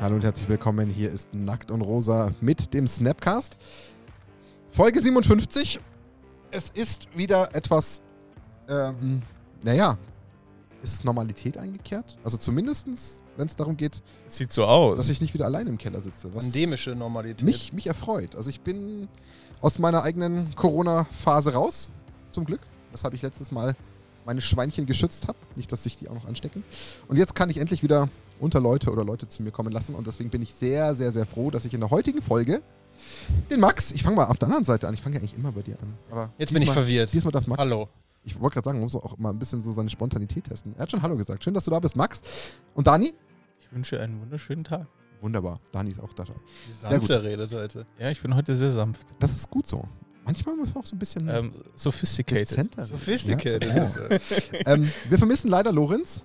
Hallo und herzlich willkommen. Hier ist Nackt und Rosa mit dem Snapcast. Folge 57. Es ist wieder etwas, ähm, naja, ist es Normalität eingekehrt? Also zumindest, wenn es darum geht, Sieht so aus. dass ich nicht wieder allein im Keller sitze. Was Pandemische Normalität. mich, mich erfreut. Also ich bin aus meiner eigenen Corona-Phase raus, zum Glück. Weshalb ich letztes Mal meine Schweinchen geschützt habe. Nicht, dass sich die auch noch anstecken. Und jetzt kann ich endlich wieder unter Leute oder Leute zu mir kommen lassen. Und deswegen bin ich sehr, sehr, sehr froh, dass ich in der heutigen Folge den Max, ich fange mal auf der anderen Seite an. Ich fange ja eigentlich immer bei dir an. Aber Jetzt bin ich diesmal- verwirrt. Diesmal darf Max. Hallo. Ich wollte gerade sagen, man muss auch mal ein bisschen so seine Spontanität testen. Er hat schon Hallo gesagt. Schön, dass du da bist, Max. Und Dani? Ich wünsche einen wunderschönen Tag. Wunderbar. Dani ist auch da. Sanft gut. er redet heute. Ja, ich bin heute sehr sanft. Das ist gut so. Manchmal muss man auch so ein bisschen Ähm, sophisticated. Sophisticated Ja, ist er. ähm, wir vermissen leider Lorenz.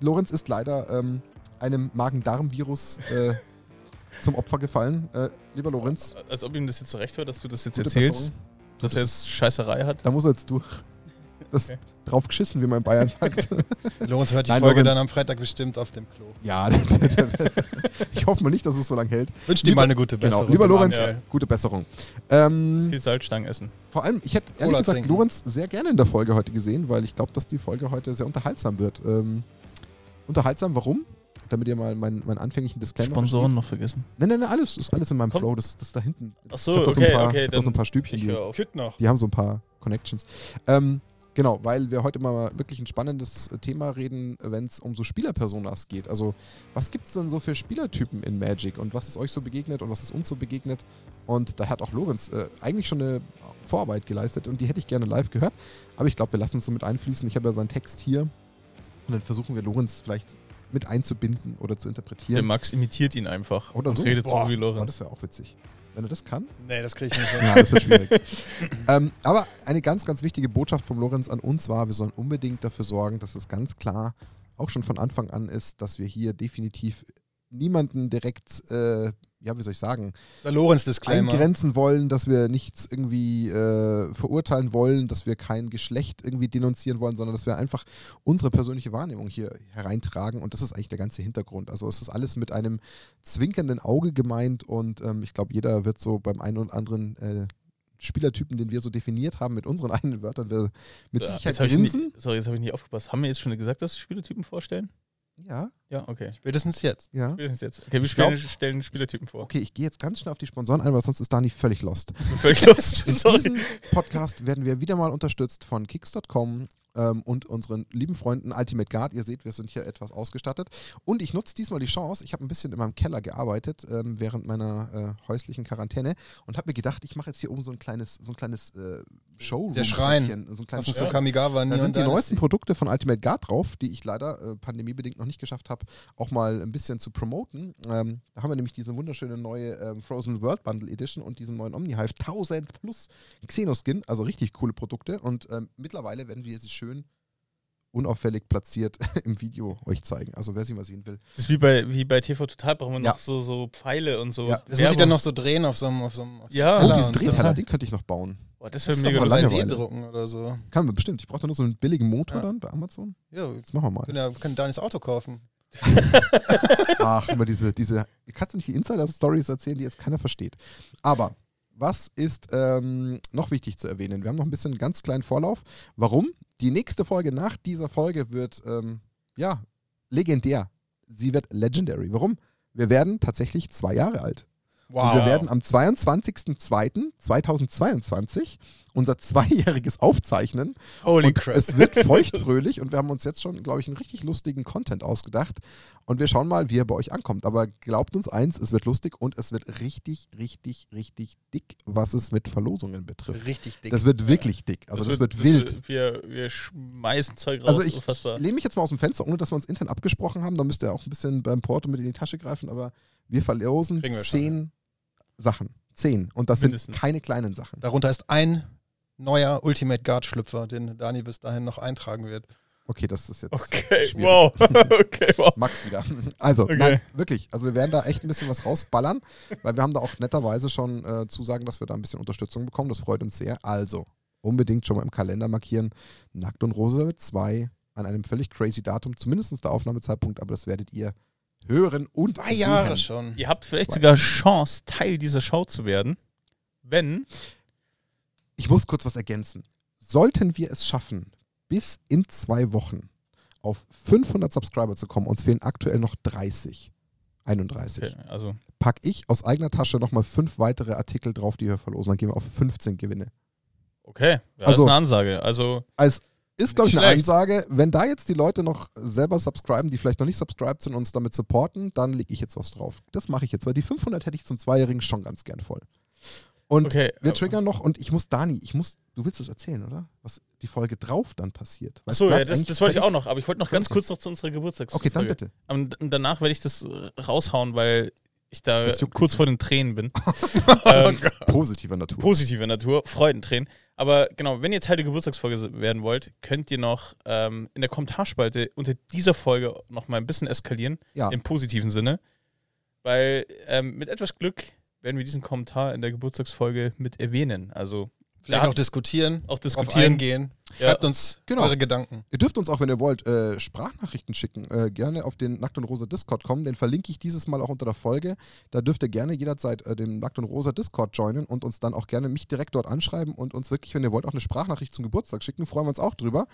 Lorenz ist leider ähm, einem Magen-Darm-Virus äh, zum Opfer gefallen. Äh, lieber Lorenz, Als ob ihm das jetzt so recht war, dass du das jetzt gute erzählst, Besserung. dass er jetzt Scheißerei hat. Da muss er jetzt durch. Das Okay. Drauf geschissen, wie man in Bayern sagt. Lorenz hört die Nein, Folge Lorenz. dann am Freitag bestimmt auf dem Klo. ja, ich hoffe mal nicht, dass es so lange hält. Wünsch dir Lieber- mal eine gute Genau, Besserung. lieber im Lorenz, Anfall. gute Besserung. Ähm, Viel Salzstangen essen. vor allem, ich hätte ehrlich Cola gesagt trinken. Lorenz sehr gerne in der Folge heute gesehen, weil ich glaube, dass die Folge heute sehr unterhaltsam wird. Ähm, unterhaltsam, warum? Damit ihr mal meinen, meinen anfänglichen Disclaimer Sponsoren noch vergessen. Nein, nein, nein, alles ist alles in meinem Komm. Flow. Das, das da hinten. Ach so, okay, ein paar, okay, ich hab da so ein dann paar Stübchen, Ich die, die haben so ein paar Connections. Ähm, genau, weil wir heute mal wirklich ein spannendes Thema reden, wenn es um so Spielerpersonas geht. Also, was gibt es denn so für Spielertypen in Magic und was ist euch so begegnet und was ist uns so begegnet? Und da hat auch Lorenz äh, eigentlich schon eine Vorarbeit geleistet und die hätte ich gerne live gehört. Aber ich glaube, wir lassen es so mit einfließen. Ich habe ja seinen Text hier und dann versuchen wir Lorenz vielleicht mit einzubinden oder zu Der interpretieren. Max imitiert ihn einfach. Oder und so. redet Boah. so wie Oh, Lorenz. das wäre auch witzig. Wenn er das kann. Nee, das kriege ich nicht. Ja, das wird schwierig. ähm, aber eine ganz, ganz wichtige Botschaft vom Lorenz an uns war, wir sollen unbedingt dafür sorgen, dass es ganz klar auch schon von Anfang an ist, dass wir hier definitiv niemanden direkt, äh, ja, wie soll ich sagen, Der eingrenzen wollen, dass wir nichts irgendwie äh, verurteilen wollen, dass wir kein Geschlecht irgendwie denunzieren wollen, sondern dass wir einfach unsere persönliche Wahrnehmung hier hereintragen und das ist eigentlich der ganze Hintergrund. Also es ist alles mit einem zwinkernden Auge gemeint und ähm, ich glaube, jeder wird so beim einen oder anderen äh, Spielertypen, den wir so definiert haben, mit unseren eigenen Wörtern, wir mit Ja, Sicherheit jetzt grinsen. nie, sorry, jetzt habe ich nicht aufgepasst. Haben wir jetzt schon gesagt, dass wir Spielertypen vorstellen? Ja, Ja, okay. Spätestens jetzt. ja. Spätestens jetzt. Okay, wir stellen, stellen Spielertypen vor. Okay, ich gehe jetzt ganz schnell auf die Sponsoren ein, weil sonst ist Dani völlig lost. Völlig lost. In Sorry. diesem Podcast werden wir wieder mal unterstützt von Kicks.com ähm, und unseren lieben Freunden Ultimate Guard. Ihr seht, wir sind hier etwas ausgestattet. Und ich nutze diesmal die Chance. Ich habe ein bisschen in meinem Keller gearbeitet ähm, während meiner äh, häuslichen Quarantäne und habe mir gedacht, ich mache jetzt hier oben so ein kleines, so ein kleines äh, Showroom. Der Schrein. So ein kleines ist so. Kamigawa? da sind die neuesten Produkte von Ultimate Guard drauf, die ich leider äh, pandemiebedingt noch nicht geschafft habe, auch mal ein bisschen zu promoten. Ähm, da haben wir nämlich diese wunderschöne neue ähm, Frozen World Bundle Edition und diesen neuen Omnihive 1000 plus Xenoskin, also richtig coole Produkte. Und ähm, mittlerweile werden wir sie schön unauffällig platziert im Video euch zeigen. Also wer sie mal sehen will. Das ist wie bei, wie bei TV Total brauchen wir Ja. noch so, so Pfeile und so. Ja. Das muss ich Werbung. dann noch so drehen auf so einem. Auf so einem auf so Ja. Oh, diesen. Drehteller, den könnte ich noch bauen. Boah, das wäre mega lustig. Langeweile. 3D-drucken oder so. Kann man bestimmt. Ich brauche da nur so einen billigen Motor Ja. dann bei Amazon. Ja, Das machen wir mal. können ja können Danis Auto kaufen. Ach, immer diese, diese, kannst du nicht die Insider-Stories erzählen, die jetzt keiner versteht. Aber was ist ähm, noch wichtig zu erwähnen? Wir haben noch ein bisschen einen ganz kleinen Vorlauf. Warum? Die nächste Folge nach dieser Folge wird, ähm, ja, legendär. Sie wird legendary. Warum? Wir werden tatsächlich zwei Jahre alt. Und wir werden am 22.02.2022 unser zweijähriges aufzeichnen. Holy und crap. Es wird feuchtfröhlich und wir haben uns jetzt schon, glaube ich, einen richtig lustigen Content ausgedacht. Und wir schauen mal, wie er bei euch ankommt. Aber glaubt uns eins, es wird lustig und es wird richtig, richtig, richtig dick, was es mit Verlosungen betrifft. Richtig dick. Das wird wirklich dick. Also das, wird, wild. Wir, wir schmeißen Zeug raus. Also ich unfassbar. lehne mich jetzt mal aus dem Fenster, ohne dass wir uns intern abgesprochen haben. Da müsst ihr auch ein bisschen beim Porto mit in die Tasche greifen. Aber wir verlosen wir zehn Sachen. Zehn. Und das Mindestens. sind keine kleinen Sachen. Darunter ist ein neuer Ultimate Guard Schlüpfer, den Dani bis dahin noch eintragen wird. Okay, das ist jetzt Okay, schwierig. wow. okay, wow. Max wieder. Also, Okay. nein, wirklich. Also wir werden da echt ein bisschen was rausballern, weil wir haben da auch netterweise schon äh, Zusagen, dass wir da ein bisschen Unterstützung bekommen. Das freut uns sehr. Also, unbedingt schon mal im Kalender markieren. Nackt und wird 2 an einem völlig crazy Datum, zumindest der Aufnahmezeitpunkt, aber das werdet ihr hören und Zwei Jahre sehen. schon. Ihr habt vielleicht sogar Chance, Teil dieser Show zu werden, wenn Ich muss kurz was ergänzen. Sollten wir es schaffen, bis in zwei Wochen auf 500 Subscriber zu kommen, uns fehlen aktuell noch 30, 31, okay, also pack ich aus eigener Tasche nochmal fünf weitere Artikel drauf, die wir verlosen. Dann gehen wir auf 15 Gewinne. okay, ja, Also- das ist eine Ansage. Also Als ist, glaube ich, eine. Ansage. Wenn da jetzt die Leute noch selber subscriben, die vielleicht noch nicht subscribed sind und uns damit supporten, dann lege ich jetzt was drauf. Das mache ich jetzt, weil die 500 hätte ich zum Zweijährigen schon ganz gern voll. Und okay, wir triggern noch, und ich muss, Dani, ich muss, du willst es erzählen, oder? Was die Folge drauf dann passiert. Achso, ja, das, das wollte ich auch noch, aber ich wollte noch ganz kurz noch zu unserer Geburtstags. Okay, dann bitte. Und danach werde ich das äh, raushauen, weil ich da Das kurz vor den Tränen bin. ähm, Positiver Natur. positiver Natur, Freudentränen. Aber genau, wenn ihr Teil der Geburtstagsfolge werden wollt, könnt ihr noch ähm, in der Kommentarspalte unter dieser Folge noch mal ein bisschen eskalieren, ja, im positiven Sinne. Weil ähm, mit etwas Glück werden wir diesen Kommentar in der Geburtstagsfolge mit erwähnen. Also Vielleicht auch diskutieren, auch diskutieren. Eingehen. Ja. Schreibt uns Genau. eure Gedanken. Ihr dürft uns auch, wenn ihr wollt, äh, Sprachnachrichten schicken. Äh, gerne auf den Nackt und Rosa Discord kommen. Den verlinke ich dieses Mal auch unter der Folge. Da dürft ihr gerne jederzeit äh, den Nackt und Rosa Discord joinen und uns dann auch gerne mich direkt dort anschreiben und uns wirklich, wenn ihr wollt, auch eine Sprachnachricht zum Geburtstag schicken. Freuen wir uns auch drüber.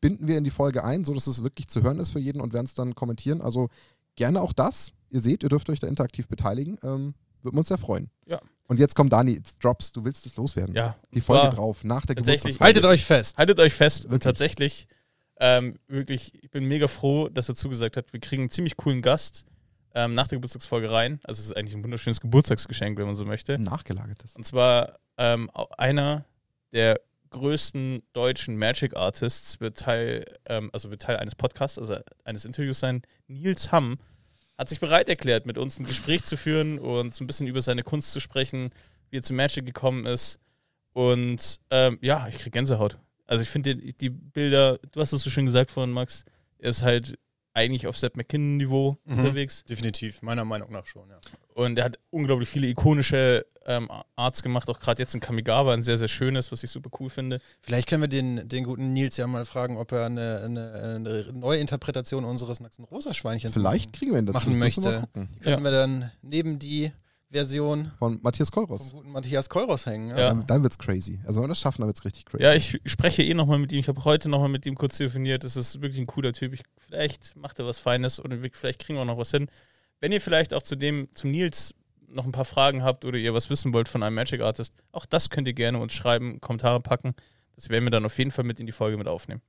Binden wir in die Folge ein, sodass es wirklich zu hören ist für jeden und werden es dann kommentieren. Also gerne auch das. Ihr seht, ihr dürft euch da interaktiv beteiligen. Ähm, Würden wir uns sehr freuen. Ja. Und jetzt kommt Dani, it's drops, du willst es loswerden. Ja, Die Folge war- drauf, nach der Geburtstagsfolge. Haltet euch fest. Haltet euch fest. Wirklich. Und tatsächlich, ähm, wirklich, ich bin mega froh, dass er zugesagt hat. Wir kriegen einen ziemlich coolen Gast ähm, nach der Geburtstagsfolge rein. Also es ist eigentlich ein wunderschönes Geburtstagsgeschenk, wenn man so möchte. Nachgelagertes. Und zwar ähm, einer der größten deutschen Magic Artists wird Teil, ähm, also wird Teil eines Podcasts, also eines Interviews sein. Nils Hamm hat sich bereit erklärt, mit uns ein Gespräch zu führen und so ein bisschen über seine Kunst zu sprechen, wie er zu Magic gekommen ist. Und ähm, ja, ich krieg Gänsehaut. Also ich finde die, die Bilder, du hast es so schön gesagt vorhin, Max, er ist halt eigentlich auf Seth McKinnon-Niveau Mhm. unterwegs. Definitiv, meiner Meinung nach schon, ja. Und er hat unglaublich viele ikonische ähm, Arts gemacht, auch gerade jetzt in Kamigawa, ein sehr, sehr schönes, was ich super cool finde. Vielleicht können wir den, den guten Nils ja mal fragen, ob er eine, eine, eine Neuinterpretation unseres nackten Rosa-Schweinchens Vielleicht kriegen wir ihn dazu. machen möchte. Die könnten wir dann neben die Version Von Matthias vom Kolros. guten Matthias Kolros hängen. Ja. Ja. Dann, dann wird's crazy. Also wenn wir das schaffen, dann wird's richtig crazy. Ja, ich spreche eh nochmal mit ihm. Ich habe heute nochmal mit ihm kurz telefoniert. Das ist wirklich ein cooler Typ. Ich, vielleicht macht er was Feines wir- vielleicht kriegen wir noch was hin. Wenn ihr vielleicht auch zu dem, zum Nils noch ein paar Fragen habt oder ihr was wissen wollt von einem Magic Artist, auch das könnt ihr gerne uns schreiben, Kommentare packen. Das werden wir dann auf jeden Fall mit in die Folge mit aufnehmen.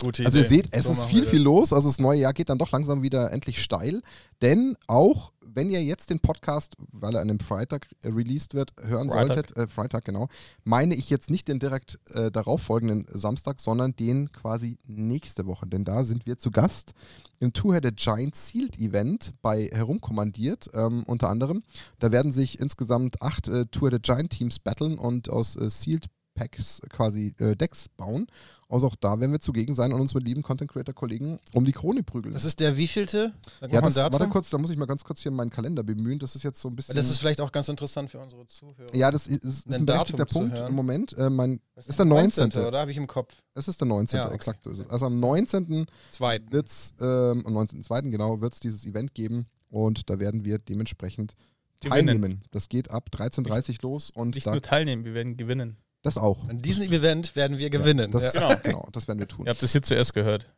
Gute Also ihr Idee. seht, es So ist viel, viel los. Also das neue Jahr geht dann doch langsam wieder endlich steil. Denn auch, wenn ihr jetzt den Podcast, weil er an einem Freitag released wird, hören Freitag. solltet, äh, Freitag genau, meine ich jetzt nicht den direkt äh, darauf folgenden Samstag, sondern den quasi nächste Woche. Denn da sind wir zu Gast im Two-Headed Giant Sealed Event bei Herumkommandiert, ähm, unter anderem. Da werden sich insgesamt acht äh, Two-Headed Giant Teams battlen und aus äh, Sealed Packs quasi äh, Decks bauen. Also auch da werden wir zugegen sein und uns mit lieben Content Creator Kollegen um die Krone prügeln. Das ist der wievielte? Sag ja, das, warte kurz, da muss ich mal ganz kurz hier meinen Kalender bemühen. Das ist jetzt so ein bisschen. Das ist vielleicht auch ganz interessant für unsere Zuhörer. ja, das ist, ist ein berechtigter Punkt hören. im Moment. Äh, mein, Das ist der 19. Oder habe ich im Kopf? es ist der 19. Ja, okay. exakt ist. Also am 19. Zweiten. wird es, ähm, am 19.2. genau, wird es dieses Event geben und da werden wir dementsprechend Gewinnen. teilnehmen. Das geht ab 13.30 Uhr los und Nicht da, nur teilnehmen, wir werden gewinnen. Das auch. An diesem Event werden wir gewinnen. Das, ja. Ja. genau, das werden wir tun. Ihr habt das hier zuerst gehört.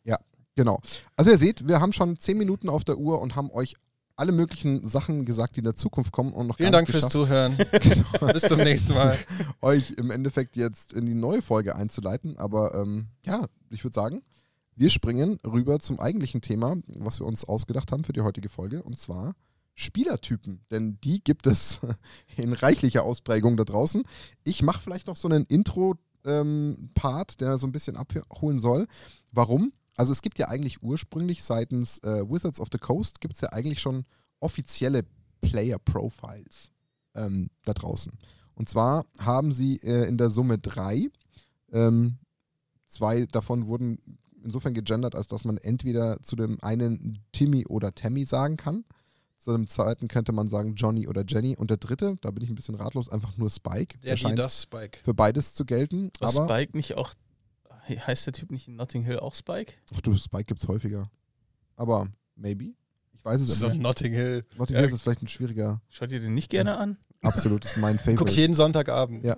Genau. Also ihr seht, wir haben schon 10 Minuten auf der Uhr und haben euch alle möglichen Sachen gesagt, die in der Zukunft kommen und noch Vielen Dank fürs Zuhören. genau, Bis zum nächsten Mal. euch im Endeffekt jetzt in die neue Folge einzuleiten. Aber ähm, ja, ich würde sagen, wir springen rüber zum eigentlichen Thema, was wir uns ausgedacht haben für die heutige Folge, und zwar Spielertypen. Denn die gibt es in reichlicher Ausprägung da draußen. Ich mache vielleicht noch so einen Intro-Part, der so ein bisschen abholen soll. Warum? Also es gibt ja eigentlich ursprünglich seitens äh, Wizards of the Coast gibt es ja eigentlich schon offizielle Player-Profiles ähm, da draußen. Und zwar haben sie äh, in der Summe drei. Ähm, zwei davon wurden insofern gegendert, als dass man entweder zu dem einen Timmy oder Tammy sagen kann. Zu dem zweiten könnte man sagen Johnny oder Jenny. Und der dritte, da bin ich ein bisschen ratlos, einfach nur Spike. Der, die, scheint das Spike. für beides zu gelten. War aber, Spike nicht auch. Heißt der Typ nicht in Notting Hill auch Spike? ach du, Spike gibt es häufiger. Aber maybe. Ich weiß es So nicht. Notting Hill. Notting Ja. Hill ist vielleicht ein schwieriger. Schaut ihr den nicht gerne an? Absolut, ist mein Guck ich Favorite. jeden Sonntagabend. Ja.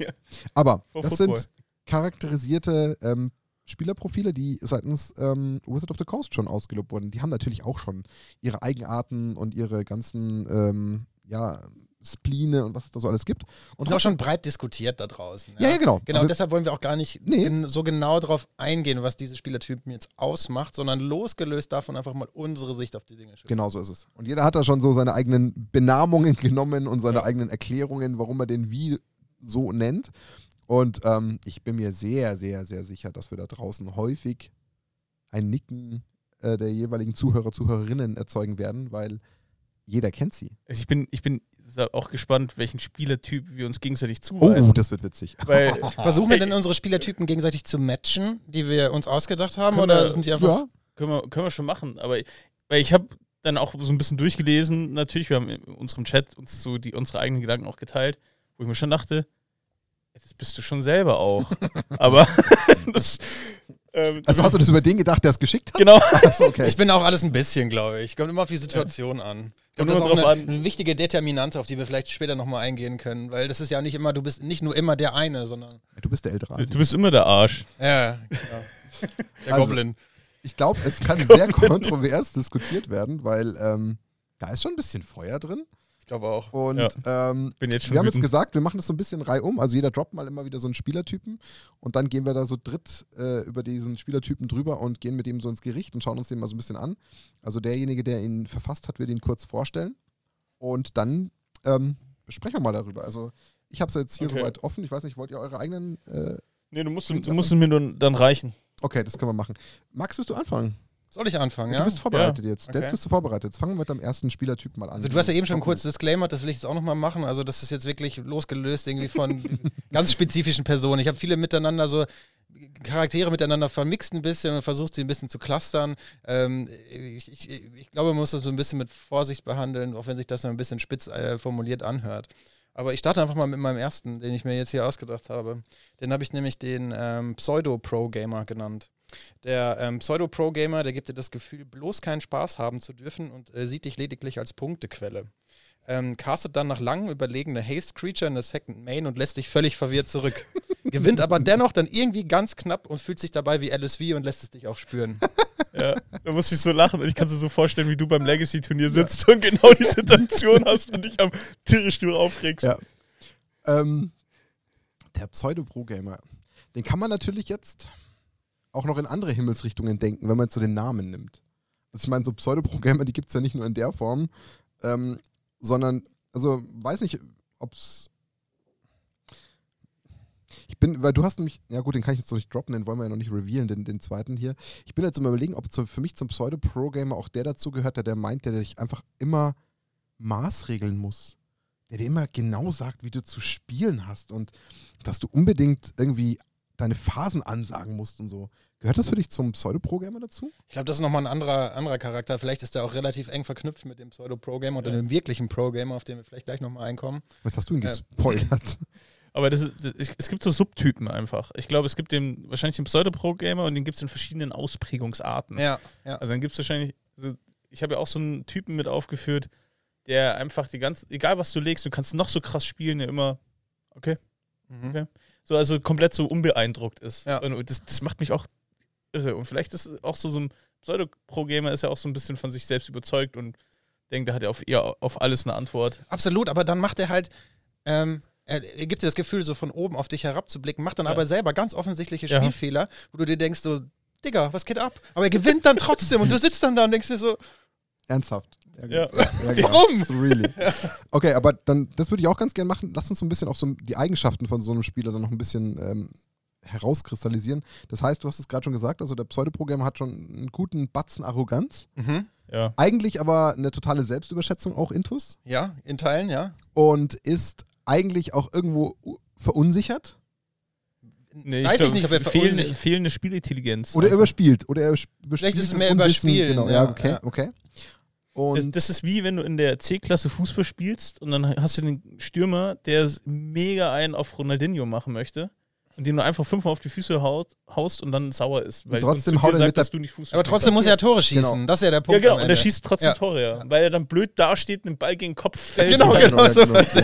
Aber Vor das Football. sind charakterisierte ähm, Spielerprofile, die seitens ähm, Wizard of the Coast schon ausgelobt wurden. Die haben natürlich auch schon ihre Eigenarten und ihre ganzen ähm, ja, Spline und was es da so alles gibt. Und Und auch schon breit diskutiert da draußen. ja, ja, genau. Genau, Aber- deshalb wollen wir auch gar nicht Nee. gen so genau darauf eingehen, was diese Spielertypen jetzt ausmacht, sondern losgelöst davon einfach mal unsere Sicht auf die Dinge schildern. Genau so ist es. Und jeder hat da schon so seine eigenen Benamungen genommen und seine eigenen Erklärungen, warum er den wie so nennt. Und ähm, ich bin mir sehr, sehr, sehr sicher, dass wir da draußen häufig ein Nicken äh, der jeweiligen Zuhörer, Zuhörerinnen erzeugen werden, weil jeder kennt sie. Also ich bin, ich bin auch gespannt, welchen Spielertyp wir uns gegenseitig Oh, zuweisen. das wird witzig. Weil, Versuchen wir denn unsere Spielertypen gegenseitig zu matchen, die wir uns ausgedacht haben, Können oder wir- sind die einfach. Ja, können, wir, können wir schon machen. Aber weil ich habe dann auch so ein bisschen durchgelesen, natürlich, wir haben in unserem Chat uns so die, unsere eigenen Gedanken auch geteilt, wo ich mir schon dachte, das bist du schon selber auch. Aber das, ähm, also hast du das über den gedacht, der es geschickt hat? genau. Achso, okay. Ich bin auch alles ein bisschen, glaube ich. Kommt immer auf die Situation an. Ich Kommt glaube, das ist immer auch drauf eine, eine wichtige Determinante, auf die wir vielleicht später nochmal eingehen können. Weil das ist ja nicht immer, du bist nicht nur immer der eine, sondern. Du bist der ältere Asi. Du bist immer der Arsch. Ja, genau. Der Also- Goblin. Ich glaube, es kann sehr kontrovers diskutiert werden, weil ähm, da ist schon ein bisschen Feuer drin. Glaube auch. Und Ja. ähm, Bin jetzt schon wir haben jetzt gesagt, wir machen das so ein bisschen reihum. Also jeder droppt mal immer wieder so einen Spielertypen und dann gehen wir da so dritt äh, über diesen Spielertypen drüber und gehen mit ihm so ins Gericht und schauen uns den mal so ein bisschen an. Also derjenige, der ihn verfasst hat, wird ihn kurz vorstellen und dann ähm, sprechen wir mal darüber. Also ich habe es jetzt hier Okay. soweit offen. Ich weiß nicht, wollt ihr eure eigenen... Äh, Nee, du musst, du musst es mir nur dann reichen. okay, das können wir machen. Max, willst du anfangen? Soll ich anfangen, Du ja? bist vorbereitet jetzt. Okay. Jetzt bist du vorbereitet. Jetzt fangen wir mit deinem ersten Spielertypen mal an. Also du hast ja eben schon kurz Disclaimer, das will ich jetzt auch nochmal machen. Also das ist jetzt wirklich losgelöst irgendwie von ganz spezifischen Personen. Ich habe viele miteinander so Charaktere miteinander vermixt ein bisschen und versucht sie ein bisschen zu clustern. Ähm, ich, ich, ich glaube, man muss das so ein bisschen mit Vorsicht behandeln, auch wenn sich das so ein bisschen spitz äh, formuliert anhört. Aber ich starte einfach mal mit meinem ersten, den ich mir jetzt hier ausgedacht habe. Den habe ich nämlich den ähm, Pseudo-Pro-Gamer genannt. Der ähm, Pseudo-Pro-Gamer, der gibt dir das Gefühl, bloß keinen Spaß haben zu dürfen und äh, sieht dich lediglich als Punktequelle. Ähm, castet dann nach langem Überlegen eine Haste Creature in der Second Main und lässt dich völlig verwirrt zurück. Gewinnt aber dennoch dann irgendwie ganz knapp und fühlt sich dabei wie LSV und lässt es dich auch spüren. Ja, da muss ich so lachen und ich kann es so vorstellen, wie du beim Legacy-Turnier sitzt und genau die Situation hast und dich am Tierischstuhl aufregst. Ja. Ähm, der Pseudo-Pro-Gamer. Den kann man natürlich jetzt auch noch in andere Himmelsrichtungen denken, wenn man zu den Namen nimmt. Also ich meine, so Pseudo-Pro-Gamer, die gibt es ja nicht nur in der Form, ähm, sondern, also weiß nicht, ob es. Ich bin, weil du hast nämlich, ja gut, den kann ich jetzt noch nicht droppen, den wollen wir ja noch nicht revealen, den, den zweiten hier. Ich bin jetzt immer überlegen, ob zu, für mich zum Pseudo-Pro-Gamer auch der dazu gehört, der, der meint, der dich einfach immer maßregeln muss. Der dir immer genau sagt, wie du zu spielen hast und dass du unbedingt irgendwie deine Phasen ansagen musst und so. Gehört das für dich zum Pseudo-Pro-Gamer dazu? Ich glaube, das ist nochmal ein anderer, anderer Charakter. Vielleicht ist der auch relativ eng verknüpft mit dem Pseudo-Pro-Gamer oder dem wirklichen Pro-Gamer, auf den wir vielleicht gleich nochmal einkommen. Was hast du ihn Ja. gespoilert? Aber das ist, das, es gibt so Subtypen einfach. Ich glaube, es gibt den, wahrscheinlich den Pseudo-Pro-Gamer und den gibt es in verschiedenen Ausprägungsarten. Ja, ja. Also dann gibt es wahrscheinlich, also ich habe ja auch so einen Typen mit aufgeführt, der einfach die ganze, egal was du legst, du kannst noch so krass spielen, der immer, okay, Mhm. Okay. so also komplett so unbeeindruckt ist. Ja. Und das, das macht mich auch irre. Und vielleicht ist auch so, so ein Pseudo-Pro-Gamer ist ja auch so ein bisschen von sich selbst überzeugt und denkt, er hat ja auf, eher auf alles eine Antwort. Absolut, aber dann macht er halt, ähm, er, er gibt dir das Gefühl, so von oben auf dich herabzublicken, macht dann Ja. aber selber ganz offensichtliche Ja. Spielfehler, wo du dir denkst, so, Digga, was geht ab? Aber er gewinnt dann trotzdem und du sitzt dann da und denkst dir so, Ernsthaft. Ja. genau. Warum? So really. Okay, aber dann, das würde ich auch ganz gerne machen. Lass uns so ein bisschen auch so die Eigenschaften von so einem Spieler dann noch ein bisschen ähm, herauskristallisieren. Das heißt, du hast es gerade schon gesagt, also der Pseudo-Programmer hat schon einen guten Batzen Arroganz. mhm. Ja. Eigentlich aber eine totale Selbstüberschätzung auch Intus. ja, in Teilen, ja. Und ist eigentlich auch irgendwo verunsichert. Nee, weiß ich glaub, nicht, ob er fehlende, fehlende Spielintelligenz. Oder er überspielt. Oder er überspielt Vielleicht ist es das mehr Unwissen, überspielen, Genau, ja, ja, okay, ja. okay. Das, Und das ist wie wenn du in der C-Klasse Fußball spielst und dann hast du den Stürmer, der mega einen auf Ronaldinho machen möchte und dem du einfach fünfmal auf die Füße haut, haust und dann sauer ist. Weil trotzdem und zu haut er sagt, dass du nicht Fußball Aber trotzdem muss er ja Tore schießen. Genau. Das ist ja der Ja, Punkt. genau, am und er schießt trotzdem Ja. Tore, ja. Weil er dann blöd dasteht, den Ball gegen den Kopf fällt. Genau, und, genau. ja, so genau, was. ja.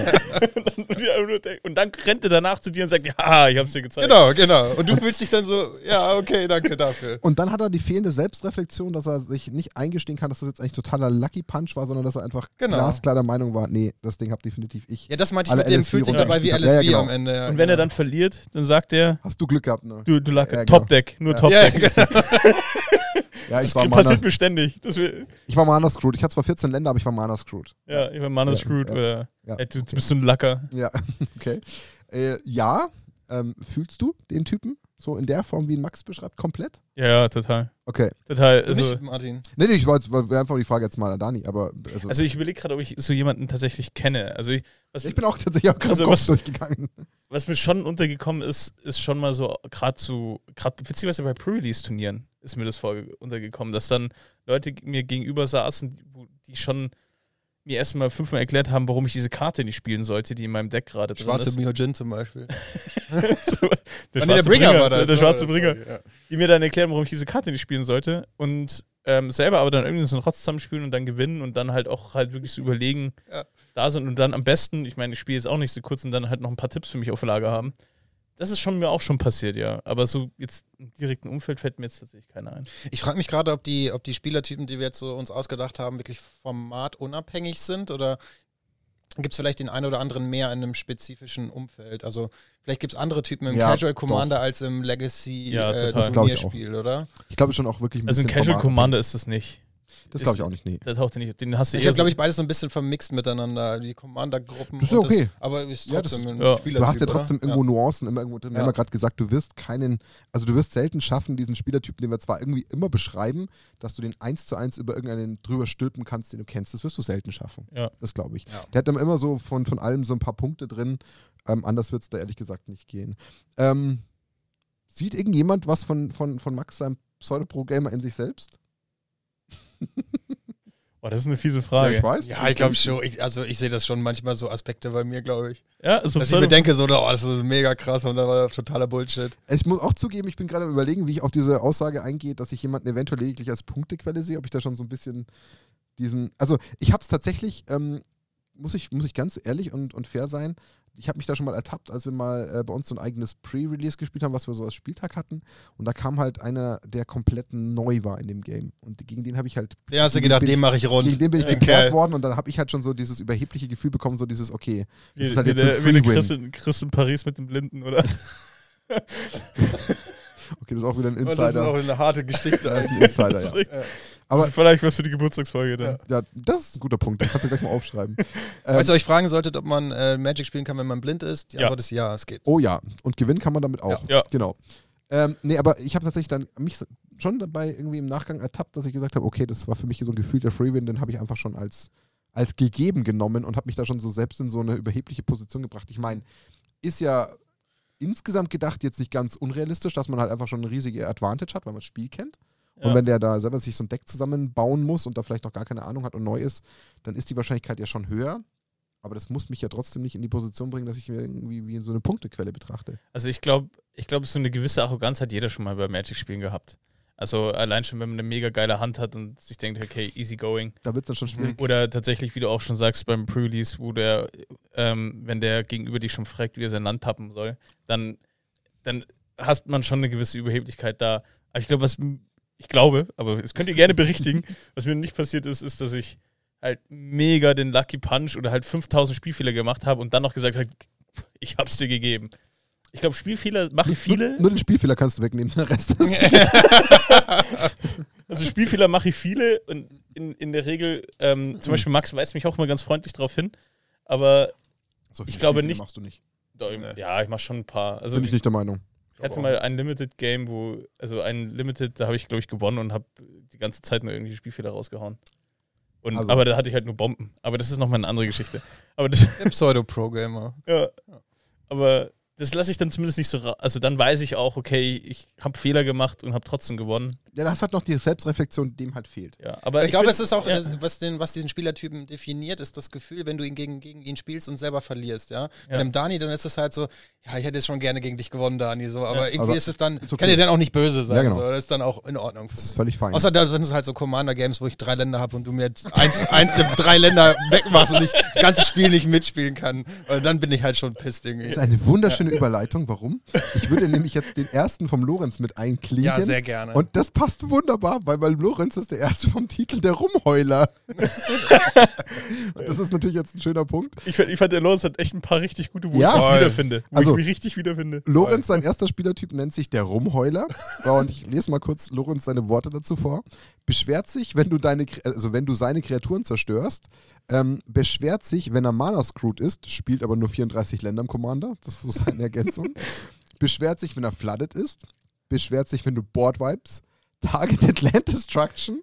dann, und dann rennt er danach zu dir und sagt, ja, ich hab's dir gezeigt. Genau, genau. Und du fühlst dich dann so, ja, okay, danke dafür. Und dann hat er die fehlende Selbstreflexion, dass er sich nicht eingestehen kann, dass das jetzt eigentlich totaler Lucky Punch war, sondern dass er einfach Genau. glasklar der Meinung war, nee, das Ding hab definitiv ich. Ja, das meinte ich mit dem, fühlt sich dabei wie Ja, ja, am genau. Ende. Ja, Und wenn er genau. dann verliert, dann sagt er, Hast du Glück gehabt, ne? du, du lag Ja, genau. Topdeck, nur Ja. Ja, Topdeck. genau. Ja, ich Das war, passiert mir ständig. Ich war Mana Screwed. Ich hatte zwar 14 Länder, aber ich war Mana Screwed. ja, ich war Mana Ja, screwed. ja, ja, ey, du, du bist so ein Lacker. Ja, okay. Äh, ja, ähm, fühlst du den Typen so in der Form, wie ihn Max beschreibt, komplett? Ja, ja, total. Okay. Total. Du Also, nicht, Martin. Nee, nee, ich wollte war einfach die Frage jetzt mal an Dani, aber also, also ich überlege gerade, ob ich so jemanden tatsächlich kenne. Also ich, was, ich bin auch tatsächlich auch gerade Also was- durchgegangen. was mir schon untergekommen ist, ist schon mal so, gerade so, gerade witzigerweise bei Pre-Release-Turnieren ist mir das vor untergekommen, dass dann Leute mir gegenüber saßen, die schon mir erstmal fünfmal erklärt haben, warum ich diese Karte nicht spielen sollte, die in meinem Deck gerade drin Schwarze ist. Myojin zum Beispiel. Der, Ah, nee, schwarze Bringer Bringer, war das. Der ne? schwarze Das- Bringer. Ja. die mir dann erklären, warum ich diese Karte nicht spielen sollte und ähm, selber aber dann irgendwie so einen Rotz zusammenspielen und dann gewinnen und dann halt auch halt wirklich so überlegen, Ja. da sind und dann am besten, ich meine, ich spiele jetzt auch nicht so kurz und dann halt noch ein paar Tipps für mich auf Lager haben. Das ist schon mir auch schon passiert, ja. Aber so jetzt im direkten Umfeld fällt mir jetzt tatsächlich keiner ein. Ich frage mich gerade, ob die, ob die Spielertypen, die wir jetzt so uns ausgedacht haben, wirklich formatunabhängig sind oder gibt es vielleicht den einen oder anderen mehr in einem spezifischen Umfeld? Also vielleicht gibt es andere Typen im Ja, Casual Commander als im Legacy Ja, äh. Turnierspiel, oder? Ich glaube schon auch wirklich ein Also ein bisschen Casual Format- Commander ist das nicht. Das glaube ich auch nicht, nee. Der taucht nicht. Den hast du Ich eher habe, glaube ich, beides so ein bisschen vermixt miteinander, die Commander-Gruppen. Das ist ja okay. aber ist Ja, das trotzdem ist- ein ja. Spielertyp, Du hast ja oder? trotzdem irgendwo Nuancen immer irgendwo drin. Wir Ja. haben ja gerade gesagt, du wirst keinen, also du wirst selten schaffen, diesen Spielertypen, den wir zwar irgendwie immer beschreiben, dass du den eins zu eins über irgendeinen drüber stülpen kannst, den du kennst. Das wirst du selten schaffen. Ja. Das glaube ich. Ja. Der hat dann immer so von, von allem so ein paar Punkte drin. Ähm, anders wird es da ehrlich gesagt nicht gehen. Ähm, sieht irgendjemand was von, von, von Max seinem Pseudo-Pro-Gamer in sich selbst? Boah, das ist eine fiese Ja, Frage. ich weiß. Ja, ich glaube schon. Ich, also ich sehe das schon manchmal so Aspekte bei mir, glaube ich. Ja, also Dass ich mir denke, so, oh, das ist mega krass und da war totaler Bullshit. Ich muss auch zugeben, ich bin gerade am überlegen, wie ich auf diese Aussage eingehe, dass ich jemanden eventuell lediglich als Punktequelle sehe, ob ich da schon so ein bisschen diesen. Also ich habe es tatsächlich, ähm, muss, ich, muss ich ganz ehrlich und, und fair sein, ich habe mich da schon mal ertappt, als wir mal äh, bei uns so ein eigenes Pre-Release gespielt haben, was wir so als Spieltag hatten. Und da kam halt einer, der komplett neu war in dem Game. Und gegen den habe ich halt. Ja, hast du gedacht, den mache ich rund. Gegen den bin ich Kerl. worden und dann habe ich halt schon so dieses überhebliche Gefühl bekommen, so dieses, okay, das wie, ist halt wie jetzt so ein der, wie der Free-Win. Chris, in, Chris in Paris mit dem Blinden, oder? Okay, das ist auch wieder ein Und Das ist auch Insider. eine harte Geschichte. Das ist ein Insider, ja. Das Aber ist vielleicht was für die Geburtstagsfolge dann. ja, das ist ein guter Punkt, den kannst du gleich mal aufschreiben. Ähm, Falls ihr euch fragen solltet, ob man äh, Magic spielen kann, wenn man blind ist, die Ja. Antwort ist ja, es geht. Oh ja, und gewinnen kann man damit auch. Ja. Genau. Ähm, nee, aber ich habe tatsächlich dann mich schon dabei irgendwie im Nachgang ertappt, dass ich gesagt habe, okay, das war für mich so ein gefühlter Freewin, den habe ich einfach schon als, als gegeben genommen und habe mich da schon so selbst in so eine überhebliche Position gebracht. Ich meine, ist ja insgesamt gedacht jetzt nicht ganz unrealistisch, dass man halt einfach schon eine riesige Advantage hat, weil man das Spiel kennt. Und Ja. wenn der da selber sich so ein Deck zusammenbauen muss und da vielleicht noch gar keine Ahnung hat und neu ist, dann ist die Wahrscheinlichkeit ja schon höher. Aber das muss mich ja trotzdem nicht in die Position bringen, dass ich mir irgendwie wie so eine Punktequelle betrachte. Also ich glaube, ich glaube, so eine gewisse Arroganz hat jeder schon mal bei Magic-Spielen gehabt. Also allein schon, wenn man eine mega geile Hand hat und sich denkt, okay, easy going. Da wird es dann schon schwierig. Oder tatsächlich, wie du auch schon sagst, beim Pre-Release, wo der, ähm, wenn der gegenüber dich schon fragt, wie er sein Land tappen soll, dann, dann hast man schon eine gewisse Überheblichkeit da. Aber ich glaube, was ich glaube, aber das könnt ihr gerne berichtigen, was mir nicht passiert ist, ist, dass ich halt mega den Lucky Punch oder halt 5000 Spielfehler gemacht habe und dann noch gesagt habe, ich hab's dir gegeben. Ich glaube, Spielfehler mache ich viele. Nur, nur den Spielfehler kannst du wegnehmen, der Rest ist. Also Spielfehler mache ich viele und in, in der Regel, ähm, zum Beispiel Max weist mich auch immer ganz freundlich darauf hin, aber So Ich glaube nicht- machst du nicht. ja, ich mache schon ein paar. Also Bin ich, nicht der Meinung. Hatte mal ein Limited Game, wo, also ein Limited, da habe ich glaube ich gewonnen und habe die ganze Zeit nur irgendwie Spielfehler rausgehauen. Und, Also- aber da hatte ich halt nur Bomben. Aber das ist nochmal eine andere Geschichte. Aber das, Der Pseudo-Programmer. ja. Aber das lasse ich dann zumindest nicht so ra Also dann weiß ich auch, okay, ich habe Fehler gemacht und habe trotzdem gewonnen. Ja, das hat noch die Selbstreflexion, die dem halt fehlt. Ja, aber ich, glaube, bin- es ist auch, ja. das, was, den, was diesen Spielertypen definiert, ist das Gefühl, wenn du ihn gegen, gegen ihn spielst und selber verlierst, ja. Bei Ja. dem Dani, dann ist es halt so, ja, ich hätte jetzt schon gerne gegen dich gewonnen, Dani, so, aber irgendwie Aber ist es dann, ist okay. kann dir dann auch nicht böse sein, Ja, genau. so, das ist dann auch in Ordnung. Das ist völlig fein. Außer da sind es halt so Commander-Games, wo ich drei Länder habe und du mir jetzt eins, eins der drei Länder wegmachst und ich das ganze Spiel nicht mitspielen kann. Und dann bin ich halt schon pisst das irgendwie. ist eine wunderschöne Überleitung. Warum? Ich würde nämlich jetzt den ersten vom Lorenz mit einklinken. Ja, sehr gerne. Und das passt wunderbar, weil bei Lorenz ist der erste vom Titel der Rumheuler. und das ist natürlich jetzt ein schöner Punkt. ich, fand- ich fand, der Lorenz hat echt ein paar richtig gute, wo Ja. ich wiederfinde. Wo Also- ich mich richtig wiederfinde. Lorenz, sein erster Spielertyp, nennt sich der Rumheuler. Und ich lese mal kurz Lorenz seine Worte dazu vor. Beschwert sich, wenn du deine, also wenn du seine Kreaturen zerstörst. Ähm, beschwert sich, wenn er Mana screwed ist, spielt aber nur 34 Länder im Commander. Das ist so seine Ergänzung. beschwert sich, wenn er flooded ist. Beschwert sich, wenn du Board Vibes, Targeted Land Destruction,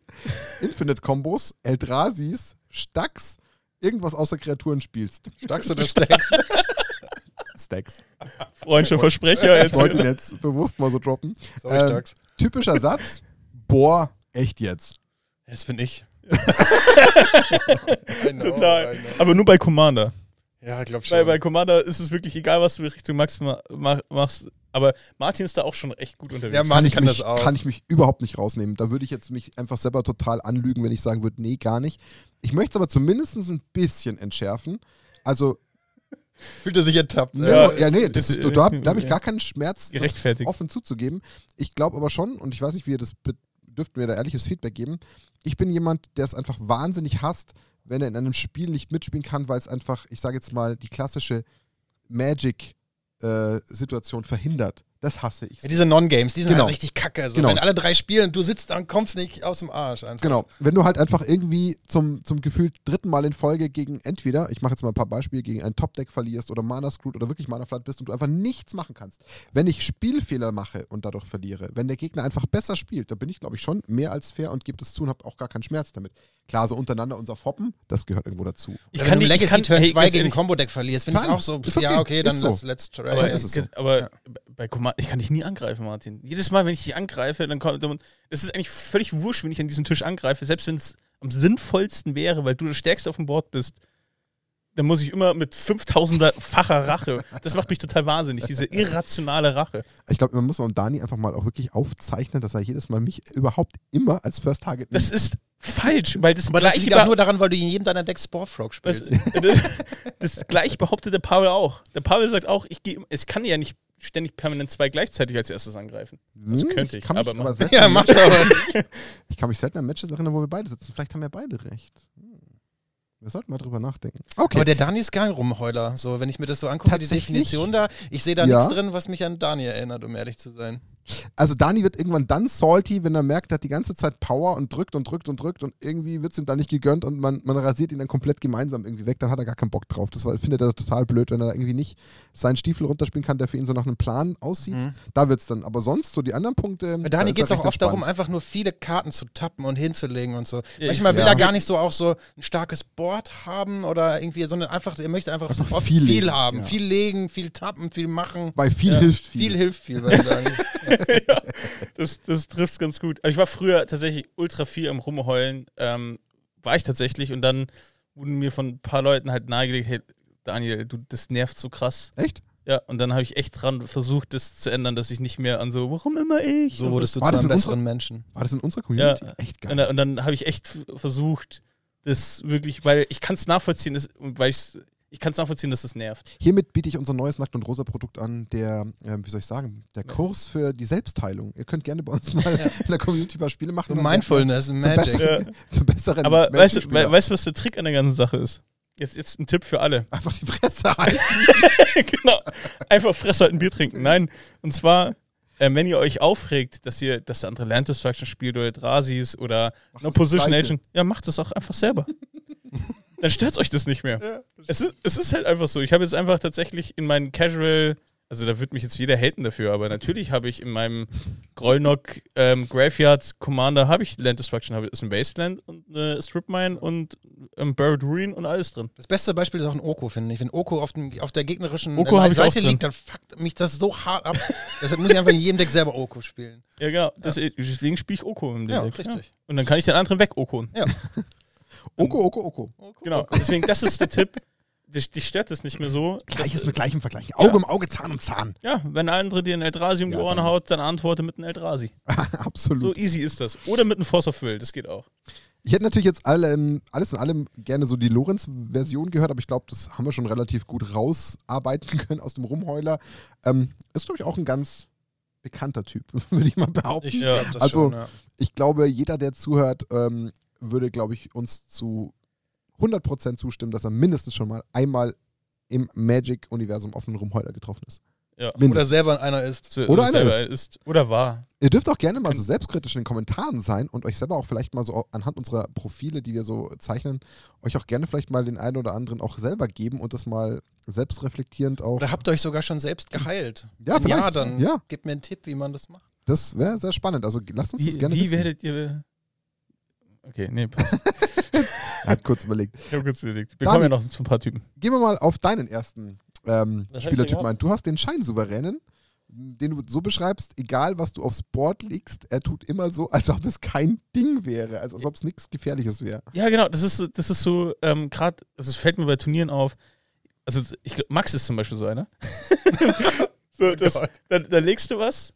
Infinite Combos, Eldrasis, Stacks, irgendwas außer Kreaturen spielst. Stacks oder Stacks? Stacks. Freundliche Versprecher Ich wollte ihn jetzt. bewusst mal so droppen. Sorry, Ähm. Typischer Satz. Boah, echt jetzt. Das bin ich. Total. Aber nur bei Commander. Ja, ich glaube schon. bei Commander ist es wirklich egal, was du Richtung Max ma mach, machst. Aber Martin ist da auch schon echt gut unterwegs. Ja, Mann, ich kann mich, das auch. kann ich mich überhaupt nicht rausnehmen. Da würde ich jetzt mich einfach selber total anlügen, wenn ich sagen würde, nee, gar nicht. Ich möchte es aber zumindest ein bisschen entschärfen. Also, Fühlt er sich ertappt. ja, Ja, ja nee, das ist, da, da habe ich gar keinen Schmerz, offen zuzugeben. Ich glaube aber schon, und ich weiß nicht, wie ihr das dürft mir da ehrliches Feedback geben. Ich bin jemand, der es einfach wahnsinnig hasst, wenn er in einem Spiel nicht mitspielen kann, weil es einfach, ich sage jetzt mal, die klassische Magic-Situation verhindert. Das hasse ich. Ja, diese Non-Games, die sind Genau. halt richtig kacke. So. Genau. Wenn alle drei spielen und du sitzt da und kommst nicht aus dem Arsch. Einfach. Genau, wenn du halt einfach irgendwie zum, zum gefühlt dritten Mal in Folge gegen entweder, ich mache jetzt mal ein paar Beispiele, gegen ein Top-Deck verlierst oder Mana Screwed oder wirklich Mana Flat bist und du einfach nichts machen kannst. Wenn ich Spielfehler mache und dadurch verliere, wenn der Gegner einfach besser spielt, da bin ich, glaube ich, schon mehr als fair und gebe es zu und habe auch gar keinen Schmerz damit. Klar, so untereinander unser Foppen, das gehört irgendwo dazu. Ich Oder kann wenn du die- Legacy kann- Turn hey, 2 ganz gegen ehrlich, Combo-Deck verlierst, finde ich auch so. Ist okay. Ja, okay, dann Ist so. let's, let's try. Aber es so. Aber Ja. bei Commander, ich kann dich nie angreifen, Martin. Jedes Mal, wenn ich dich angreife, dann kommt. Es ist eigentlich völlig wurscht, wenn ich an diesen Tisch angreife, selbst wenn es am sinnvollsten wäre, weil du der Stärkste auf dem Board bist. Dann muss ich immer mit 5000er-facher Rache. Das macht mich total wahnsinnig, diese irrationale Rache. Ich glaube, man muss beim Dani einfach mal auch wirklich aufzeichnen, dass er jedes Mal mich überhaupt immer als First Target Das nimmt. ist falsch, weil das Aber das gleiche liegt auch nur daran, weil du in jedem deiner Decks Sporefrog das, spielst. das, das gleich behauptet der Paul auch. Der Paul sagt auch, ich gehe, es kann ja nicht ständig permanent zwei gleichzeitig als erstes angreifen. Das Hm, könnte ich, kann mich aber aber mach- selten, ja, mach's aber. Ich kann mich selten an Matches erinnern, wo wir beide sitzen. Vielleicht haben wir beide recht. Hm. Wir sollten mal drüber nachdenken. Okay. Aber der Dani ist gar ein Rumheuler. So, wenn ich mir das so angucke, die? Definition da, ich sehe da Ja. nichts drin, was mich an Dani erinnert, um ehrlich zu sein. Also Dani wird irgendwann dann salty, wenn er merkt, er hat die ganze Zeit Power und drückt und drückt und drückt und irgendwie wird es ihm dann nicht gegönnt und man, man rasiert ihn dann komplett gemeinsam irgendwie weg, dann hat er gar keinen Bock drauf. Das war, findet er total blöd, wenn er irgendwie nicht seinen Stiefel runterspielen kann, der für ihn so nach einem Plan aussieht. Mhm. Da wird es dann. Aber sonst so die anderen Punkte. Bei da Dani ist geht es auch oft darum, entspannt. einfach nur viele Karten zu tappen und hinzulegen und so. Ja, Manchmal ich- will ja. er gar nicht so auch so ein starkes Board haben oder irgendwie, sondern einfach, er möchte einfach oft viel viel, legen, haben. ja. Viel legen, viel tappen, viel machen. Weil viel Ja. hilft viel. Viel hilft viel, würde ich sagen. Das, das trifft ganz gut. Aber ich war früher tatsächlich ultra viel am Rumheulen. Ähm, war ich tatsächlich. Und dann wurden mir von ein paar Leuten halt nahegelegt, hey, Daniel, du, das nervt so krass. Echt? Ja, und dann habe ich echt dran versucht, das zu ändern, dass ich nicht mehr an so, warum immer ich? So wurdest du War zu das einem in besseren Menschen. War das in unserer Community? Ja. Echt geil. Und dann, und dann habe ich echt versucht, das wirklich, weil ich kann es nachvollziehen, das, weil ich's, ich kann es nachvollziehen, dass das nervt. Hiermit biete ich unser neues Nackt- und Rosa-Produkt an, der, ähm, wie soll ich sagen, der Kurs für die Selbstheilung. Ihr könnt gerne bei uns mal in der Community ein paar Spiele machen. So und Mindfulness, zum Magic. besseren, zum besseren Aber weißt du, we- weißt du, was der Trick an der ganzen Sache ist? Jetzt, jetzt ein Tipp für alle. Einfach die Fresse halten. genau. Einfach Fresse halten, Bier trinken. Nein. Und zwar, ähm, wenn ihr euch aufregt, dass ihr, dass der andere Land Destruction spielt oder Drasis oder Macht No Position. Agent, ja, macht das auch einfach selber. Dann stört euch das nicht mehr. es, ist, es ist halt einfach so. Ich habe jetzt einfach tatsächlich in meinen Casual, also da wird mich jetzt jeder haten dafür, aber natürlich habe ich in meinem Grollnock, ähm, Graveyard, Commander habe ich Land Destruction, habe ist ein Wasteland und eine Strip Mine und ähm, Buried Ruin und alles drin. Das beste Beispiel ist auch ein Oko, finde ich. Wenn Oko auf, dem, auf der gegnerischen Oko äh, Seite drin. liegt, dann fuckt mich das so hart ab. Deshalb muss ich einfach in jedem Deck selber Oko spielen. Ja, genau. Das, Deswegen spiele ich Oko im Ja, Deck. richtig. Und dann kann ich den anderen weg-Okon. Ja. Oko, Oko, Oko. Oko, Genau. Oko. Deswegen, das ist der Tipp. Dich, dich stört es nicht mehr so. Gleiches mit gleichem Vergleich. Auge um Auge, Zahn um Zahn. Ja, wenn ein andere dir ein Eldrasi um die Ja, Ohren dann- haut, dann antworte mit einem Eldrasi. Absolut. So easy ist das. Oder mit einem Force of Will, das geht auch. Ich hätte natürlich jetzt alle, ähm, alles in allem gerne so die Lorenz-Version gehört, aber ich glaube, das haben wir schon relativ gut rausarbeiten können aus dem Rumheuler. Ähm, ist, glaube ich, auch ein ganz bekannter Typ, würde ich mal behaupten. Ich Ich, Ja. Also- schon, ja. glaube, jeder, der zuhört, ähm, würde, glaube ich, uns zu 100% zustimmen, dass er mindestens schon mal einmal im Magic-Universum auf einen Rumheuler getroffen ist. Ja. Oder selber einer ist. So- Oder einer selber ist. ist. Oder war. Ihr dürft auch gerne mal so selbstkritisch in den Kommentaren sein und euch selber auch vielleicht mal so anhand unserer Profile, die wir so zeichnen, euch auch gerne vielleicht mal den einen oder anderen auch selber geben und das mal selbstreflektierend auch. Oder habt ihr euch sogar schon selbst geheilt? Ja, Wenn ja, vielleicht. dann Ja. gebt mir einen Tipp, wie man das macht. Das wäre sehr spannend. Also lasst uns das Wie, gerne wie wissen. werdet ihr. Okay, nee, passt. Er hat kurz überlegt. Ich habe kurz überlegt. Wir kommen ja Dani. noch zu ein paar Typen. Gehen wir mal auf deinen ersten ähm, denn ein. Du hast den Scheinsouveränen, den du so beschreibst, egal was du aufs Board legst, er tut immer so, als ob es kein Ding wäre, also als ob es nichts Gefährliches wäre. Ja, genau. Das ist, so- das ist so, ähm, gerade, also es fällt mir bei Turnieren auf. Also, ich glaub, Max ist zum Beispiel so einer. so, das, Gott. da, da legst du was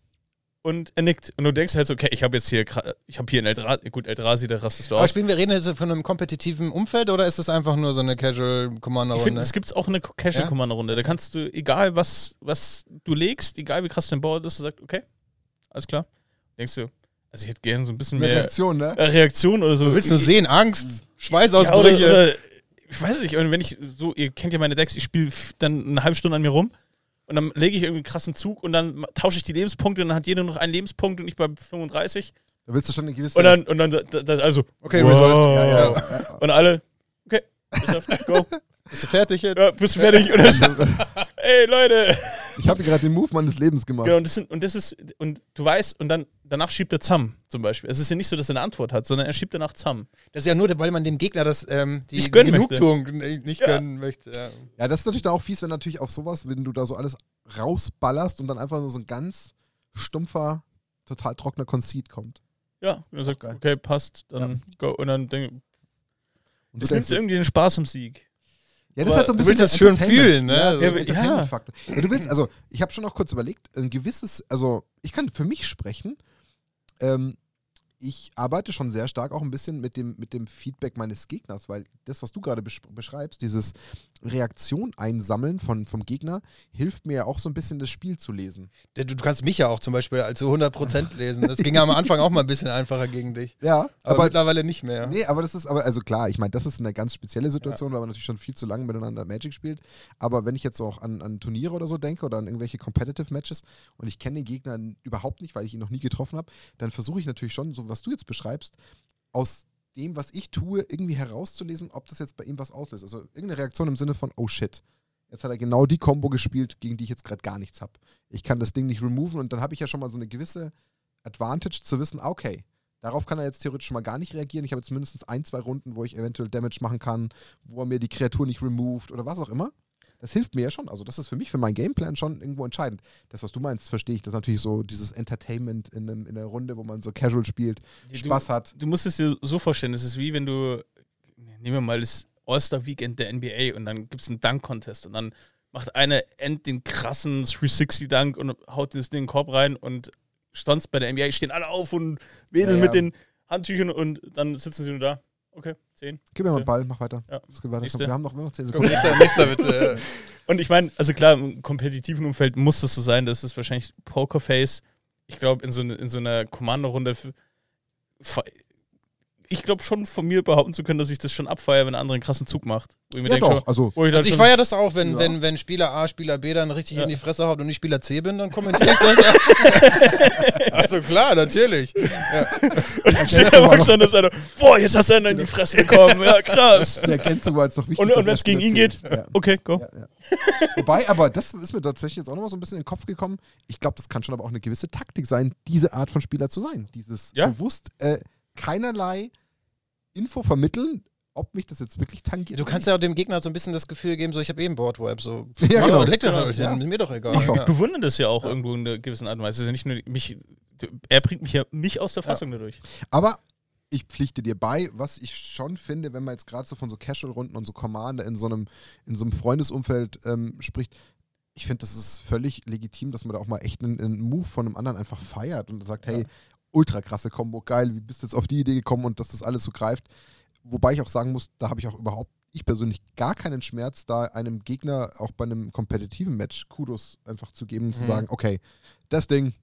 und er nickt. Und du denkst halt so, okay, ich habe jetzt hier, ich habe hier einen Eldrazi, gut, Eldrazi, da rastest du Aber aus. spielen wir reden jetzt von einem kompetitiven Umfeld oder ist das einfach nur so eine Casual Ich Commander-Runde? finde, es gibt auch eine Casual Ja? Commander Runde. Da kannst du, egal was, was du legst, egal wie krass dein Board ist, du sagst, okay, alles klar. Denkst du, also ich hätte gerne so ein bisschen mehr Reaktion, ne? äh, Reaktion oder so. Was willst du Ich- sehen? Angst? Ja, Schweißausbrüche? oder, oder, ich weiß nicht, und wenn ich so, ihr kennt ja meine Decks, ich spiele dann eine halbe Stunde an mir rum und dann lege ich irgendwie einen krassen Zug und dann tausche ich die Lebenspunkte und dann hat jeder noch einen Lebenspunkt und ich bei 35 Da willst du schon eine gewisse. und dann, und dann, da, da, also, Okay, wow. resolved. ja, ja, und alle, okay, resolved, go, Bist du fertig jetzt? ja, bist du fertig? Und dann, ey, Leute! Ich habe gerade den Move meines Lebens gemacht. Genau, und das, sind, und das ist, und du weißt, und dann, danach schiebt er Zam zum Beispiel. Es ist ja nicht so, dass er eine Antwort hat, sondern er schiebt danach Zam. Das ist ja nur, weil man dem Gegner das, ähm, die Nicht gönnen Genugtuung nicht nicht Ja. gönnen möchte. Ja. Ja, das ist natürlich dann auch fies, wenn natürlich auf sowas, wenn du da so alles rausballerst und dann einfach nur so ein ganz stumpfer, total trockener Conceit kommt. Ja, und er sagt, geil. okay, passt, dann go. Und dann denk, Und das du nimmt irgendwie den Spaß am Sieg. ja, das aber halt so ein du bisschen willst der das schön fühlen, ne? Ja, Also- der Ja. Ja, du willst, also, ich habe schon auch kurz überlegt, ein gewisses, also, ich kann für mich sprechen, ähm, ich arbeite schon sehr stark auch ein bisschen mit dem, mit dem Feedback meines Gegners, weil das, was du gerade besch beschreibst, dieses Reaktion einsammeln von, vom Gegner, hilft mir ja auch so ein bisschen das Spiel zu lesen. Du, du kannst mich ja auch zum Beispiel als zu 100% lesen. Das ging ja am Anfang auch mal ein bisschen einfacher gegen dich. Ja, Aber, aber, mittlerweile nicht mehr. nee, aber das ist, aber, also klar, ich meine, das ist eine ganz spezielle Situation, weil man natürlich schon viel zu lange miteinander Magic spielt. Aber wenn ich jetzt auch an, an Turniere oder so denke oder an irgendwelche Competitive Matches und ich kenne den Gegner überhaupt nicht, weil ich ihn noch nie getroffen habe, dann versuche ich natürlich schon, so was du jetzt beschreibst, aus dem, was ich tue, irgendwie herauszulesen, ob das jetzt bei ihm was auslöst. Also irgendeine Reaktion im Sinne von, oh shit, jetzt hat er genau die Combo gespielt, gegen die ich jetzt gerade gar nichts habe. Ich kann das Ding nicht removen und dann habe ich ja schon mal so eine gewisse Advantage zu wissen, ah, okay, darauf kann er jetzt theoretisch schon mal gar nicht reagieren. Ich habe jetzt mindestens ein, zwei Runden, wo ich eventuell Damage machen kann, wo er mir die Kreatur nicht removed oder was auch immer. Das hilft mir ja schon. Also, das ist für mich, für meinen Gameplan schon irgendwo entscheidend. Das, was du meinst, verstehe ich. Das ist natürlich so dieses Entertainment in, einem, in einer Runde, wo man so casual spielt, Die- Spaß hat. Du musst es dir so vorstellen, es ist wie wenn du, nehmen wir mal das All-Star-Weekend der NBA und dann gibt es einen Dunk-Contest und dann macht einer End den krassen 360-Dunk und haut das Ding in den Korb rein und sonst bei der NBA stehen alle auf und wedeln Ja, mit ja. den Handtüchern und dann sitzen sie nur da. Okay, 10. Gib mir mal den Ball, mach weiter. Ja. Weiter. Wir haben noch, noch 10 Komm, Sekunden. nächster, nächster bitte. Und ich meine, also klar, im kompetitiven Umfeld muss das so sein, das ist wahrscheinlich Pokerface. Ich glaube, in, so ne, in so einer Kommandorunde ich glaube schon von mir behaupten zu können, dass ich das schon abfeiere, wenn ein anderer einen krassen Zug macht. Wo ich mir Ja, denk, doch. schon, Also, wo ich Also ich feiere das auch, wenn, Ja. wenn, wenn Spieler A, Spieler B dann richtig Ja. in die Fresse haut und ich Spieler C bin, dann kommentiere ich das. also klar, natürlich. Stell dir mal vor, dass einer, boah, jetzt hast du einen in die Fresse bekommen. Ja, krass. die Ergänzung war jetzt noch wichtig. Und, und wenn es gegen ihn geht. Ja. okay, go. Ja, ja. Wobei, aber das ist mir tatsächlich jetzt auch nochmal so ein bisschen in den Kopf gekommen. Ich glaube, das kann schon aber auch eine gewisse Taktik sein, diese Art von Spieler zu sein. Dieses Ja. bewusst äh, keinerlei Info vermitteln, ob mich das jetzt wirklich tangiert. Du kannst ja auch dem Gegner so ein bisschen das Gefühl geben, so ich habe eben Boardwipe, so Ja, genau. leg doch Genau, halt ja. hin, ist mir doch egal. Ich Ja. bewundere das ja auch irgendwo in einer gewissen Art und Weise. Ja nicht nur mich, er bringt mich ja mich aus der Fassung dadurch. Aber ich pflichte dir bei, was ich schon finde, wenn man jetzt gerade so von so Casual-Runden und so Commander in so einem, in so einem Freundesumfeld ähm, spricht, ich finde, das ist völlig legitim, dass man da auch mal echt einen, einen Move von einem anderen einfach feiert und sagt, hey, ultra krasse Kombo, geil, wie bist du jetzt auf die Idee gekommen und dass das alles so greift. Wobei ich auch sagen muss, da habe ich auch überhaupt, ich persönlich gar keinen Schmerz, da einem Gegner auch bei einem kompetitiven Match Kudos einfach zu geben, zu Mhm. sagen, okay, das Ding,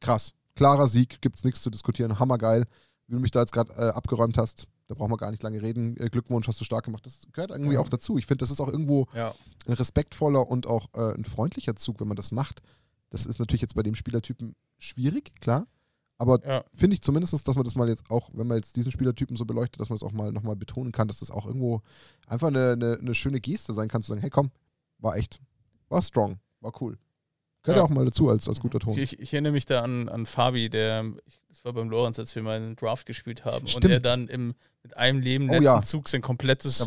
krass, klarer Sieg, gibt's nichts zu diskutieren, hammergeil, wie du mich da jetzt gerade äh, abgeräumt hast, da brauchen wir gar nicht lange reden, äh, Glückwunsch, hast du stark gemacht, das gehört irgendwie Ja. auch dazu. Ich finde, das ist auch irgendwo Ja. ein respektvoller und auch äh, ein freundlicher Zug, wenn man das macht. Das ist natürlich jetzt bei dem Spielertypen schwierig, klar. Aber Ja. finde ich zumindest, dass man das mal jetzt auch, wenn man jetzt diesen Spielertypen so beleuchtet, dass man das auch mal nochmal betonen kann, dass das auch irgendwo einfach eine, eine, eine schöne Geste sein kann, zu sagen, hey komm, war echt, war strong, war cool. Gehört ja auch mal dazu als, als guter Ton. Ich, ich, ich erinnere mich da an, an Fabi, der, ich- das war beim Lorenz, als wir mal einen Draft gespielt haben und Stimmt. er dann im, mit einem Leben Oh letzten ja. Zug sein komplettes.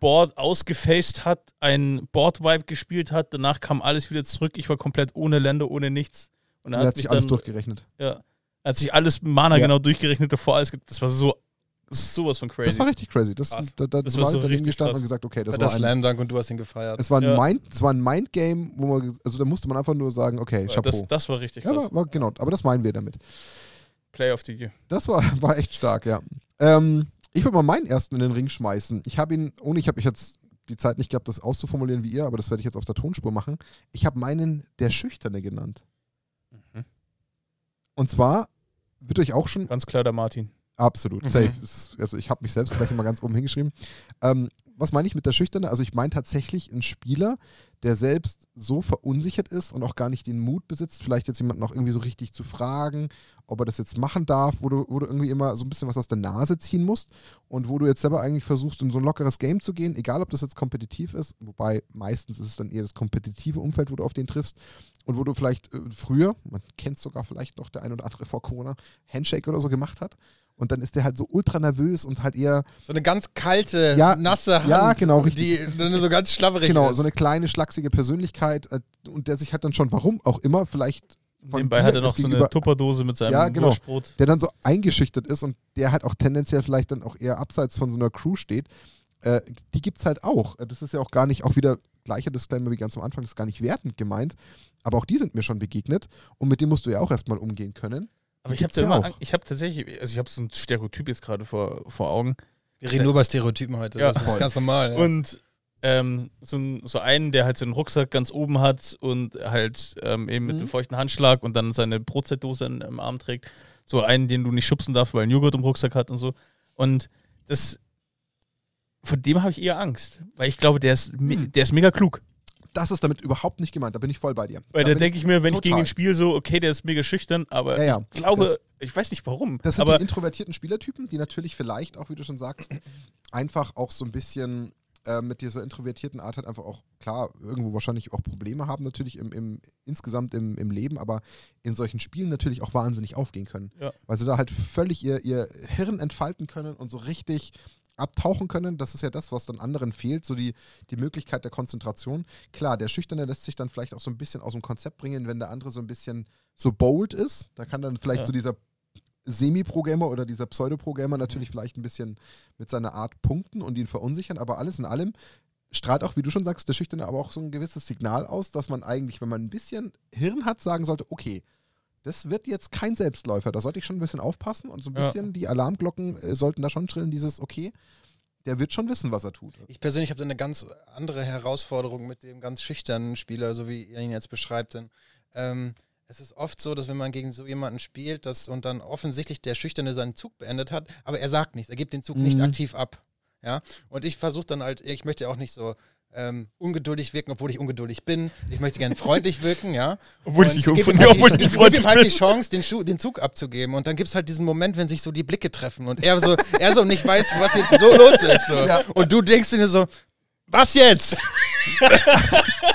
Board ausgefaced hat, ein Board-Wipe gespielt hat, danach kam alles wieder zurück, ich war komplett ohne Länder, ohne nichts. Und Und er hat hat sich sich alles dann, durchgerechnet. ja, er hat sich alles Mana Ja. genau durchgerechnet, davor das war so, das ist sowas von crazy. Das war richtig crazy. Das, Krass. da, da, Das das war so daneben richtig gestanden und gesagt, okay, das Das war war ein Slam Dunk und du hast ihn gefeiert. Es war ein, Ja. Mind, es war ein Mind-Game, wo man, also da musste man einfach nur sagen, okay, Chapeau. das, das war richtig ja, krass. war, war, genau, aber das meinen wir damit. Play of the Year. Das war, war echt stark, ja. Ähm, ich würde mal meinen ersten in den Ring schmeißen. Ich habe ihn, ohne ich habe ich jetzt die Zeit nicht gehabt, das auszuformulieren wie ihr, aber das werde ich jetzt auf der Tonspur machen. Ich habe meinen der Schüchterne genannt. Und zwar wird euch auch schon Ganz klar der Martin. Absolut, Mhm. safe. Also ich habe mich selbst gleich mal ganz oben hingeschrieben. Ähm, was meine ich mit der Schüchterne? Also ich meine tatsächlich einen Spieler, der selbst so verunsichert ist und auch gar nicht den Mut besitzt, vielleicht jetzt jemanden auch irgendwie so richtig zu fragen, ob er das jetzt machen darf, wo du, wo du irgendwie immer so ein bisschen was aus der Nase ziehen musst und wo du jetzt selber eigentlich versuchst, in so ein lockeres Game zu gehen, egal ob das jetzt kompetitiv ist, wobei meistens ist es dann eher das kompetitive Umfeld, wo du auf den triffst und wo du vielleicht äh, früher, man kennt sogar vielleicht noch der ein oder andere vor Corona, Handshake oder so gemacht hat. Und dann ist der halt so ultra nervös und halt eher, So eine ganz kalte, Ja, nasse Hand, ja, genau, richtig. die so ganz schlabberig genau, ist. so eine kleine, schlachsige Persönlichkeit äh, und der sich halt dann schon, warum auch immer, vielleicht von Nebenbei hat er noch so eine Tupperdose mit seinem Ja, genau. Wurstbrot. der dann so eingeschüchtert ist und der halt auch tendenziell vielleicht dann auch eher abseits von so einer Crew steht, äh, die gibt es halt auch. Äh, Das ist ja auch gar nicht, auch wieder gleicher Disclaimer wie ganz am Anfang, das ist gar nicht wertend gemeint, aber auch die sind mir schon begegnet und mit dem musst du ja auch erstmal umgehen können. Aber ich habe ja immer, ich habe tatsächlich, also ich habe so ein Stereotyp jetzt gerade vor, vor Augen. Wir reden nur über Stereotypen heute. Ja, das ist voll. ganz normal. Ja. Und ähm, so, ein, so einen, der halt so einen Rucksack ganz oben hat und halt ähm, eben mit Mhm. dem feuchten Handschlag und dann seine Brotzeitdose im Arm trägt. So einen, den du nicht schubsen darfst, weil einen Joghurt im Rucksack hat und so. Und das, von dem habe ich eher Angst. Weil ich glaube, der ist, me- Hm. der ist mega klug. Das ist damit überhaupt nicht gemeint, da bin ich voll bei dir. Weil da da denke ich mir, wenn ich gegen total. ihn spiele, so, okay, der ist mega schüchtern, aber Ja, ja. ich glaube, Das- ich weiß nicht warum. Das sind aber die introvertierten Spielertypen, die natürlich vielleicht auch, wie du schon sagst, einfach auch so ein bisschen äh, mit dieser introvertierten Art halt einfach auch, klar, irgendwo wahrscheinlich auch Probleme haben, natürlich im, im, insgesamt im, im Leben, aber in solchen Spielen natürlich auch wahnsinnig aufgehen können. Ja. Weil sie da halt völlig ihr, ihr Hirn entfalten können und so richtig abtauchen können. Das ist ja das, was dann anderen fehlt, so die, die Möglichkeit der Konzentration. Klar, der Schüchterne lässt sich dann vielleicht auch so ein bisschen aus dem Konzept bringen, wenn der andere so ein bisschen so bold ist. Da kann dann vielleicht Ja. so dieser Semi-Pro-Gamer oder dieser Pseudo-Pro-Gamer natürlich vielleicht ein bisschen mit seiner Art punkten und ihn verunsichern, aber alles in allem strahlt auch, wie du schon sagst, der Schüchterne aber auch so ein gewisses Signal aus, dass man eigentlich, wenn man ein bisschen Hirn hat, sagen sollte, okay, das wird jetzt kein Selbstläufer, da sollte ich schon ein bisschen aufpassen und so ein Ja. bisschen, die Alarmglocken äh, sollten da schon schrillen, dieses, okay, der wird schon wissen, was er tut. Ich persönlich habe da eine ganz andere Herausforderung mit dem ganz schüchternen Spieler, so wie ihr ihn jetzt beschreibt. Denn ähm, es ist oft so, dass wenn man gegen so jemanden spielt dass, und dann offensichtlich der Schüchterne seinen Zug beendet hat, aber er sagt nichts, er gibt den Zug nicht Mhm. aktiv ab. Ja, und ich versuche dann halt, ich möchte ja auch nicht so ähm, ungeduldig wirken, obwohl ich ungeduldig bin. Ich möchte gerne freundlich wirken, ja. Obwohl ich Und nicht gib von halt obwohl ich nicht ihm freundlich halt die bin. Chance, den, den Zug abzugeben. Und dann gibt es halt diesen Moment, wenn sich so die Blicke treffen und er so, er so nicht weiß, was jetzt so los ist. So. Ja. Und du denkst dir so, was jetzt?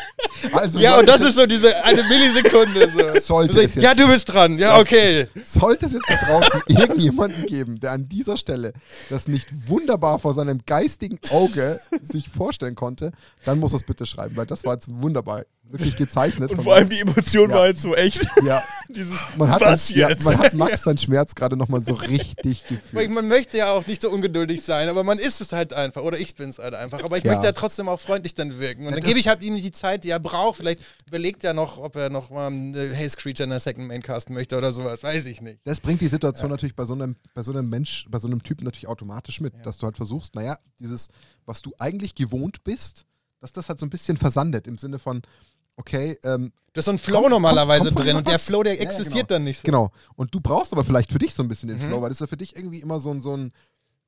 Also, Ja, und das ist so diese eine Millisekunde. So. Sollte so, es jetzt- ja, du bist dran. Ja, okay. Sollte es jetzt da draußen irgendjemanden geben, der an dieser Stelle das nicht wunderbar vor seinem geistigen Auge sich vorstellen konnte, dann muss er es bitte schreiben, weil das war jetzt wunderbar, wirklich gezeichnet. Und vor allem die Emotion Ja. war halt so echt. Ja, Dieses man hat, Was das, ja, jetzt? man hat Max seinen Schmerz gerade nochmal so richtig gefühlt. Man möchte ja auch nicht so ungeduldig sein, aber man ist es halt einfach. Oder ich bin es halt einfach. Aber ich Ja. möchte ja trotzdem auch freundlich dann wirken. Und Ja, dann gebe ich halt ihm die Zeit, die er braucht. Vielleicht überlegt er noch, ob er noch mal einen äh, Haze Creature in der Second Main casten möchte oder sowas. Weiß ich nicht. Das bringt die Situation natürlich bei so, einem, bei so einem Mensch, bei so einem Typen natürlich automatisch mit, dass du halt versuchst, naja, dieses, was du eigentlich gewohnt bist, dass das halt so ein bisschen versandet im Sinne von, okay, ähm, Du hast so einen Flow Kommt- normalerweise kommt- kommt drin und der? Flow, der Ja, ja, existiert genau. dann nicht so. Genau. Und du brauchst aber vielleicht für dich so ein bisschen den Mhm. Flow, weil das ja für dich irgendwie immer so ein, so ein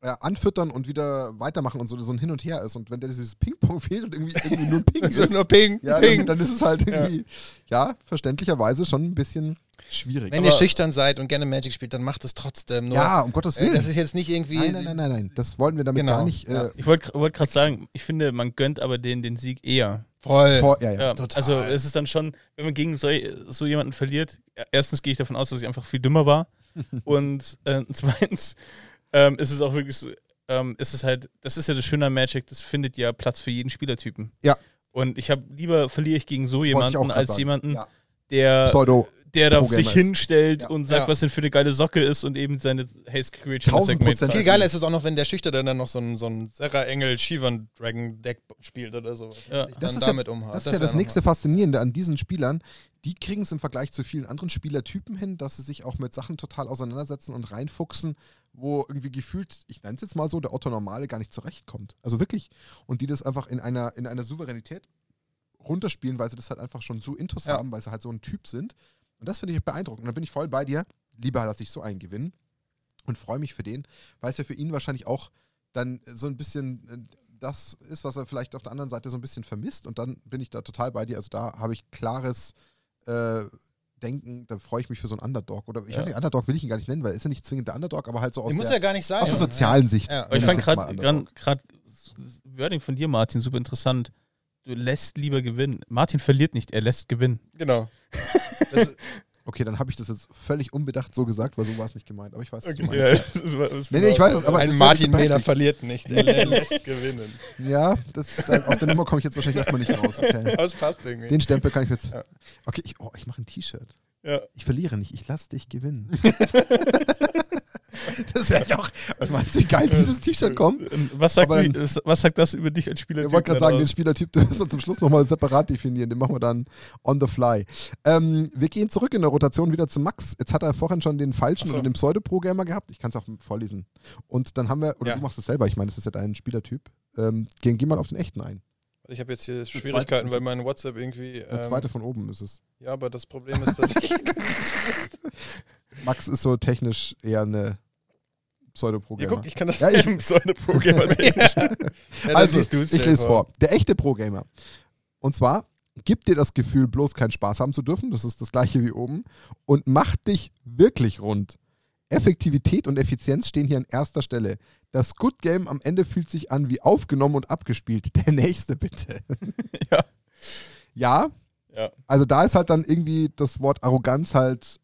äh, Anfüttern und wieder weitermachen und so, so ein Hin und Her ist. Und wenn dir dieses Ping-Pong fehlt und irgendwie, irgendwie nur Ping Also ist, nur Ping, ja, Ping. dann, dann ist es halt irgendwie, ja. verständlicherweise schon ein bisschen schwierig. Wenn ihr schüchtern seid und gerne Magic spielt, dann macht es trotzdem. Nur, ja, um Gottes äh, Willen. das ist jetzt nicht irgendwie. nein, nein, nein, nein, nein. Das wollten wir damit Genau. gar nicht. Äh, Ja. Ich wollte wollt gerade sagen, ich finde, man gönnt aber den, den Sieg eher. Voll. vor, ja, ja. Ja, total. also es ist dann schon, wenn man gegen so, so jemanden verliert, ja, erstens gehe ich davon aus, dass ich einfach viel dümmer war. und äh, zweitens ähm, ist es auch wirklich so, ähm, ist es halt, das ist ja das Schöne an Magic, das findet ja Platz für jeden Spielertypen. Ja. Und ich habe lieber verliere ich gegen so jemanden als sagen. jemanden, Ja. der, Pseudo. Der da sich hinstellt Ja. und sagt, Ja. was denn für eine geile Socke ist und eben seine Haze Creature 1000 Prozent. Viel geiler ist es auch noch, wenn der Schüchterne dann noch so ein, so ein Serra Engel Shivan Dragon Deck spielt oder so. Ja. Sich Das dann ist ja- damit umhaut. Das ist ja das nächste Faszinierende an diesen Spielern. Die kriegen es im Vergleich zu vielen anderen Spielertypen hin, dass sie sich auch mit Sachen total auseinandersetzen und reinfuchsen, wo irgendwie gefühlt, ich nenne es jetzt mal so, der Otto Normale gar nicht zurechtkommt. Also wirklich. Und die das einfach in einer, in einer Souveränität runterspielen, weil sie das halt einfach schon so intus Ja. haben, weil sie halt so ein Typ sind. Und das finde ich beeindruckend. Und da bin ich voll bei dir. Lieber lasse ich so einen gewinnen und freue mich für den, weil es ja für ihn wahrscheinlich auch dann so ein bisschen äh, das ist, was er vielleicht auf der anderen Seite so ein bisschen vermisst. Und dann bin ich da total bei dir. Also da habe ich klares äh, Denken, da freue ich mich für so einen Underdog. Oder ich Ja. weiß nicht, Underdog will ich ihn gar nicht nennen, weil er ist ja nicht zwingend der Underdog, aber halt so aus, der, ja gar nicht sein. aus der sozialen Sicht. Ja. Aber ich fand gerade Wording von dir, Martin, super interessant. Du lässt lieber gewinnen. Martin verliert nicht, er lässt gewinnen. Genau. Das, Okay, dann habe ich das jetzt völlig unbedacht so gesagt, weil so war es nicht gemeint. Aber ich weiß, was du Ja, meinst. das war- das Nee, nee, ich weiß es, aber ein Martin berechtigt. verliert nicht. Er lässt gewinnen. Ja, das, da, aus der Nummer komme ich jetzt wahrscheinlich erstmal nicht raus. Okay. Aber es passt irgendwie. Den Stempel kann ich jetzt. Ja. Okay, ich, oh, ich mache ein T-Shirt. Ja. Ich verliere nicht, ich lasse dich gewinnen. das wäre ja auch. Was meinst du, wie geil dieses T-Shirt kommt? Was sagt, Aber die, dann- was sagt das über dich als Spieler? Ich wollte gerade sagen, den Spielertyp, den müssen wir zum Schluss nochmal separat definieren. Den machen wir dann on the fly. Ähm, wir gehen zurück in der Rotation wieder zu Max. Jetzt hat er vorhin schon den falschen so. oder den Pseudo-Programmer gehabt. Ich kann es auch vorlesen. Und dann haben wir, oder Ja. du machst es selber, ich meine, das ist ja dein Spielertyp. Ähm, geh, geh mal auf den echten ein. Ich habe jetzt hier Schwierigkeiten, weil mein WhatsApp irgendwie. Der ähm, zweite von oben ist es. Ja, aber das Problem ist, dass ich. Max ist so technisch eher eine ja, Pseudo-Programmer. guck, ich kann das. Ja, ich- so eine Pro-Gamer. ja, also, ich lese vor. Der echte Pro-Gamer. Und zwar gibt dir das Gefühl, bloß keinen Spaß haben zu dürfen. Das ist das gleiche wie oben. Und macht dich wirklich rund. Effektivität und Effizienz stehen hier an erster Stelle. Das Good Game am Ende fühlt sich an wie aufgenommen und abgespielt. Der nächste bitte. Ja. Ja, Ja. also da ist halt dann irgendwie das Wort Arroganz halt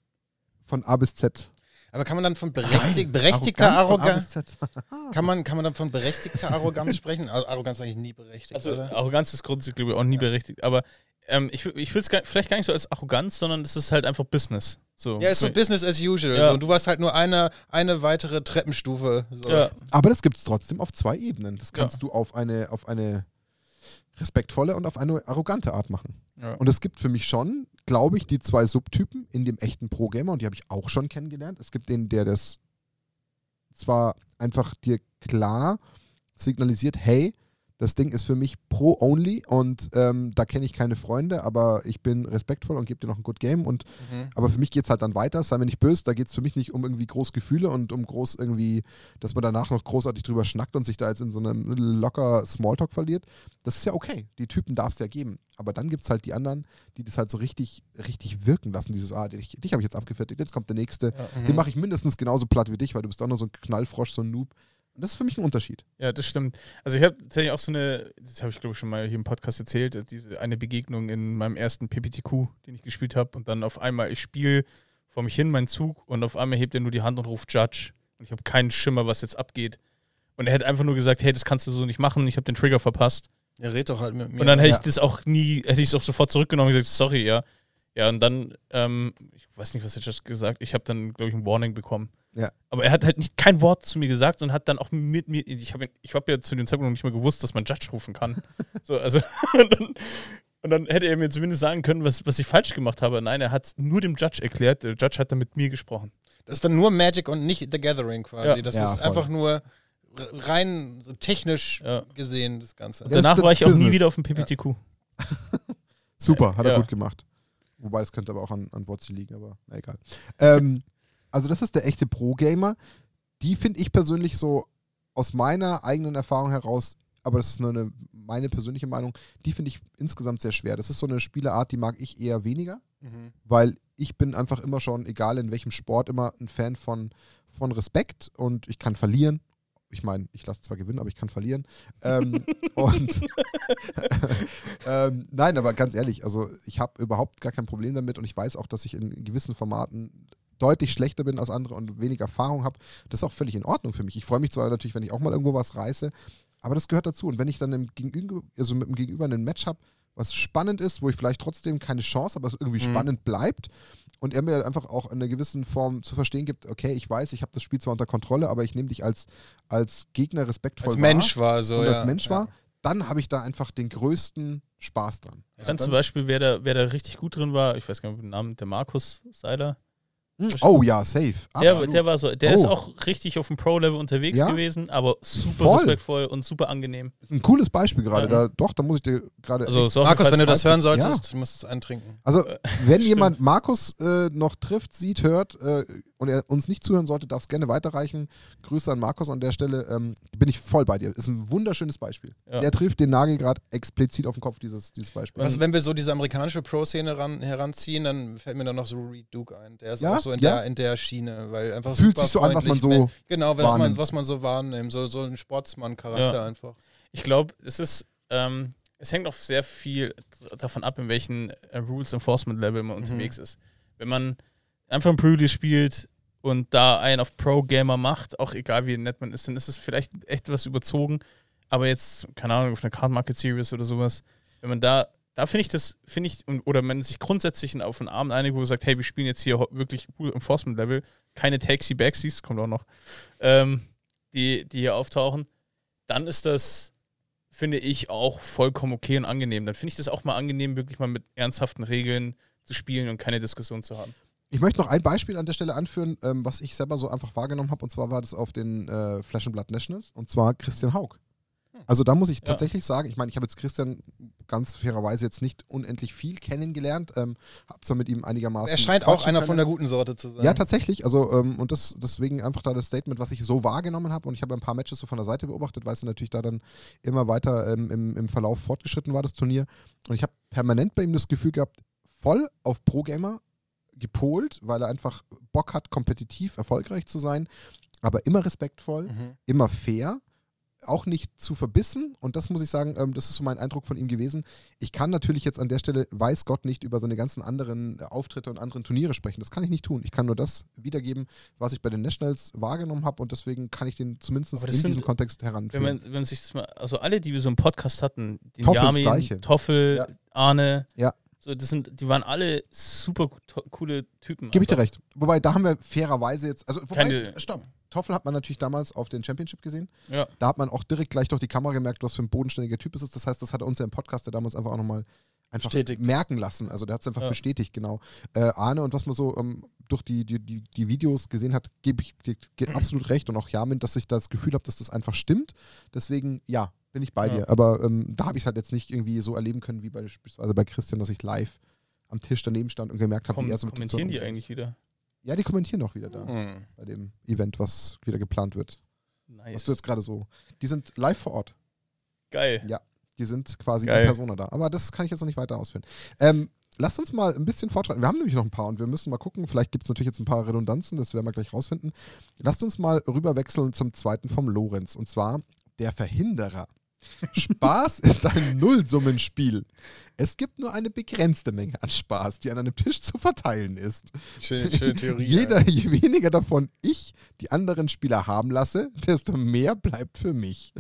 von A bis Z. Aber kann man dann von berechtig, berechtigter Arroganz. bis Z. Kann man, kann man dann von berechtigter Arroganz sprechen? Also Arroganz ist eigentlich nie berechtigt, Also oder? Arroganz ist grundsätzlich glaube ich, auch nie berechtigt. Aber ähm, ich, ich will es vielleicht gar nicht so als Arroganz, sondern es ist halt einfach Business. So. Ja, ist so Business as usual. Ja. So. Und du warst halt nur eine, eine weitere Treppenstufe. So. Ja. Aber das gibt es trotzdem auf zwei Ebenen. Das kannst Ja. du auf eine, auf eine respektvolle und auf eine arrogante Art machen. Ja. Und es gibt für mich schon, glaube ich, die zwei Subtypen in dem echten Pro-Gamer und die habe ich auch schon kennengelernt. Es gibt den, der das zwar einfach dir klar signalisiert, hey, Das Ding ist für mich Pro-Only und ähm, da kenne ich keine Freunde, aber ich bin respektvoll und gebe dir noch ein Good Game. Und, Mhm. Aber für mich geht es halt dann weiter. Sei mir nicht böse, da geht es für mich nicht um irgendwie groß Gefühle und um groß irgendwie, dass man danach noch großartig drüber schnackt und sich da jetzt in so einem locker Smalltalk verliert. Das ist ja okay. Die Typen darf es ja geben. Aber dann gibt es halt die anderen, die das halt so richtig, richtig wirken lassen. Dieses, ah, dich, dich habe ich jetzt abgefertigt, jetzt kommt der nächste. Mhm. Den mache ich mindestens genauso platt wie dich, weil du bist auch nur so ein Knallfrosch, so ein Noob. Das ist für mich ein Unterschied. Ja, das stimmt. Also ich habe tatsächlich auch so eine, das habe ich glaube ich schon mal hier im Podcast erzählt, äh, diese eine Begegnung in meinem ersten PPTQ, den ich gespielt habe und dann auf einmal, ich spiele vor mich hin meinen Zug und auf einmal hebt er nur die Hand und ruft Judge und ich habe keinen Schimmer, was jetzt abgeht. Und er hätte einfach nur gesagt, hey, das kannst du so nicht machen, ich habe den Trigger verpasst. Ja, red doch halt mit mir. Und dann hätte Ja. ich das auch nie, hätte ich es auch sofort zurückgenommen und gesagt, sorry, ja. Ja, und dann, ähm, ich weiß nicht, was er just gesagt ich habe dann, glaube ich, ein Warning bekommen. Ja. Aber er hat halt nicht kein Wort zu mir gesagt und hat dann auch mit mir, ich habe ich hab ja zu dem Zeitpunkt noch nicht mal gewusst, dass man Judge rufen kann. so, also, und dann, und dann hätte er mir zumindest sagen können, was, was ich falsch gemacht habe. Nein, er hat nur dem Judge erklärt, der Judge hat dann mit mir gesprochen. Das ist dann nur Magic und nicht The Gathering quasi. Ja. Das Ja, ist voll. einfach nur rein so technisch Ja. gesehen, das Ganze. Das Danach war ich auch nie Business. wieder auf dem PPTQ. Super, hat er Ja. gut gemacht. Wobei das könnte aber auch an, an Botzi liegen, aber na egal. ähm, also das ist der echte Pro-Gamer. Die finde ich persönlich so aus meiner eigenen Erfahrung heraus, aber das ist nur eine, meine persönliche Meinung, die finde ich insgesamt sehr schwer. Das ist so eine Spieleart, die mag ich eher weniger, Mhm. weil ich bin einfach immer schon, egal in welchem Sport, immer ein Fan von, von Respekt und ich kann verlieren. Ich meine, ich lasse zwar gewinnen, aber ich kann verlieren. Ähm, und ähm, nein, aber ganz ehrlich, also ich habe überhaupt gar kein Problem damit und ich weiß auch, dass ich in gewissen Formaten deutlich schlechter bin als andere und weniger Erfahrung habe. Das ist auch völlig in Ordnung für mich. Ich freue mich zwar natürlich, wenn ich auch mal irgendwo was reiße, aber das gehört dazu. Und wenn ich dann im Gegenüber, also mit dem Gegenüber ein Match habe, was spannend ist, wo ich vielleicht trotzdem keine Chance, aber es irgendwie Mhm. spannend bleibt und er mir einfach auch in einer gewissen Form zu verstehen gibt, okay, ich weiß, ich habe das Spiel zwar unter Kontrolle, aber ich nehme dich als, als Gegner respektvoll Als wahr Mensch war so. und ja. als Mensch ja. war, dann habe ich da einfach den größten Spaß dran. Ich fand zum Beispiel, wer da, wer da richtig gut drin war, ich weiß gar nicht den Namen, der Markus Seiler. Oh ja, safe. Der, Absolut. der war so, der Oh. ist auch richtig auf dem Pro-Level unterwegs Ja? gewesen, aber super Voll. respektvoll und super angenehm. ein cooles Beispiel gerade. Ja. Da, doch, da muss ich dir gerade. Also, sorry, Markus, wenn du das hören Ja. solltest, du musst es eintrinken. Also, wenn Stimmt. jemand Markus äh, noch trifft, sieht, hört äh, und er uns nicht zuhören sollte, darf es gerne weiterreichen. Grüße an Markus an der Stelle. Ähm, bin ich voll bei dir. Ist ein wunderschönes Beispiel. Ja. Der trifft den Nagel gerade explizit auf den Kopf, dieses, dieses Beispiel. Also, wenn wir so diese amerikanische Pro-Szene ran, heranziehen, dann fällt mir dann noch so Reed Duke ein. Der ist Ja? auch so in, Ja? der, in der Schiene, weil einfach Fühlt sich so an, was man so Genau, was man, was man so wahrnimmt. So, so ein Sportsmann-Charakter Ja. einfach. Ich glaube, es ist, ähm, es hängt auch sehr viel davon ab, in welchen äh, Rules Enforcement Level man unterwegs ist. Wenn man einfach ein Pro spielt und da einen auf Pro-Gamer macht, auch egal wie nett man ist, dann ist es vielleicht echt was überzogen. Aber jetzt, keine Ahnung, auf einer Card Market Series oder sowas, wenn man da, da finde ich das, finde ich, oder man sich grundsätzlich auf einen Abend einigt, wo man sagt, hey, wir spielen jetzt hier wirklich Rule Enforcement Level, keine Taxi Backsies, kommt auch noch, ähm, die, die hier auftauchen, dann ist das, finde ich, auch vollkommen okay und angenehm. Dann finde ich das auch mal angenehm, wirklich mal mit ernsthaften Regeln zu spielen und keine Diskussion zu haben. Ich möchte noch ein Beispiel an der Stelle anführen, ähm, was ich selber so einfach wahrgenommen habe, und zwar war das auf den äh, Blood Nationals, und zwar Christian Haug. Also da muss ich Ja. tatsächlich sagen, ich meine, ich habe jetzt Christian ganz fairerweise jetzt nicht unendlich viel kennengelernt, ähm, habe zwar mit ihm einigermaßen. Er scheint auch einer können. von der guten Sorte zu sein. Ja, tatsächlich. Also, ähm, und das, deswegen einfach da das Statement, was ich so wahrgenommen habe. Und ich habe ein paar Matches so von der Seite beobachtet, weil es natürlich da dann immer weiter ähm, im, im Verlauf fortgeschritten war, das Turnier. Und ich habe permanent bei ihm das Gefühl gehabt, voll auf Pro-Gamer gepolt, weil er einfach Bock hat, kompetitiv erfolgreich zu sein, aber immer respektvoll, Mhm. immer fair. Auch nicht zu verbissen und das muss ich sagen, ähm, das ist so mein Eindruck von ihm gewesen. Ich kann natürlich jetzt an der Stelle, weiß Gott, nicht über seine ganzen anderen äh, Auftritte und anderen Turniere sprechen. Das kann ich nicht tun. Ich kann nur das wiedergeben, was ich bei den Nationals wahrgenommen habe und deswegen kann ich den zumindest in sind- diesem Kontext Wenn heranführen. man, wenn man sich das mal, also alle, die wir so im Podcast hatten, den Toffel Yamin. Toffel, Ja. Arne, Ja. So, das sind, die waren alle super coole Typen. Gebe ich dir recht. Wobei, da haben wir fairerweise jetzt, also wobei, Keine- stopp. Toffel hat man natürlich damals auf den Championship gesehen. Ja. Da hat man auch direkt gleich durch die Kamera gemerkt, was für ein bodenständiger Typ es ist. Das heißt, das hat er uns ja im Podcast ja damals einfach auch nochmal einfach Bestätigt. merken lassen. Also der hat es einfach Ja. bestätigt, genau. Äh, Arne und was man so ähm, durch die, die, die, die Videos gesehen hat, gebe ich dir absolut recht und auch Jamin, dass ich das Gefühl habe, dass das einfach stimmt. Deswegen, ja, bin ich bei Ja. dir. Aber ähm, da habe ich es halt jetzt nicht irgendwie so erleben können, wie beispielsweise bei Christian, dass ich live am Tisch daneben stand und gemerkt habe, Komm, wie er so mit kommentieren die eigentlich wieder? Ja, die kommentieren auch wieder da Hm. bei dem Event, was wieder geplant wird. Nice. Was du jetzt gerade so. Die sind live vor Ort. Geil. Die sind quasi Geil. in Persona da. Aber das kann ich jetzt noch nicht weiter ausführen. Ähm, lasst uns mal ein bisschen fortschreiten. Wir haben nämlich noch ein paar und wir müssen mal gucken. Vielleicht gibt es natürlich jetzt ein paar Redundanzen, das werden wir gleich rausfinden. Lasst uns mal rüberwechseln zum zweiten vom Lorenz. Und zwar der Verhinderer. Spaß ist ein Nullsummenspiel. Es gibt nur eine begrenzte Menge an Spaß, die an einem Tisch zu verteilen ist. Schöne, schöne Theorie. Jeder, je weniger davon ich die anderen Spieler haben lasse, desto mehr bleibt für mich.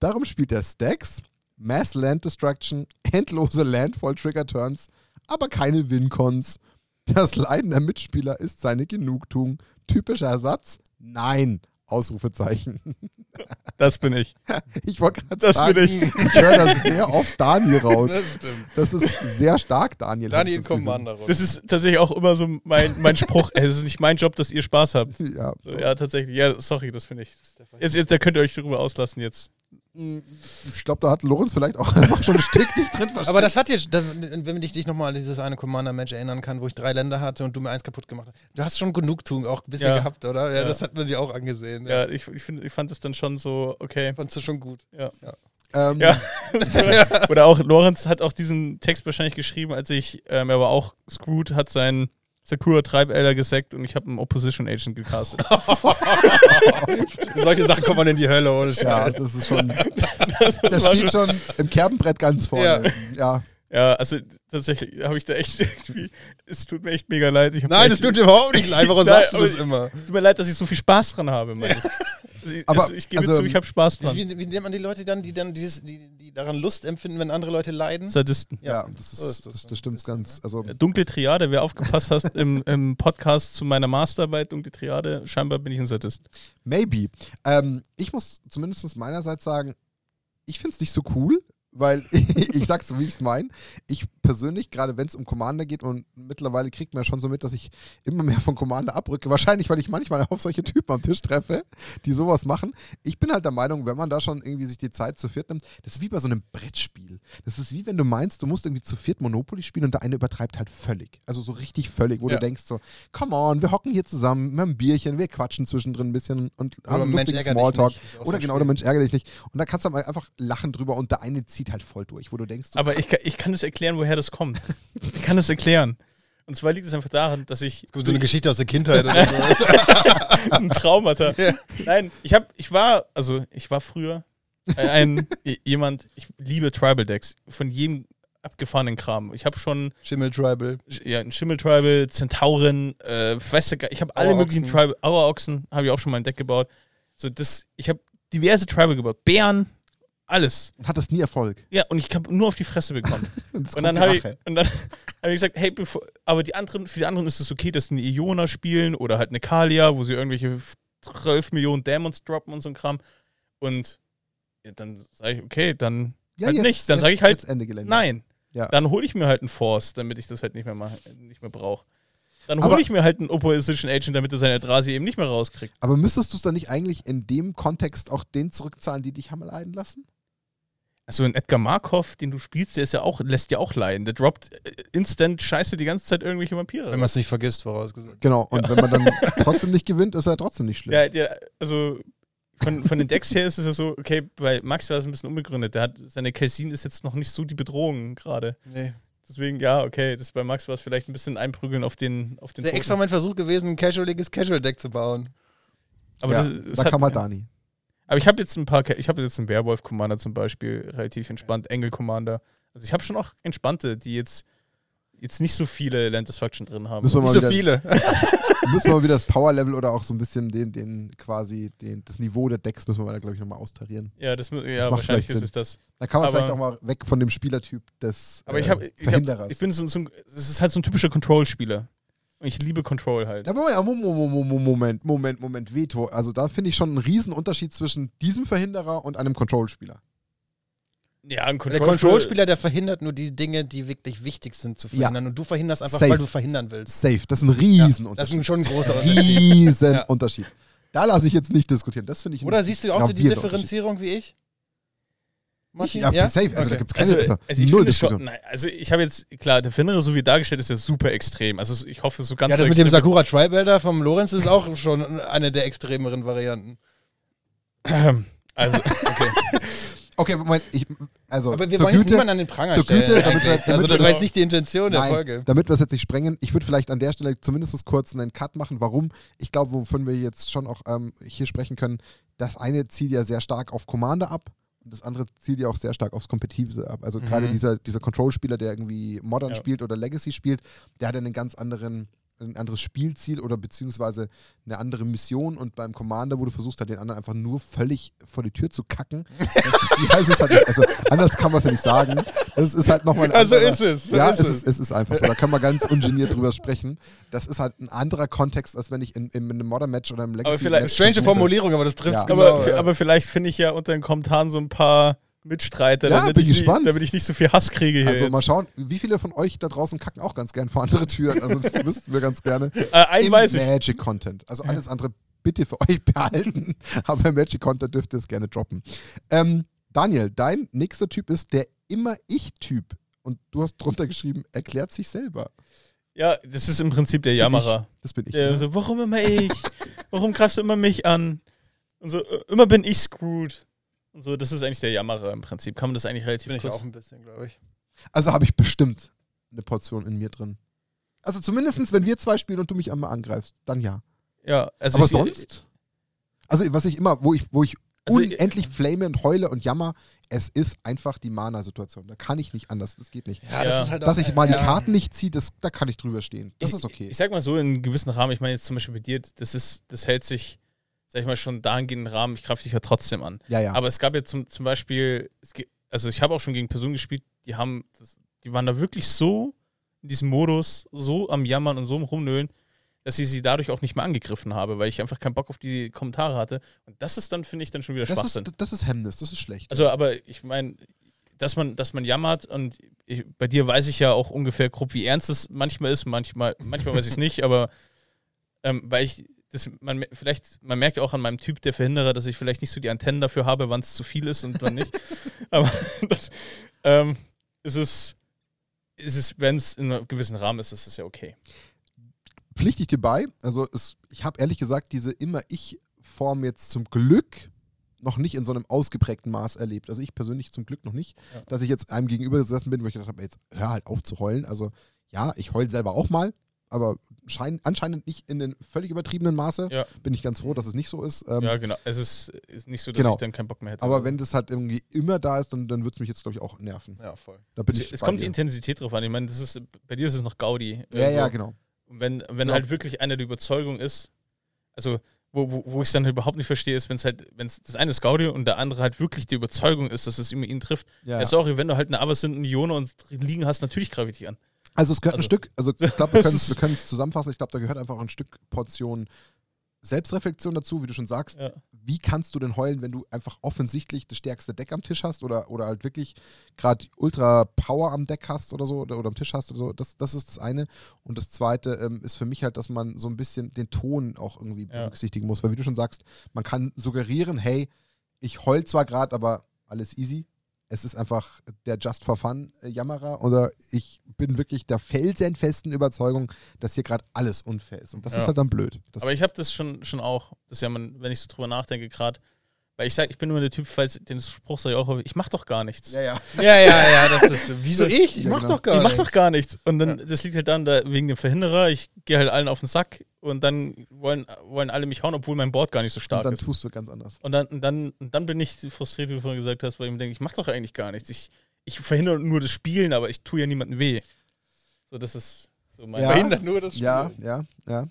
Darum spielt er Stacks, Mass Land Destruction, endlose Landfall Trigger Turns, aber keine Wincons. Das Leiden der Mitspieler ist seine Genugtuung. Typischer Satz? Nein. Ausrufezeichen. Das bin ich. Ich wollte gerade Das sagen, bin ich. ich höre das sehr oft Daniel raus. Das stimmt. Das ist sehr stark, Daniel. Daniel ich das. Commander. Das ist tatsächlich auch immer so mein, mein Spruch. Es ist nicht mein Job, dass ihr Spaß habt. Ja, So, Ja, tatsächlich. Ja, sorry, das finde ich. Jetzt, jetzt, da könnt ihr euch drüber auslassen jetzt. Ich glaube, da hat Lorenz vielleicht auch einfach schon ein Stück nicht drin verstanden. Aber das hat jetzt, das, wenn ich dich nochmal an dieses eine Commander-Match erinnern kann, wo ich drei Länder hatte und du mir eins kaputt gemacht hast. Du hast schon Genugtuung auch ein bisschen Ja. gehabt, oder? Ja, Ja. das hat man dir auch angesehen. Ja, ich, ich, find, ich fand es dann schon so, okay. Fandst du schon gut. ähm, Ja. Oder auch, Lorenz hat auch diesen Text wahrscheinlich geschrieben, als ich, ähm, er war auch, Screwed hat seinen Sakura Tribe Elder gesackt und ich habe einen Opposition Agent gecastet. Solche Sachen kommen man in die Hölle, ohne Ja, Scheiß. das ist schon. Das Der war steht schon im Kerbenbrett ganz vorne. Ja. Ja, also tatsächlich habe ich da echt irgendwie, es tut mir echt mega leid. Nein, echt- tut dir überhaupt nicht leid. Warum sagst du das immer? Tut mir leid, dass ich so viel Spaß dran habe, meine ich. Also. Aber, also ich gebe also, zu, ich habe Spaß dran. Wie, wie nennt man die Leute dann, die dann dieses, die, die daran Lust empfinden, wenn andere Leute leiden? Sadisten. Ja, das, ist, so ist das das, das stimmt ganz. Also, Dunkle Triade, wer aufgepasst hast im, im Podcast zu meiner Masterarbeit, Dunkle Triade, scheinbar bin ich ein Sadist. maybe. Ähm, ich muss zumindest meinerseits sagen, ich finde es nicht so cool, weil ich sag's so, wie ich es meine. Ich persönlich, gerade wenn es um Commander geht und mittlerweile kriegt man ja schon so mit, dass ich immer mehr von Commander abrücke. Wahrscheinlich, weil ich manchmal auf solche Typen am Tisch treffe, die sowas machen. Ich bin halt der Meinung, wenn man da schon irgendwie sich die Zeit zu viert nimmt, das ist wie bei so einem Brettspiel. Das ist wie wenn du meinst, du musst irgendwie zu viert Monopoly spielen und der eine übertreibt halt völlig. Also so richtig völlig, wo Ja. du denkst so, come on, wir hocken hier zusammen mit einem Bierchen, wir quatschen zwischendrin ein bisschen und haben lustigen Smalltalk. so Oder ein genau, der Mensch ärgere dich nicht. Und da kannst du einfach lachen drüber und der eine zieht halt voll durch, wo du denkst, so, Aber ich, kann- ich kann es erklären, woher das kommt. Ich kann es erklären. Und zwar liegt es einfach daran, dass ich So eine Geschichte aus der Kindheit oder so. ein Traumata. Nein, ich habe, ich war, also ich war früher ein jemand, ich liebe Tribal Decks von jedem abgefahrenen Kram. Ich habe schon Schimmel Tribal. ja, ein Schimmel Tribal, Zentauren, äh, ich habe alle möglichen Tribal, Auerochsen habe ich auch schon mal ein Deck gebaut. So das, ich habe diverse Tribal gebaut, Bären, alles. und hattest nie Erfolg. Ja, und ich habe nur auf die Fresse bekommen. Und, Und dann habe ich, und dann hab ich gesagt, hey, bevor, aber die anderen, für die anderen ist es okay, dass die eine Iona spielen oder halt eine Kalia, wo sie irgendwelche 12 Millionen Demons droppen und so ein Kram. Und ja, dann sage ich, okay, dann ja, halt jetzt, nicht. Dann sage ich halt, nein. Ja. Dann hole ich mir halt einen Force, damit ich das halt nicht mehr, mach, nicht mehr brauche. Dann hole ich mir halt einen Opposition Agent, damit er seine Drasi eben nicht mehr rauskriegt. Aber müsstest du es dann nicht eigentlich in dem Kontext auch den zurückzahlen, die dich haben leiden lassen? Also ein Edgar Markov, den du spielst, der ist ja auch, lässt ja auch leiden. Der droppt äh, instant scheiße die ganze Zeit irgendwelche Vampire. Wenn man es nicht vergisst, vorausgesagt. Genau, und wenn man dann trotzdem nicht gewinnt, ist er trotzdem nicht schlimm. Ja, der, also von, von den Decks her ist es ja so, okay, bei Max war es ein bisschen unbegründet. Der hat, seine Kelsin ist jetzt noch nicht so die Bedrohung gerade. Nee. Deswegen, ja, okay, das bei Max war es vielleicht ein bisschen einprügeln auf den auf den Der Toten. extra mein Versuch gewesen, ein casualiges Casual-Deck zu bauen. Aber, ja, das, das da hat- kam mal Dani. Aber ich habe jetzt ein paar, ich habe jetzt einen Werwolf-Commander zum Beispiel, relativ entspannt, Engel-Commander. Also ich habe schon auch entspannte, die jetzt, jetzt nicht so viele Land Destruction drin haben. Müssen wir Nicht mal so wieder, viele. müssen wir mal wieder das Power-Level oder auch so ein bisschen den, den quasi den, das Niveau der Decks müssen wir mal, glaube ich, nochmal austarieren. ja, das, Das ja macht wahrscheinlich vielleicht ist es das. Da kann man Aber- vielleicht auch mal weg von dem Spielertyp des Aber ich äh, habe, ich, hab, Verhinderers. ich bin so, so ein, es ist halt so ein typischer Control-Spieler. Und ich liebe Control halt. Ja, Moment, Moment, Moment, Moment, Veto. Also da finde ich schon einen riesen Unterschied zwischen diesem Verhinderer und einem Control-Spieler. Ja, ein Der Control-Spieler, der verhindert nur die Dinge, die wirklich wichtig sind zu verhindern. Und du verhinderst einfach, Safe. weil du verhindern willst. Safe, das ist ein riesen Das ist ein schon ein großer Unterschied. riesen Ja. Unterschied. Da lasse ich jetzt nicht diskutieren. Das finde ich Oder siehst du auch so die Differenzierung wie ich? Martin? ja, safe. Also da Okay. gibt es keine Also, also, also ich null Diskussion. schon, nein, also ich habe jetzt, klar, der Verhinderer, so wie dargestellt, ist ja super extrem. Also ich hoffe, so ganz Ja, das so mit dem Sakura Tribe vom Lorenz ist auch schon eine der extremeren Varianten. Also, okay. Okay, Moment, ich, also Aber wir zur wollen jetzt Güte, niemanden an den Pranger zur stellen. Güte, damit wir- eigentlich. damit also das war jetzt nicht die Intention der Nein, Folge. damit wir es jetzt nicht sprengen, ich würde vielleicht an der Stelle zumindest kurz einen Cut machen, warum. Ich glaube, wovon wir jetzt schon auch ähm, hier sprechen können, das eine zielt ja sehr stark auf Commander ab und das andere zielt ja auch sehr stark aufs Kompetitive ab. Also gerade Mhm. dieser, dieser Control-Spieler, der irgendwie Modern Ja. spielt oder Legacy spielt, der hat ja einen ganz anderen ein anderes Spielziel oder beziehungsweise eine andere Mission und beim Commander, wo du versuchst halt den anderen einfach nur völlig vor die Tür zu kacken. Das ist, ja, es ist halt, also anders kann man es ja nicht sagen. Das ist halt nochmal ein Also ist es. So ja, ist es, es. ist, es ist einfach so. Da kann man ganz ungeniert drüber sprechen. Das ist halt ein anderer Kontext, als wenn ich in, in einem Modern Match oder im Legacy vielleicht- Match Strange Formulierung, aber das trifft Ja. genau. aber, ja. aber vielleicht finde ich ja unter den Kommentaren so ein paar Mitstreiter, Ja, damit, bin ich nicht, gespannt. damit ich nicht so viel Hass kriege hier. Also jetzt. mal schauen, wie viele von euch da draußen kacken auch ganz gern vor andere Türen. Also das wüssten wir ganz gerne. äh, Im weiß ich. Magic Content. Also alles andere bitte für euch behalten, aber im Magic Content dürft ihr es gerne droppen. Ähm, Daniel, dein nächster Typ ist der immer Ich-Typ. Und du hast drunter geschrieben, erklärt sich selber. Ja, das ist im Prinzip der Jammerer. Das bin ich. Der ne? so, warum immer ich? Warum greifst du immer mich an? Und so, äh, immer bin ich screwed. Und so, das ist eigentlich der Jammerer im Prinzip. Kann man das eigentlich relativ bin ich kurz- auch ein bisschen, glaube ich. Also habe ich bestimmt eine Portion in mir drin. Also zumindest, wenn wir zwei spielen und du mich einmal angreifst, dann ja. Ja, also Aber ich, sonst? Also was ich immer, wo ich, wo ich Also, unendlich flame und heule und jammer, es ist einfach die Mana-Situation. Da kann ich nicht anders. Das geht nicht. Ja, das ist halt Dass ich mal die ja. Karten nicht ziehe, das, da kann ich drüber stehen. Das ich, ist okay. Ich sag mal so, in einem gewissen Rahmen, ich meine jetzt zum Beispiel bei dir, das ist, das hält sich, sag ich mal, schon dahingehend im Rahmen, ich greife dich ja trotzdem an. ja, ja. Aber es gab ja zum, zum Beispiel, ge- also ich habe auch schon gegen Personen gespielt, die haben, das, die waren da wirklich so in diesem Modus, so am Jammern und so am Rumnölen, dass ich sie dadurch auch nicht mehr angegriffen habe, weil ich einfach keinen Bock auf die Kommentare hatte. Und das ist dann, finde ich, dann schon wieder das, Schwachsinn. ist, das ist Hemmnis, das ist schlecht. Also, aber ich meine, dass man, dass man jammert und ich, bei dir weiß ich ja auch ungefähr grob, wie ernst es manchmal ist. Manchmal, manchmal weiß ich es nicht, aber ähm, weil ich das, man vielleicht, man merkt auch an meinem Typ der Verhinderer, dass ich vielleicht nicht so die Antennen dafür habe, wann es zu viel ist und wann nicht. aber das, ähm, ist es, ist es, wenn es in einem gewissen Rahmen ist, ist es ja okay. Pflichte ich dir bei. Also es, ich habe ehrlich gesagt diese immer-Ich-Form jetzt zum Glück noch nicht in so einem ausgeprägten Maß erlebt. Also ich persönlich zum Glück noch nicht, Ja. dass ich jetzt einem gegenüber gesessen bin, wo ich gedacht habe, jetzt hör halt auf zu heulen. Also ja, ich heul selber auch mal, aber schein, anscheinend nicht in den völlig übertriebenen Maße. Ja. Bin ich ganz froh, dass es nicht so ist. Ähm, ja, genau. Es ist, ist nicht so, dass Genau. ich dann keinen Bock mehr hätte. aber wenn das halt irgendwie immer da ist, dann, dann wird es mich jetzt, glaube ich, auch nerven. Ja, voll. Da bin es, ich es kommt die dir. Intensität drauf an. Ich meine, das ist, bei dir ist es noch Gaudi. Ja, ja, irgendwo. genau. Und wenn, wenn Ja. halt wirklich einer der Überzeugung ist, also wo, wo, wo ich es dann überhaupt nicht verstehe, ist, wenn es halt, wenn es das eine ist Gaudi und der andere halt wirklich die Überzeugung ist, dass es immer ihn trifft. Ja, Ja. sorry, wenn du halt eine eine Ione und liegen hast, natürlich greife ich dich an. Also es gehört ein Also- Stück, also ich glaube, wir können es zusammenfassen. Ich glaube, da gehört einfach ein Stück Portion Selbstreflexion dazu, wie du schon sagst. Ja. Wie kannst du denn heulen, wenn du einfach offensichtlich das stärkste Deck am Tisch hast oder, oder halt wirklich gerade Ultra Power am Deck hast oder so oder, oder am Tisch hast oder so? Das, das ist das eine. Und das zweite ähm, ist für mich halt, dass man so ein bisschen den Ton auch irgendwie Ja. berücksichtigen muss. Weil wie du schon sagst, man kann suggerieren, hey, ich heul zwar gerade, aber alles easy. Es ist einfach der Just for Fun äh, Jammerer oder ich bin wirklich der felsenfesten Überzeugung, dass hier gerade alles unfair ist. Und das Ja. ist halt dann blöd. Das Aber ich habe das schon, schon auch, das ja, man, wenn ich so drüber nachdenke, gerade, weil ich sage, ich bin nur der Typ, falls den Spruch sage ich auch, ich mach doch gar nichts. ja, ja. Ja, ja, ja, das ist. Wieso ich? Ich Ja, mach genau. doch gar ich mach nichts. doch gar nichts. Und dann, das liegt halt dann da wegen dem Verhinderer. Ich gehe halt allen auf den Sack und dann wollen, wollen alle mich hauen, obwohl mein Board gar nicht so Und stark dann ist. tust du ganz anders. Und dann, und dann, und dann bin ich frustriert, wie du vorhin gesagt hast, weil ich mir denke, ich mache doch eigentlich gar nichts. Ich, ich verhindere nur das Spielen, aber ich tue ja niemandem weh. So, das ist so mein Ja. Verhindert nur das Ja, Spiel. ja, ja.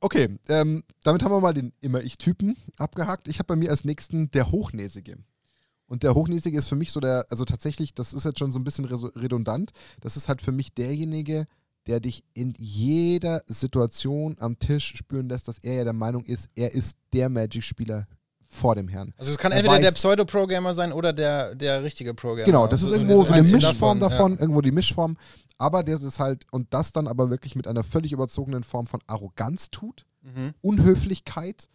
Okay, ähm, damit haben wir mal den Immer-Ich-Typen abgehakt. Ich habe bei mir als nächsten der Hochnäsige. Und der Hochnäsige ist für mich so der, also tatsächlich, das ist jetzt schon so ein bisschen redundant, das ist halt für mich derjenige, der dich in jeder Situation am Tisch spüren lässt, dass er ja der Meinung ist, er ist der Magic-Spieler vor dem Herrn. Also es kann Er entweder weiß- der Pseudo-Programmer sein oder der, der richtige Programmer. Genau, das ist Also irgendwo so eine Mischform davon, ja. irgendwo die Mischform. Aber der ist halt, und das dann aber wirklich mit einer völlig überzogenen Form von Arroganz tut. Mhm. Unhöflichkeit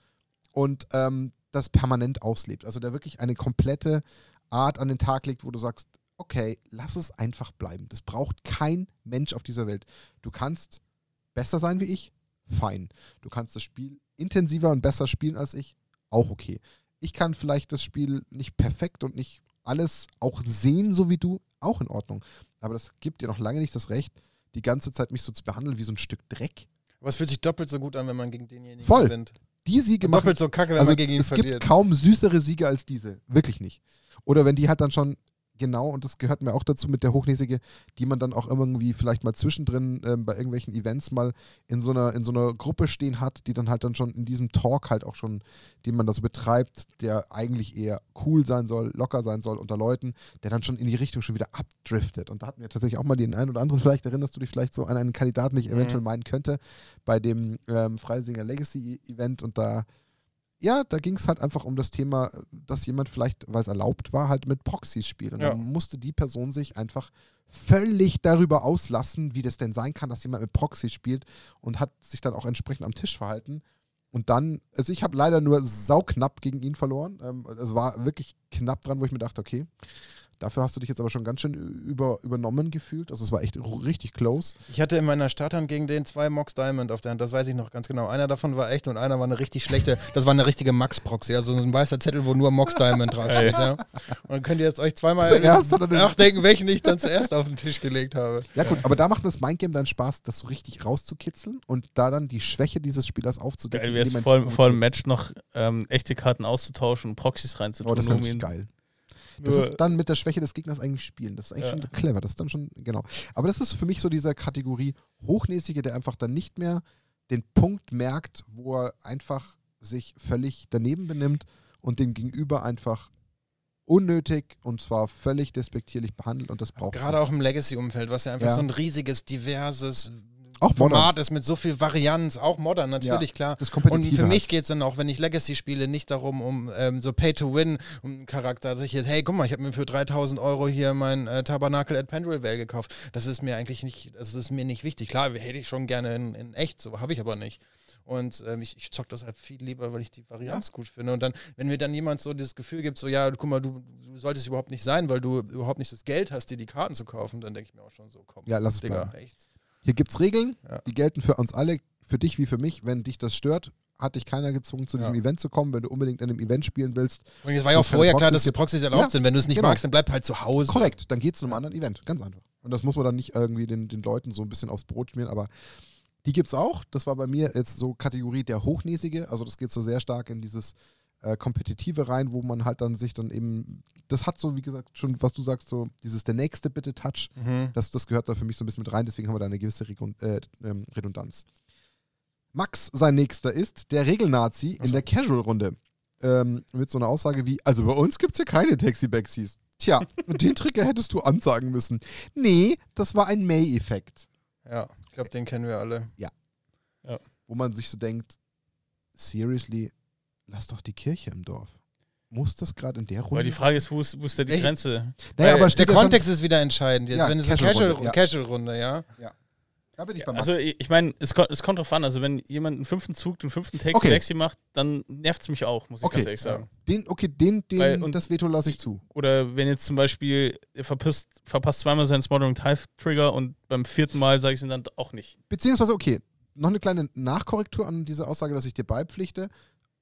und ähm, das permanent auslebt. Also der wirklich eine komplette Art an den Tag legt, wo du sagst, okay, lass es einfach bleiben. Das braucht kein Mensch auf dieser Welt. Du kannst besser sein wie ich, fein. Du kannst das Spiel intensiver und besser spielen als ich, auch okay. Ich kann vielleicht das Spiel nicht perfekt und nicht alles auch sehen, so wie du, auch in Ordnung. Aber das gibt dir noch lange nicht das Recht, die ganze Zeit mich so zu behandeln wie so ein Stück Dreck. Aber es fühlt sich doppelt so gut an, wenn man gegen denjenigen Voll. gewinnt. Die Siege machen doppelt so kacke, wenn also man gegen ihn es verliert. gibt kaum süßere Siege als diese. Wirklich nicht. Oder wenn die halt dann schon genau, und das gehört mir auch dazu mit der Hochnäsige, die man dann auch irgendwie vielleicht mal zwischendrin ähm, bei irgendwelchen Events mal in so, einer, in so einer Gruppe stehen hat, die dann halt dann schon in diesem Talk halt auch schon, den man da so betreibt, der eigentlich eher cool sein soll, locker sein soll unter Leuten, der dann schon in die Richtung schon wieder abdriftet. Und da hatten wir tatsächlich auch mal den einen oder anderen, vielleicht erinnerst du dich vielleicht so an einen Kandidaten, den ich eventuell Mhm. meinen könnte, bei dem ähm, Freisinger Legacy Event und da ja, da ging es halt einfach um das Thema, dass jemand vielleicht, weil es erlaubt war, halt mit Proxys spielt. Und Ja. dann musste die Person sich einfach völlig darüber auslassen, wie das denn sein kann, dass jemand mit Proxys spielt und hat sich dann auch entsprechend am Tisch verhalten. Und dann, also ich habe leider nur sauknapp gegen ihn verloren. Ähm, es war wirklich knapp dran, wo ich mir dachte, okay, dafür hast du dich jetzt aber schon ganz schön über, übernommen gefühlt. Also es war echt richtig close. Ich hatte in meiner Starthand gegen den zwei Mox Diamond auf der Hand, das weiß ich noch ganz genau. Einer davon war echt und einer war eine richtig schlechte, das war eine richtige Max-Proxy, also so ein weißer Zettel, wo nur Mox Diamond draufsteht. ja. Und dann könnt ihr jetzt euch zweimal nachdenken, welchen ich dann zuerst auf den Tisch gelegt habe. Ja gut, aber da macht das Mindgame dann Spaß, das so richtig rauszukitzeln und da dann die Schwäche dieses Spielers aufzudecken. Geil wäre es vor, vor dem. Match noch ähm, echte Karten auszutauschen und Proxys reinzutun. Oh, das wäre um ihn geil. Das ist dann mit der Schwäche des Gegners eigentlich spielen. Das ist eigentlich Ja. schon clever. Das ist dann schon, genau. Aber das ist für mich so diese Kategorie Hochnäsige, der einfach dann nicht mehr den Punkt merkt, wo er einfach sich völlig daneben benimmt und den Gegenüber einfach unnötig und zwar völlig despektierlich behandelt und das braucht Gerade auch im Legacy-Umfeld, was ja einfach Ja. so ein riesiges, diverses Auch modern. Format ist mit so viel Varianz, auch modern natürlich, klar. das Und für mich geht es dann auch, wenn ich Legacy spiele, nicht darum, um ähm, so Pay-to-Win, um einen Charakter, dass ich jetzt, hey, guck mal, ich habe mir für 3000 Euro hier mein äh, Tabernacle at Pendrell Vale gekauft. Das ist mir eigentlich nicht, das ist mir nicht wichtig. Klar, hätte ich schon gerne in, in echt, so habe ich aber nicht. Und ähm, ich, ich zock das halt viel lieber, weil ich die Varianz gut finde. Und dann, wenn mir dann jemand so dieses Gefühl gibt, so, ja, guck mal, du, du solltest überhaupt nicht sein, weil du überhaupt nicht das Geld hast, dir die Karten zu kaufen, dann denke ich mir auch schon so, komm, Ja, lass Digga, echt. Hier gibt es Regeln, Ja. die gelten für uns alle, für dich wie für mich. Wenn dich das stört, hat dich keiner gezwungen, zu diesem Ja. Event zu kommen. Wenn du unbedingt in einem Event spielen willst, Und es war ja auch vorher klar, dass die. Proxys erlaubt Ja, sind. Wenn du es nicht genau. magst, dann bleib halt zu Hause. Korrekt, dann geht es zu einem anderen Event. Ganz einfach. Und das muss man dann nicht irgendwie den, den Leuten so ein bisschen aufs Brot schmieren, aber die gibt es auch. Das war bei mir jetzt so Kategorie der Hochnäsige. Also das geht so sehr stark in dieses äh, Kompetitive rein, wo man halt dann sich dann eben, das hat so, wie gesagt, schon, was du sagst, so dieses der nächste bitte Touch, Mhm. das, das gehört da für mich so ein bisschen mit rein, deswegen haben wir da eine gewisse Rekon- äh, ähm, Redundanz. Max, sein nächster ist der Regelnazi in der Casual-Runde. Ähm, mit so einer Aussage wie, also bei uns gibt es hier keine Taxi-Backsies. Tja, den Trigger hättest du ansagen müssen. Nee, das war ein May-Effekt. Ja, ich glaube, den kennen wir alle. Wo man sich so denkt, seriously, lass doch die Kirche im Dorf. Muss das gerade in der Runde? Aber die Frage ist, wo ist, wo ist da die Echt? Grenze? naja, aber der ja Kontext ist wieder entscheidend. Jetzt, Ja, wenn es eine Casual-Runde, Casual-Runde, ja. ja. Da bin ich bei Max. Also ich ich meine, es, kommt- es kommt drauf an. Also wenn jemand einen fünften Zug, den fünften Taxi Okay. Taxi macht, dann nervt es mich auch, muss ich Okay. ganz ehrlich sagen. den, okay, den, den Weil- und- das Veto lasse ich zu. Oder wenn jetzt zum Beispiel er verpasst, verpasst zweimal seinen Smothering Tide Trigger und beim vierten Mal sage ich es ihm dann auch nicht. Beziehungsweise, okay, noch eine kleine Nachkorrektur an diese Aussage, dass ich dir beipflichte.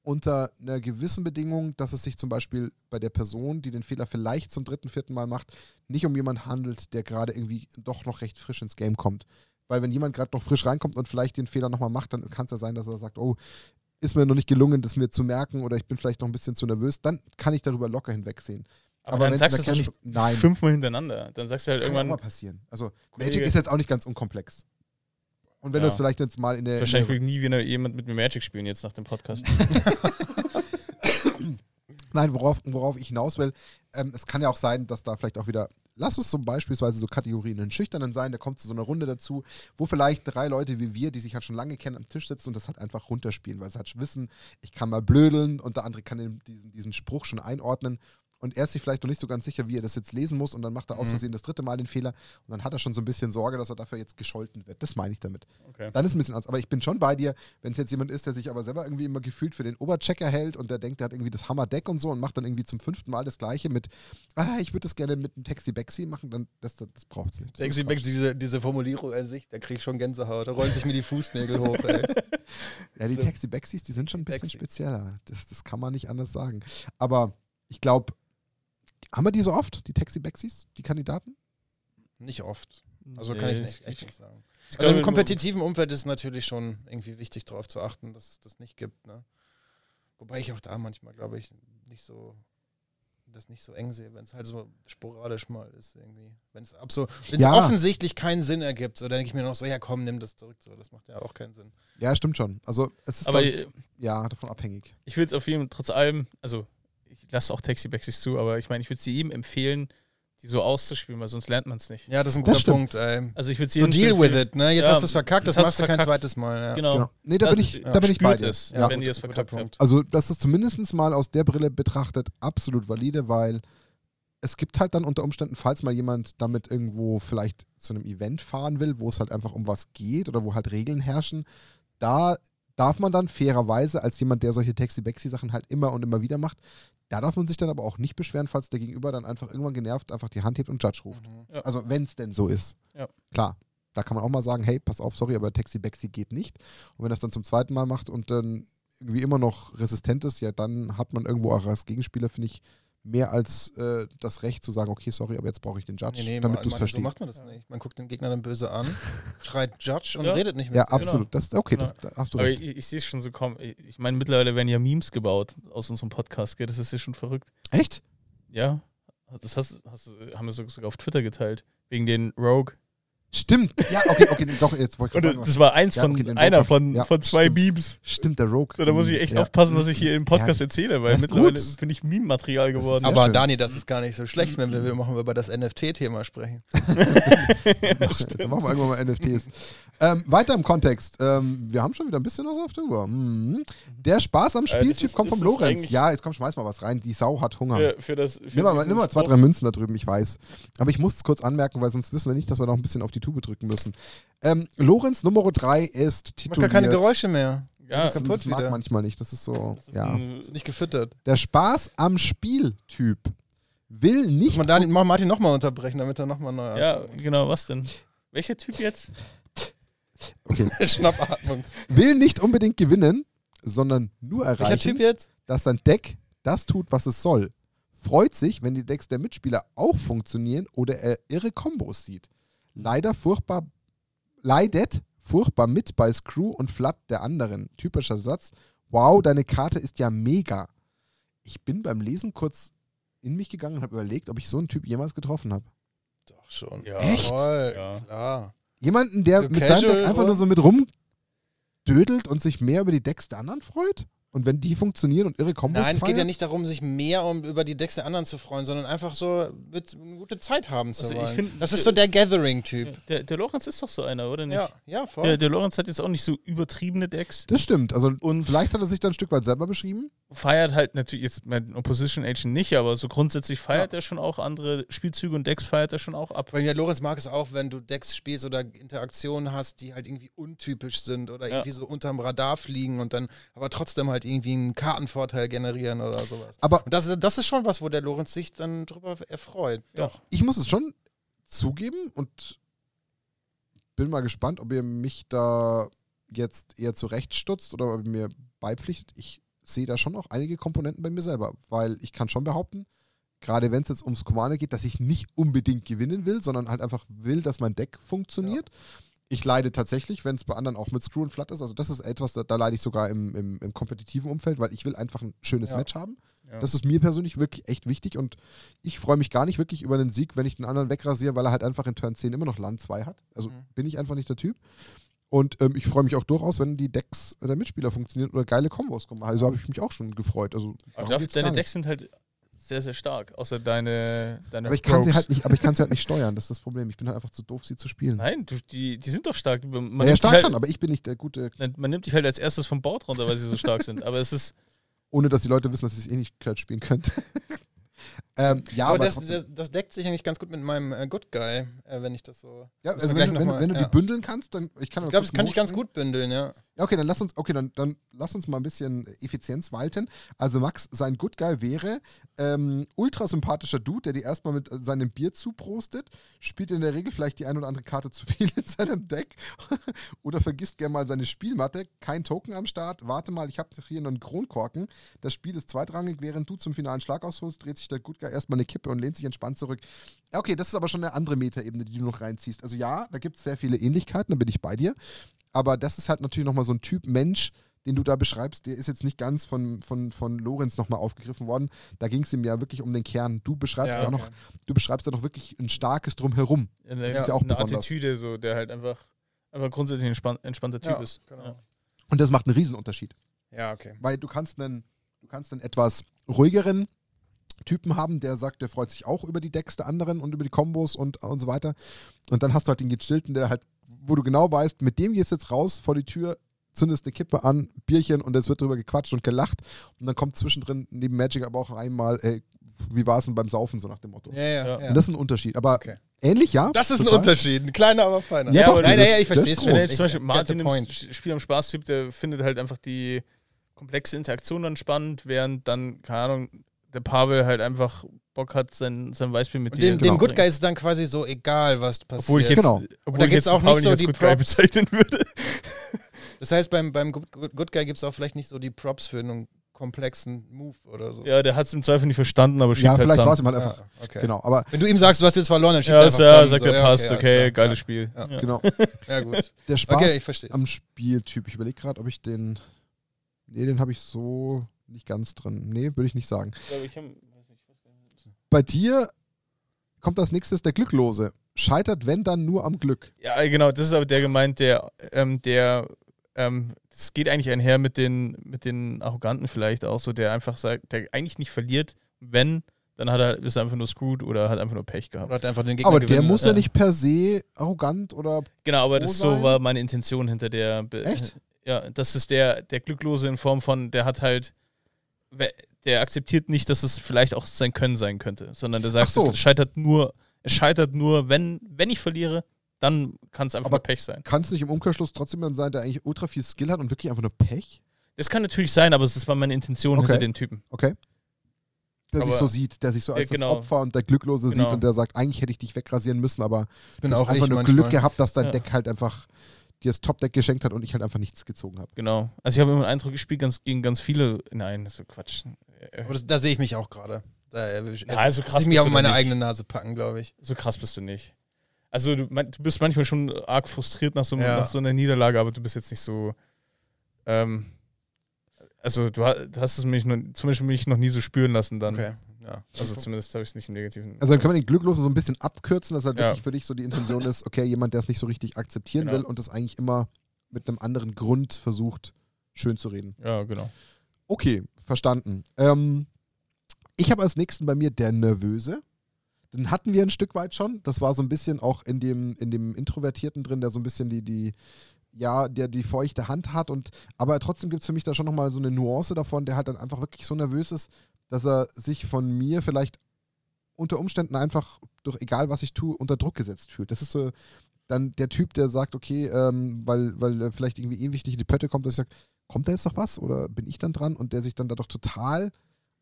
Unter einer gewissen Bedingung, dass es sich zum Beispiel bei der Person, die den Fehler vielleicht zum dritten, vierten Mal macht, nicht um jemanden handelt, der gerade irgendwie doch noch recht frisch ins Game kommt. Weil wenn jemand gerade noch frisch reinkommt und vielleicht den Fehler nochmal macht, dann kann es ja sein, dass er sagt, oh, ist mir noch nicht gelungen, das mir zu merken oder ich bin vielleicht noch ein bisschen zu nervös, dann kann ich darüber locker hinwegsehen. Aber, Aber dann sagst du doch nicht Nein. fünfmal hintereinander. Dann sagst du halt Kann ja auch mal irgendwann, passieren. Also Kollege- Magic ist jetzt auch nicht ganz unkomplex. Und wenn Ja. du es vielleicht jetzt mal in der, in der wahrscheinlich will nie wieder jemand mit mir Magic spielen jetzt nach dem Podcast. Nein, worauf, worauf ich hinaus will, ähm, es kann ja auch sein, dass da vielleicht auch wieder, lass uns zum beispielsweise so Kategorien einen Schüchternen sein, der kommt zu so einer Runde dazu, wo vielleicht drei Leute wie wir, die sich halt schon lange kennen, am Tisch sitzen und das halt einfach runterspielen, weil sie halt wissen, ich kann mal blödeln und der andere kann den, diesen, diesen Spruch schon einordnen und er ist sich vielleicht noch nicht so ganz sicher, wie er das jetzt lesen muss und dann macht er aus Mhm. Versehen das dritte Mal den Fehler und dann hat er schon so ein bisschen Sorge, dass er dafür jetzt gescholten wird. Das meine ich damit. Okay. Dann ist es ein bisschen anders. Aber ich bin schon bei dir, wenn es jetzt jemand ist, der sich aber selber irgendwie immer gefühlt für den Oberchecker hält und der denkt, der hat irgendwie das Hammerdeck und so und macht dann irgendwie zum fünften Mal das Gleiche mit, ah, ich würde das gerne mit einem Taxi Baxi machen, dann das, das, das braucht es nicht. Quatsch. diese, diese Formulierung an sich, da krieg ich schon Gänsehaut. Da rollen sich mir die Fußnägel hoch, ey. Ja, die Taxi Baxis, die sind schon ein bisschen Baxi. spezieller. Das, das kann man nicht anders sagen. Aber ich glaube, haben wir die so oft, die Taxi Baxis, die Kandidaten? Nicht oft. Also Nee, kann ich nicht, echt nicht sagen. Also im kompetitiven Umfeld ist es natürlich schon irgendwie wichtig, darauf zu achten, dass es das nicht gibt. Ne? Wobei ich auch da manchmal, glaube ich, nicht so das nicht so eng sehe, wenn es halt so sporadisch mal ist irgendwie. Wenn es so, wenn es Ja. offensichtlich keinen Sinn ergibt, so dann denke ich mir noch so, ja komm, nimm das zurück. So, das macht ja auch keinen Sinn. Ja, stimmt schon. Also es ist Aber dann, ja davon abhängig. ich würde es auf jeden Fall trotz allem, also ich lasse auch Taxi Baxis zu, aber ich meine, ich würde sie jedem empfehlen, die so auszuspielen, weil sonst lernt man es nicht. Ja, das ist ein guter. Punkt. Ey. Also ich würde sie So deal with it, ne? Jetzt Ja, hast du es verkackt, das machst du kein zweites Mal. Ja. Genau. Genau. Nee, da bin Also, ich, ja, da bin ich bei dir. es, ja. wenn ihr es verkackt habt. Also, das ist zumindest mal aus der Brille betrachtet absolut valide, weil es gibt halt dann unter Umständen, falls mal jemand damit irgendwo vielleicht zu einem Event fahren will, wo es halt einfach um was geht oder wo halt Regeln herrschen, da darf man dann fairerweise als jemand, der solche Taxi-Baxi-Sachen halt immer und immer wieder macht, da darf man sich dann aber auch nicht beschweren, falls der Gegenüber dann einfach irgendwann genervt einfach die Hand hebt und Judge ruft. Mhm. Ja. Also, wenn es denn so ist. Ja. Klar. Da kann man auch mal sagen, hey, pass auf, sorry, aber Taxi Baxi geht nicht. Und wenn das dann zum zweiten Mal macht und dann irgendwie immer noch resistent ist, ja, dann hat man irgendwo auch als Gegenspieler, finde ich, mehr als äh, das Recht zu sagen, okay, sorry, aber jetzt brauche ich den Judge, Nee, nee, damit man, du es man, so verstehst. macht man das nicht. Man guckt den Gegner dann böse an, schreit Judge und Ja. redet nicht Ja, mehr. absolut. Das, okay, Genau. das, da hast du Aber recht. ich, ich sehe es schon so kommen. Ich meine, mittlerweile werden ja Memes gebaut aus unserem Podcast, gell? Das ist ja schon verrückt. Echt? Ja. Das hast, hast, du- haben wir so- sogar auf Twitter geteilt. Wegen den Rogue. Stimmt. Ja, okay, okay, doch, jetzt wollte ich sagen, das was. war eins Ja, von okay, einer von, ja, von zwei stimmt. Memes. Stimmt, der Rogue. So, da muss ich echt Ja. aufpassen, was ich hier im Podcast Ja, erzähle, weil mittlerweile gut. bin ich Meme-Material geworden. Aber schön. Dani, das ist gar nicht so schlecht, wenn wir, wir machen wir über das NFT-Thema sprechen. Dann machen wir irgendwann mal NFTs. ähm, weiter im Kontext. Ähm, wir haben schon wieder ein bisschen was auf der Uhr. Mhm. Der Spaß am Äh, Spieltyp ist- kommt vom Lorenz. Ja, jetzt komm, schmeiß mal was rein. Die Sau hat Hunger. für, für das, für Nimm mal, nimm mal zwei, drei Münzen da drüben, ich weiß. Aber ich muss es kurz anmerken, weil sonst wissen wir nicht, dass wir noch ein bisschen auf die Tube drücken müssen. Ähm, Lorenz Nummer 3 ist Macht tituliert. gar keine Geräusche mehr. Ja, das, kaputt das mag wieder. manchmal nicht. Das ist so, das ist ja. nicht gefüttert. Der Spaß am Spieltyp will Muss nicht man Dani, mach Martin nochmal unterbrechen, damit er nochmal neu ja, genau, was denn? Welcher Typ jetzt? okay, Schnappatmung. will nicht unbedingt gewinnen, sondern nur Welcher erreichen, Typ jetzt? dass sein Deck das tut, was es soll. Freut sich, wenn die Decks der Mitspieler auch funktionieren oder er irre Kombos sieht. Leider furchtbar, leidet furchtbar mit bei Screw und Flat der anderen. Typischer Satz. Wow, deine Karte ist ja mega. Ich bin beim Lesen kurz in mich gegangen und habe überlegt, ob ich so einen Typ jemals getroffen habe. Doch schon. Ja. Echt? Voll, Ja. klar. Jemanden, der So mit seinem Deck einfach oder? nur so mit rumdödelt und sich mehr über die Decks der anderen freut? Und wenn die funktionieren und ihre Kombos Nein, es geht ja nicht darum, sich mehr um über die Decks der anderen zu freuen, sondern einfach so mit, eine gute Zeit haben zu Also ich wollen. find- das ist so der Gathering-Typ. Der, der Lorenz ist doch so einer, oder nicht? Ja, ja, voll. Der, der Lorenz hat jetzt auch nicht so übertriebene Decks. Das stimmt. Also Und- vielleicht hat er sich da ein Stück weit selber beschrieben. Feiert halt natürlich jetzt mein Opposition Agent nicht, aber so grundsätzlich feiert er schon auch andere Spielzüge und Decks feiert er schon auch ab. Weil ja, Lorenz mag es auch, wenn du Decks spielst oder Interaktionen hast, die halt irgendwie untypisch sind oder Ja. irgendwie so unterm Radar fliegen und dann aber trotzdem halt irgendwie einen Kartenvorteil generieren oder sowas. Aber Und das, das ist schon was, wo der Lorenz sich dann drüber erfreut. Doch. ich muss es schon zugeben und bin mal gespannt, ob ihr mich da jetzt eher zurechtstutzt oder ob ihr mir beipflichtet. Ich sehe da schon auch einige Komponenten bei mir selber, weil ich kann schon behaupten, gerade wenn es jetzt ums Commander geht, dass ich nicht unbedingt gewinnen will, sondern halt einfach will, dass mein Deck funktioniert. Ich leide tatsächlich, wenn es bei anderen auch mit Screw und Flat ist. Also das ist etwas, da, da leide ich sogar im, im, im kompetitiven Umfeld, weil ich will einfach ein schönes Ja. Match haben. Ja. Das ist mir persönlich wirklich echt wichtig und ich freue mich gar nicht wirklich über einen Sieg, wenn ich den anderen wegrasiere, weil er halt einfach in Turn 10 immer noch Land 2 hat. Also Mhm. bin ich einfach nicht der Typ. Und ähm, ich freue mich auch durchaus, wenn die Decks der Mitspieler funktionieren oder geile Kombos kommen. Also habe ich mich auch schon gefreut. Also, Aber deine. Decks sind halt sehr, sehr stark. Außer deine, deine aber ich kann sie halt nicht, aber ich kann sie halt nicht steuern, das ist das Problem. Ich bin halt einfach zu doof, sie zu spielen. Nein, du, die, die sind doch stark. Man, ja, ja, stark halt, schon, aber ich bin nicht der gute, Man nimmt dich halt als erstes vom Board runter, weil sie so stark sind. Aber es ist. ohne dass die Leute wissen, dass ich es eh nicht Clutch spielen könnte. Ähm, ja, aber aber, das, das, das deckt sich eigentlich ganz gut mit meinem äh, Good Guy, äh, wenn ich das so. ja, also wenn, du- wenn, mal- wenn du ja. die bündeln kannst, dann ich kann Ich glaube, das kann ich ganz gut bündeln, ja. Ja, okay, dann lass uns, okay, dann, dann lass uns mal ein bisschen Effizienz walten. Also Max, sein Good Guy wäre ähm, ultra sympathischer Dude, der dir erstmal mit äh, seinem Bier zuprostet, spielt in der Regel vielleicht die ein oder andere Karte zu viel in seinem Deck oder vergisst gerne mal seine Spielmatte, kein Token am Start, warte mal, ich habe hier noch einen Kronkorken, das Spiel ist zweitrangig, während du zum finalen Schlag ausholst, dreht sich der Good Guy erstmal eine Kippe und lehnt sich entspannt zurück. Ja, okay, das ist aber schon eine andere Metaebene, die du noch reinziehst. Also ja, da gibt es sehr viele Ähnlichkeiten, da bin ich bei dir. Aber das ist halt natürlich nochmal so ein Typ Mensch, den du da beschreibst, der ist jetzt nicht ganz von, von, von Lorenz nochmal aufgegriffen worden. Da ging es ihm ja wirklich um den Kern. Du beschreibst Ja, ja okay. noch, du beschreibst ja noch wirklich ein starkes Drumherum. Eine, ist ja auch eine besonders. Attitüde, so, der halt einfach, einfach grundsätzlich ein entspann entspannter Typ Ja, ist. genau. Ja. Und das macht einen Riesenunterschied. Ja, okay. Weil du kannst einen, du kannst einen etwas ruhigeren Typen haben, der sagt, der freut sich auch über die Decks der anderen und über die Kombos und, und so weiter. Und dann hast du halt den gechillten, der halt, wo du genau weißt, mit dem gehst du jetzt raus vor die Tür, zündest eine Kippe an, Bierchen und es wird drüber gequatscht und gelacht. Und dann kommt zwischendrin neben Magic aber auch einmal, ey, wie war es denn beim Saufen, so nach dem Motto. Ja, ja. Ja. Und das ist ein Unterschied. Aber Okay. ähnlich, ja. Das ist ein total. Unterschied. Ein kleiner, aber feiner. Ja, Ja, doch, nein, ja, ich verstehe es du jetzt zum Beispiel Martin. Sch- Spiel am Spaß-Typ, der findet halt einfach die komplexe Interaktion dann spannend, während dann, keine Ahnung, der Pavel halt einfach Bock hat, sein, sein Weißbier mit Und dir dem, zu dem Good trinken. Guy ist es dann quasi so egal, was passiert. Obwohl ich jetzt, Genau. obwohl da ich jetzt auch nicht so die Good Guy Props. bezeichnen würde. Das heißt, beim, beim Good, Good- Good Guy gibt es auch vielleicht nicht so die Props für einen komplexen Move oder so. Ja, der hat es im Zweifel nicht verstanden, aber schiebt Ja, halt vielleicht war es ihm halt einfach. Ah, okay. Genau, aber Wenn du ihm sagst, du hast jetzt verloren, dann schiebt Ja, er einfach ja zusammen, sagt so, er, ja, passt, alles okay, klar. geiles Ja. Spiel. Ja. Ja. genau. Ja, gut. Der Spaß Okay, ich verstehe am Spieltyp. Ich überlege gerade, ob ich den. Nee, den habe ich so nicht ganz drin. Nee, würde ich nicht sagen. Ich hab- weiß nicht. Bei dir kommt als nächstes der Glücklose. Scheitert, wenn dann nur am Glück. Ja, genau, das ist aber der gemeint, der, ähm, der, ähm, das geht eigentlich einher mit den, mit den Arroganten vielleicht auch so, der einfach sagt, der eigentlich nicht verliert, wenn, dann hat er, ist er einfach nur screwed oder hat einfach nur Pech gehabt. Oder hat einfach den Gegner Aber der gewinnen muss lassen. ja Ja. nicht per se arrogant oder. Genau, aber das Wo so sein? war meine Intention hinter der. Be Echt? Ja, das ist der, der Glücklose in Form von, der hat halt, der akzeptiert nicht, dass es vielleicht auch sein Können sein könnte, sondern der sagt, so. es scheitert nur, es scheitert nur, wenn, wenn ich verliere, dann kann es einfach Aber- nur Pech sein. Kann es nicht im Umkehrschluss trotzdem jemand sein, der eigentlich ultra viel Skill hat und wirklich einfach nur Pech? Das kann natürlich sein, aber es war meine Intention Okay. hinter den Typen. Okay. Der sich Aber- so sieht, der sich so als Ja, genau. das Opfer und der Glücklose Genau. sieht und der sagt, eigentlich hätte ich dich wegrasieren müssen, aber Ich bin du hast auch einfach nur manchmal. Glück gehabt, dass dein Ja. Deck halt einfach dir das Top-Deck geschenkt hat und ich halt einfach nichts gezogen habe. Genau. Also ich habe immer den Eindruck, ich spiele ganz, gegen ganz viele. Nein, das ist so Quatsch. Äh, Aber das, da sehe ich mich auch gerade. Da Ja, also muss krass ich mich bist auf du meine nicht. eigene Nase packen, glaube ich. So krass bist du nicht. Also du, man- du bist manchmal schon arg frustriert nach so, Ja. nach so einer Niederlage, aber du bist jetzt nicht so. Ähm, also du, du hast es mich noch, zum Beispiel mich noch nie so spüren lassen dann. Okay. Ja. Also zumindest habe ich es nicht im Negativen. Also dann können wir den Glücklosen so ein bisschen abkürzen, dass halt Ja. wirklich für dich so die Intention ist, okay, jemand, der es nicht so richtig akzeptieren Genau. will und das eigentlich immer mit einem anderen Grund versucht, schön zu reden. ja, genau. Okay, verstanden. Ähm, ich habe als nächsten bei mir der Nervöse. Den hatten wir ein Stück weit schon. Das war so ein bisschen auch in dem, in dem Introvertierten drin, der so ein bisschen die, die, ja, der die feuchte Hand hat. Und, aber trotzdem gibt es für mich da schon nochmal so eine Nuance davon, der halt dann einfach wirklich so nervös ist, dass er sich von mir vielleicht unter Umständen einfach durch egal was ich tue, unter Druck gesetzt fühlt. Das ist so dann der Typ, der sagt, okay, ähm, weil, weil er vielleicht irgendwie ewig nicht in die Pötte kommt, dass ich sage, kommt da jetzt noch was oder bin ich dann dran? Und der sich dann dadurch total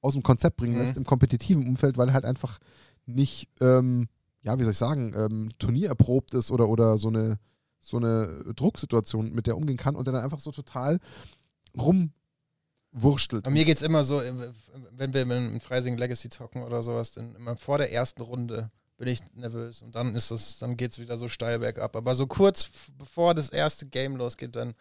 aus dem Konzept bringen Mhm. lässt im kompetitiven Umfeld, weil er halt einfach nicht, ähm, ja, wie soll ich sagen, ähm, turniererprobt ist oder, oder so eine so eine Drucksituation, mit der umgehen kann und der dann einfach so total rumwurstelt. Bei mir geht es immer so, äh, wenn wir in Freising Legacy zocken oder sowas, dann immer vor der ersten Runde bin ich nervös und dann ist es, dann geht es wieder so steil bergab. Aber so kurz bevor das erste Game losgeht, dann.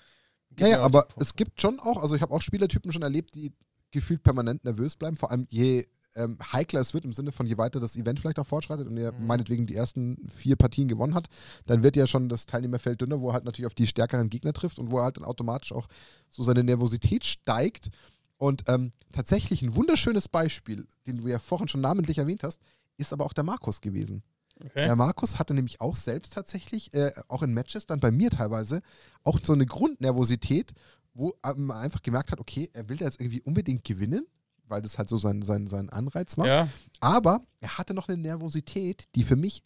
geht Ja, ja, aber es gibt schon auch, also ich habe auch Spielertypen schon erlebt, die gefühlt permanent nervös bleiben, vor allem je ähm, heikler es wird, im Sinne von je weiter das Event vielleicht auch fortschreitet und er Mhm. meinetwegen die ersten vier Partien gewonnen hat, dann wird ja schon das Teilnehmerfeld dünner, wo er halt natürlich auf die stärkeren Gegner trifft und wo er halt dann automatisch auch so seine Nervosität steigt. Und ähm, tatsächlich ein wunderschönes Beispiel, den du ja vorhin schon namentlich erwähnt hast, ist aber auch der Markus gewesen. Okay. Der Markus hatte nämlich auch selbst tatsächlich, äh, auch in Matches, dann bei mir teilweise, auch so eine Grundnervosität, wo man einfach gemerkt hat, okay, er will da jetzt irgendwie unbedingt gewinnen, weil das halt so sein, sein, sein Anreiz war. Ja, Aber er hatte noch eine Nervosität, die für mich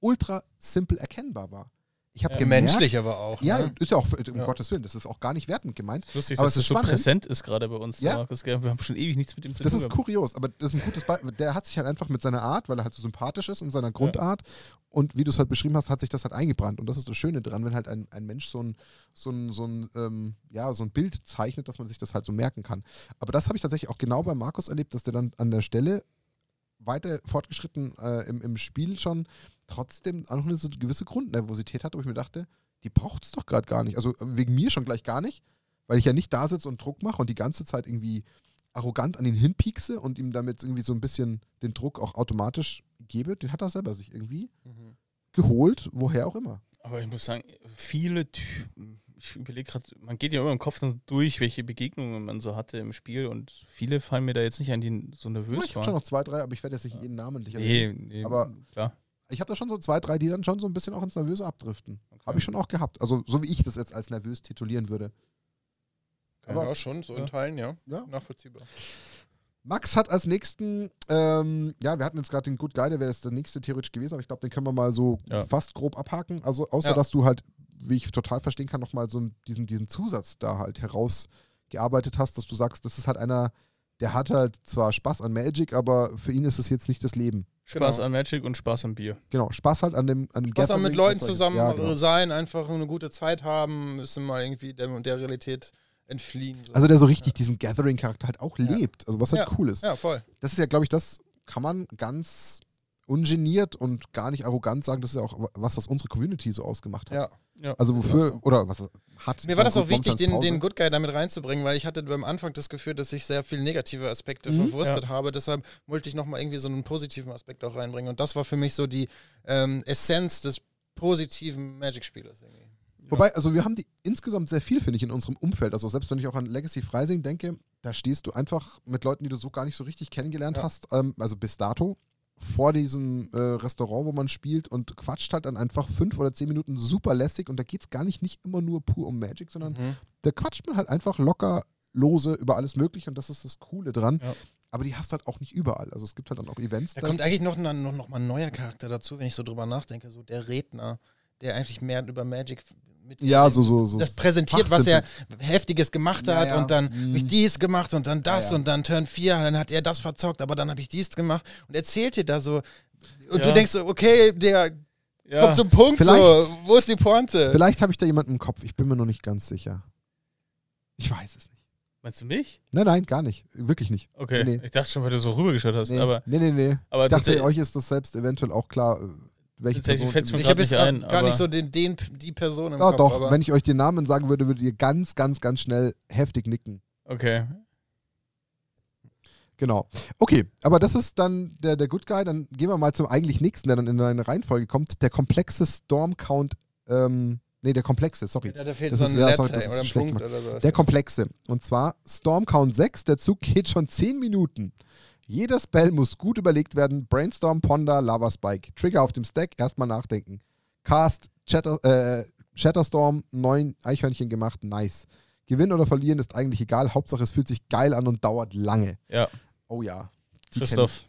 ultra simpel erkennbar war. Ich habe Ja, gemerkt, Menschlich aber auch. ja, ne? ist ja auch, um Ja. Gottes Willen, das ist auch gar nicht wertend gemeint. lustig, Aber dass es das ist so spannend. präsent ist gerade bei uns, Ja. Markus. Gell? Wir haben schon ewig nichts mit ihm zu Das tun ist gehabt. kurios, aber das ist ein gutes Beispiel. Der hat sich halt einfach mit seiner Art, weil er halt so sympathisch ist und seiner Grundart und wie du es halt beschrieben hast, hat sich das halt eingebrannt. Und das ist das Schöne dran, wenn halt ein, ein Mensch so ein, so ein, so ein, ähm, ja, so ein Bild zeichnet, dass man sich das halt so merken kann. Aber das habe ich tatsächlich auch genau bei Markus erlebt, dass der dann an der Stelle weiter fortgeschritten äh, im, im Spiel schon trotzdem auch noch eine so gewisse Grundnervosität hat, wo ich mir dachte, die braucht es doch gerade gar nicht. Also äh, wegen mir schon gleich gar nicht, weil ich ja nicht da sitze und Druck mache und die ganze Zeit irgendwie arrogant an ihn hinpiekse und ihm damit irgendwie so ein bisschen den Druck auch automatisch gebe, den hat er selber sich irgendwie Mhm. geholt, woher auch immer. Aber ich muss sagen, viele Typen, ich überlege gerade, man geht ja immer im Kopf dann durch, welche Begegnungen man so hatte im Spiel und viele fallen mir da jetzt nicht ein, die so nervös ich habe schon waren. noch zwei, drei, aber ich werde jetzt nicht jeden namentlich Nee, erwähnen. nee, Aber- klar. Ich habe da schon so zwei, drei, die dann schon so ein bisschen auch ins Nervöse abdriften. Habe ich schon auch gehabt. Also so wie ich das jetzt als nervös titulieren würde. Aber Aber- ja, schon, so Ja. in Teilen, ja. Ja. Nachvollziehbar. Max hat als nächsten, ähm, ja, wir hatten jetzt gerade den Good Guy, der wäre jetzt der nächste theoretisch gewesen, aber ich glaube, den können wir mal so Ja. fast grob abhaken. Also außer Ja. dass du halt, wie ich total verstehen kann, nochmal so diesen, diesen Zusatz da halt herausgearbeitet hast, dass du sagst, das ist halt einer, der hat halt zwar Spaß an Magic, aber für ihn ist es jetzt nicht das Leben. Spaß Genau. an Magic und Spaß am Bier. Genau, Spaß halt an dem, an dem Was dann mit Leuten zusammen Ja, genau. sein, einfach eine gute Zeit haben, müssen mal irgendwie der, der Realität entfliehen. So. Also der so richtig diesen Gathering-Charakter halt auch Ja. lebt. Also was halt Ja. cool ist. ja, voll. Das ist ja, glaube ich, das kann man ganz ungeniert und gar nicht arrogant sagen, das ist ja auch was, was unsere Community so ausgemacht hat. Ja. Also wofür, so. oder was hat. Mir war das auch wichtig, den, den. Good Guy damit reinzubringen, weil ich hatte beim Anfang das Gefühl, dass ich sehr viele negative Aspekte Mhm, verwurstet habe. Deshalb wollte ich nochmal irgendwie so einen positiven Aspekt auch reinbringen. Und das war für mich so die ähm, Essenz des positiven Magic-Spielers. irgendwie. Wobei, also wir haben die insgesamt sehr viel, finde ich, in unserem Umfeld. Also selbst wenn ich auch an Legacy Freising denke, da stehst du einfach mit Leuten, die du so gar nicht so richtig kennengelernt Ja. hast, ähm, also bis dato, vor diesem äh, Restaurant, wo man spielt und quatscht halt dann einfach fünf oder zehn Minuten super lässig und da geht es gar nicht, nicht immer nur pur um Magic, sondern Mhm. da quatscht man halt einfach locker lose über alles Mögliche und das ist das Coole dran. Ja. Aber die hast du halt auch nicht überall. Also es gibt halt dann auch Events. Da kommt eigentlich noch, noch, noch mal ein neuer Charakter dazu, wenn ich so drüber nachdenke. So der Redner, der eigentlich mehr über Magic mit ja, so, so, so. das präsentiert, was er. Heftiges gemacht Ja, hat ja. und dann Mhm. habe ich dies gemacht und dann das Ja, ja. und dann Turn 4, dann hat er das verzockt, aber dann habe ich dies gemacht und erzählt dir da so und Ja. du denkst so, okay, der Ja, kommt zum Punkt, Vielleicht- so, wo ist die Pointe? Vielleicht habe ich da jemanden im Kopf. Ich bin mir noch nicht ganz sicher. Ich weiß es nicht. meinst du mich? Nein, nein, gar nicht. Wirklich nicht. Okay, Nee. ich dachte schon, weil du so rübergeschaut hast. Nee, Aber, nee, nee. nee. aber Ich dachte, euch ist das selbst eventuell auch klar, welche Person. fällt's mir ich habe jetzt ein, gar nicht so den, den, die Person im ja, Kopf. doch, aber wenn ich euch den Namen sagen würde, würdet ihr ganz, ganz, ganz schnell heftig nicken. Okay. Genau. Okay, aber das ist dann der, der Good Guy. Dann gehen wir mal zum eigentlich nächsten, der dann in eine Reihenfolge kommt. Der komplexe Storm Count. Ähm, nee, der komplexe, sorry. da, da fehlt Das so ist- ein ja, sorry, das ist schlecht. Der komplexe. Und zwar Storm Count 6. Der Zug geht schon 10 Minuten. Jeder Spell muss gut überlegt werden. Brainstorm, Ponder, Lava Spike. Trigger auf dem Stack, erstmal nachdenken. Cast, Chatter, äh, Shatterstorm, neun Eichhörnchen gemacht, nice. Gewinnen oder verlieren ist eigentlich egal. Hauptsache es fühlt sich geil an und dauert lange. Ja, Oh ja. Christoph.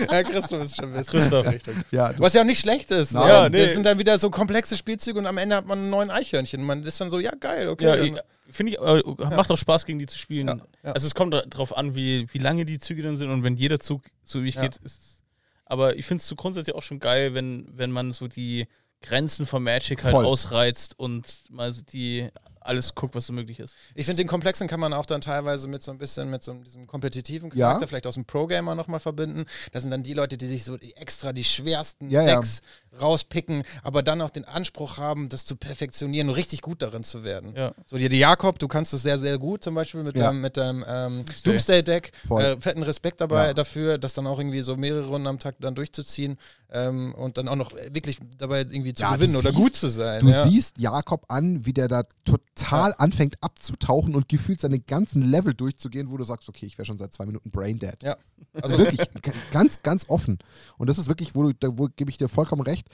ja, Christoph ist schon ein bisschen Christoph. Ja, Was ja auch nicht schlecht ist. Nein. Ja, Ja, nee. Das sind dann wieder so komplexe Spielzüge und am Ende hat man einen neuen Eichhörnchen. Man ist dann so, ja, geil, okay. Ja, ich- finde ich, aber macht auch Spaß, gegen die zu spielen. Ja, ja. Also es kommt drauf an, wie, wie lange die Züge dann sind und wenn jeder Zug so wie ich Ja. geht, ist. Aber ich finde es so grundsätzlich auch schon geil, wenn, wenn man so die Grenzen von Magic halt Voll. ausreizt und mal so die alles guckt, was so möglich ist. Ich finde, den Komplexen kann man auch dann teilweise mit so ein bisschen mit so diesem kompetitiven Ja. Charakter, vielleicht aus dem Pro-Gamer nochmal verbinden. Das sind dann die Leute, die sich so extra die schwersten Ja, ja. Decks rauspicken, aber dann auch den Anspruch haben, das zu perfektionieren und richtig gut darin zu werden. Ja. So, die, die Jakob, du kannst das sehr, sehr gut, zum Beispiel mit Ja. deinem, mit deinem ähm, Doomsday-Deck. Äh, fetten Respekt dabei Ja. dafür, das dann auch irgendwie so mehrere Runden am Tag dann durchzuziehen ähm, und dann auch noch wirklich dabei irgendwie zu Ja, gewinnen oder siehst- gut zu sein. du ja. siehst Jakob an, wie der da total anfängt abzutauchen und gefühlt seine ganzen Level durchzugehen, wo du sagst, okay, ich wäre schon seit zwei Minuten brain dead. Ja. Also wirklich g- ganz, ganz offen. Und das ist wirklich, wo, du, da, wo gebe ich dir vollkommen recht.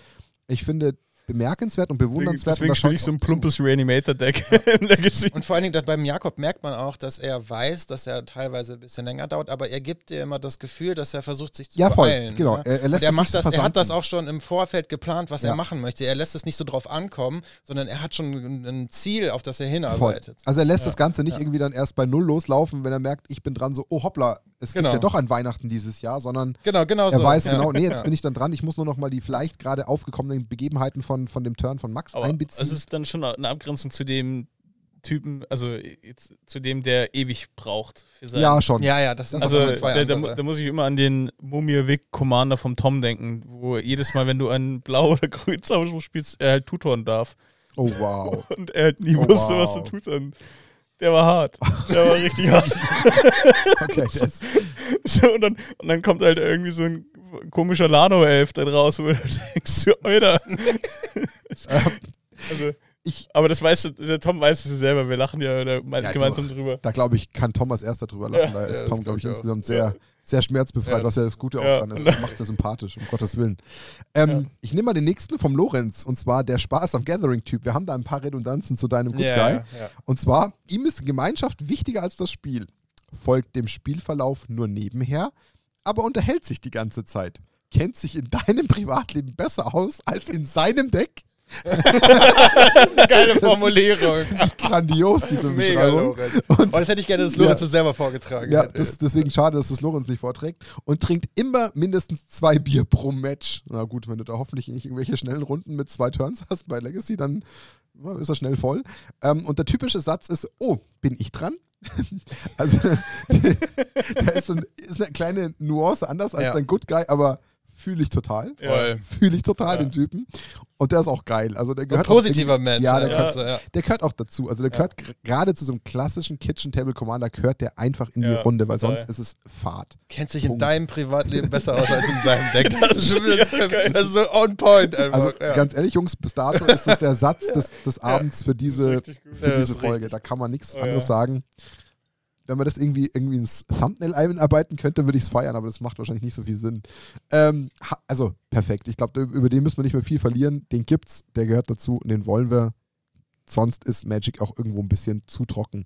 Ich finde, bemerkenswert und Deswegen, bewundernswert. deswegen und da spiele ich so ein plumpes Reanimator-Deck im Legacy. Und vor allen Dingen, dass beim Jakob merkt man auch, dass er weiß, dass er teilweise ein bisschen länger dauert, aber er gibt dir immer das Gefühl, dass er versucht, sich zu Ja, voll, beeilen. genau. ne? Er- er lässt er, es macht nicht das, er hat das auch schon im Vorfeld geplant, was Ja. er machen möchte. Er lässt es nicht so drauf ankommen, sondern er hat schon ein Ziel, auf das er Voll. hinarbeitet. Also er lässt Ja. das Ganze nicht irgendwie dann erst bei Null loslaufen, wenn er merkt, ich bin dran, so, oh hoppla, es Genau. gibt ja doch ein Weihnachten dieses Jahr, sondern Genau, genau er so. weiß ja. genau, nee, jetzt ja. bin ich dann dran, ich muss nur noch mal die vielleicht gerade aufgekommenen Begebenheiten von, von dem Turn von Max Aber einbeziehen. es ist dann schon eine Abgrenzung zu dem Typen, also jetzt, zu dem, der ewig braucht für sein. ja, schon. Ja, ja, das sind Also zwei da, da, da muss ich immer an den Mumir Commander vom Tom denken, wo jedes Mal, wenn du einen blau oder grün Zauberspruch spielst, er halt tutoren darf. Oh wow. Und er halt nie Oh, wusste, wow. was zu tutern. Der war hart. Der war richtig hart. Okay, das, So, und, dann, und dann kommt halt irgendwie so ein komischer Lano-Elf da raus, wo du denkst, Alter. also, ich, aber das weißt du, der Tom weiß es selber, wir lachen ja mal Ja, gemeinsam drüber. da glaube ich, kann Tom als erster drüber lachen. Ja. da ist Ja, Tom, das glaube ich, ich insgesamt sehr, sehr schmerzbefreit, Ja, was ja das- das Gute auch dran ist. Das macht es ja sympathisch, um Gottes Willen. Ähm. Ich nehme mal den nächsten vom Lorenz, und zwar der Spaß am Gathering-Typ. Wir haben da ein paar Redundanzen zu deinem Good Guy. Und zwar, ihm ist Gemeinschaft wichtiger als das Spiel. Folgt dem Spielverlauf nur nebenher, aber unterhält sich die ganze Zeit. Kennt sich in deinem Privatleben besser aus als in seinem Deck. Geile Formulierung. Grandios, diese Mega, Beschreibung. Lorenz. Oh, das hätte ich gerne, dass Lorenz Ja. das selber vorgetragen Ja, hätte. das, deswegen schade, dass das Lorenz nicht vorträgt. Und trinkt immer mindestens zwei Bier pro Match. Na gut, wenn du da hoffentlich nicht irgendwelche schnellen Runden mit zwei Turns hast bei Legacy, dann ja, ist er schnell voll. Ähm, und der typische Satz ist: Oh, bin ich dran? Also, da ist, ein, ist eine kleine Nuance anders als Ja. dein Good Guy, aber fühle ich total. Voll. Fühle ich total Ja. den Typen. Und der ist auch geil. Also der Ein gehört positiver auch Mensch. Ja, der, gehört- Also, ja. der gehört auch dazu. Also der gehört gerade zu so einem klassischen Kitchen Table Commander gehört der einfach in die Ja, Runde, weil sonst ist es Fahrt. Kennt sich in Punkt. deinem Privatleben besser aus als in seinem Deck. Das ist, das ist so on point einfach. Also ja. ganz ehrlich, Jungs, bis dato ist das der Satz des, des Abends für diese, für Ja, das diese Folge. Da kann man nichts Oh, anderes ja. sagen. Wenn man das irgendwie, irgendwie ins Thumbnail einarbeiten könnte, würde ich es feiern, aber das macht wahrscheinlich nicht so viel Sinn. Ähm, also, perfekt. Ich glaube, über den müssen wir nicht mehr viel verlieren. Den gibt's, der gehört dazu und den wollen wir. Sonst ist Magic auch irgendwo ein bisschen zu trocken.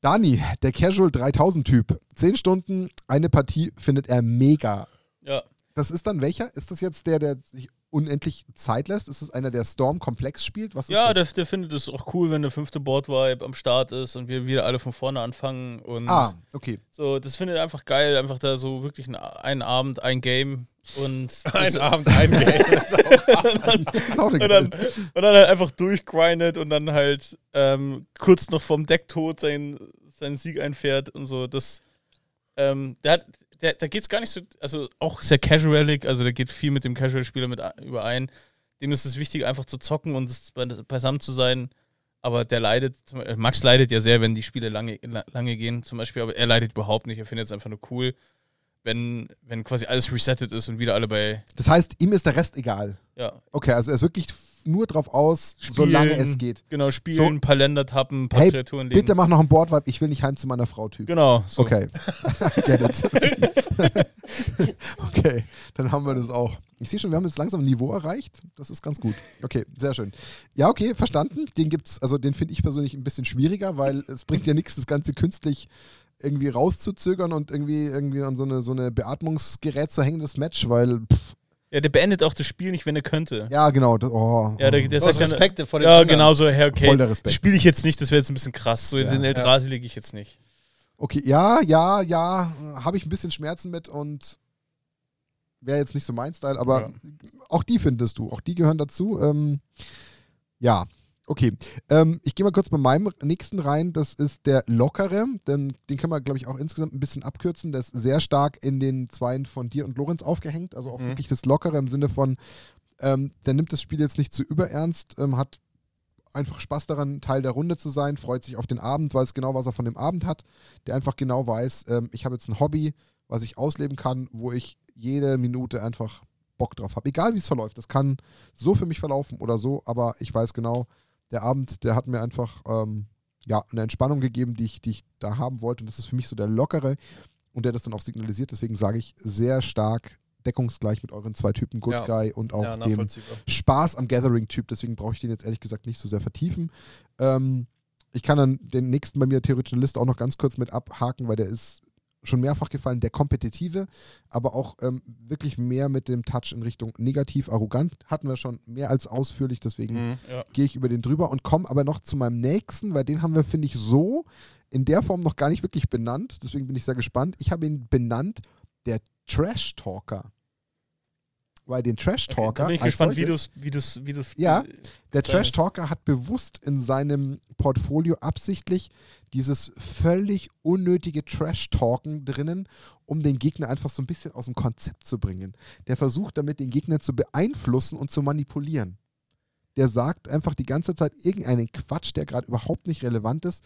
Dani, der Casual 3000-Typ. Zehn Stunden, eine Partie findet er mega. Ja, Das ist dann welcher? Ist das jetzt der, der sich unendlich Zeit lässt? Ist es einer, der Storm komplex spielt? Was ist ja das? der, der findet es auch cool, wenn der fünfte Board-Vibe am Start ist und wir wieder alle von vorne anfangen. Und Ah, okay. so, das findet er einfach geil, einfach da so wirklich ein, einen Abend, ein Game und ein Abend, ein Game. Das auch und dann, und dann halt einfach durchgrindet und dann halt ähm, kurz noch vom Decktod sein, seinen Sieg einfährt und so. Das, ähm, der hat, der, da geht es gar nicht so, also auch sehr casualig, also der geht viel mit dem Casual-Spieler mit überein. Dem ist es wichtig, einfach zu zocken und beisammen zu sein. Aber der leidet, Max leidet ja sehr, wenn die Spiele lange, la- lange gehen, zum Beispiel, aber er leidet überhaupt nicht. Er findet es einfach nur cool, wenn, wenn quasi alles resettet ist und wieder alle bei, Das heißt, ihm ist der Rest egal. ja, Okay, also er ist wirklich nur drauf aus, Spielen. solange es geht. Genau, spielen, So. ein paar Länder tappen, ein paar Hey, Kreaturen legen. Bitte mach noch ein Boardvibe, ich will nicht heim zu meiner Frau Typ. Genau, so. Okay. Get it. okay, dann haben wir das auch. Ich sehe schon, wir haben jetzt langsam ein Niveau erreicht. Das ist ganz gut. Okay, sehr schön. Ja, okay, verstanden. Den gibt's, also den finde ich persönlich ein bisschen schwieriger, weil es bringt ja nichts, das Ganze künstlich irgendwie rauszuzögern und irgendwie, irgendwie an so eine, so eine Beatmungsgerät zu hängen, das Match, weil, pff, Ja, der beendet auch das Spiel nicht, wenn er könnte. ja, genau. Das, oh, Ja, der, der sagt dann, Respekt vor den ja, anderen. genau so, Herr, okay, Voll der Respekt. spiele ich jetzt nicht, das wäre jetzt ein bisschen krass. So Ja, den ja. Eldrazi lege ich jetzt nicht. Okay, ja, ja, ja, habe ich ein bisschen Schmerzen mit und wäre jetzt nicht so mein Style, aber Ja. auch die findest du, auch die gehören dazu. Ähm, ja, okay. Ähm, ich gehe mal kurz bei meinem nächsten rein, das ist der Lockere, denn den können wir, glaube ich, auch insgesamt ein bisschen abkürzen. Der ist sehr stark in den Zweien von dir und Lorenz aufgehängt, also auch Mhm. wirklich das Lockere im Sinne von, ähm, der nimmt das Spiel jetzt nicht zu überernst, ähm, hat einfach Spaß daran, Teil der Runde zu sein, freut sich auf den Abend, weiß genau, was er von dem Abend hat, der einfach genau weiß, ähm, ich habe jetzt ein Hobby, was ich ausleben kann, wo ich jede Minute einfach Bock drauf habe. Egal wie es verläuft. Das kann so für mich verlaufen oder so, aber ich weiß genau, der Abend, der hat mir einfach ähm, ja, eine Entspannung gegeben, die ich, die ich da haben wollte. Und das ist für mich so der lockere und der das dann auch signalisiert. Deswegen sage ich sehr stark deckungsgleich mit euren zwei Typen Good Ja. Guy und auch ja, dem. Spaß am Gathering-Typ. Deswegen brauche ich den jetzt ehrlich gesagt nicht so sehr vertiefen. Ähm, ich kann dann den nächsten bei mir theoretisch in der Liste auch noch ganz kurz mit abhaken, weil der ist schon mehrfach gefallen, der kompetitive, aber auch ähm, wirklich mehr mit dem Touch in Richtung negativ, arrogant. Hatten wir schon mehr als ausführlich, deswegen Mhm. Ja. gehe ich über den drüber und komme aber noch zu meinem nächsten, weil den haben wir, finde ich, so in der Form noch gar nicht wirklich benannt. Deswegen bin ich sehr gespannt. Ich habe ihn benannt, der Trash Talker. Weil den Trash Okay, Talker. da bin ich gespannt, wie du es wie du's, Ja. äh, der Trash Talker hat bewusst in seinem Portfolio absichtlich dieses völlig unnötige Trash Talken drinnen, um den Gegner einfach so ein bisschen aus dem Konzept zu bringen. Der versucht damit den Gegner zu beeinflussen und zu manipulieren. Der sagt einfach die ganze Zeit irgendeinen Quatsch, der gerade überhaupt nicht relevant ist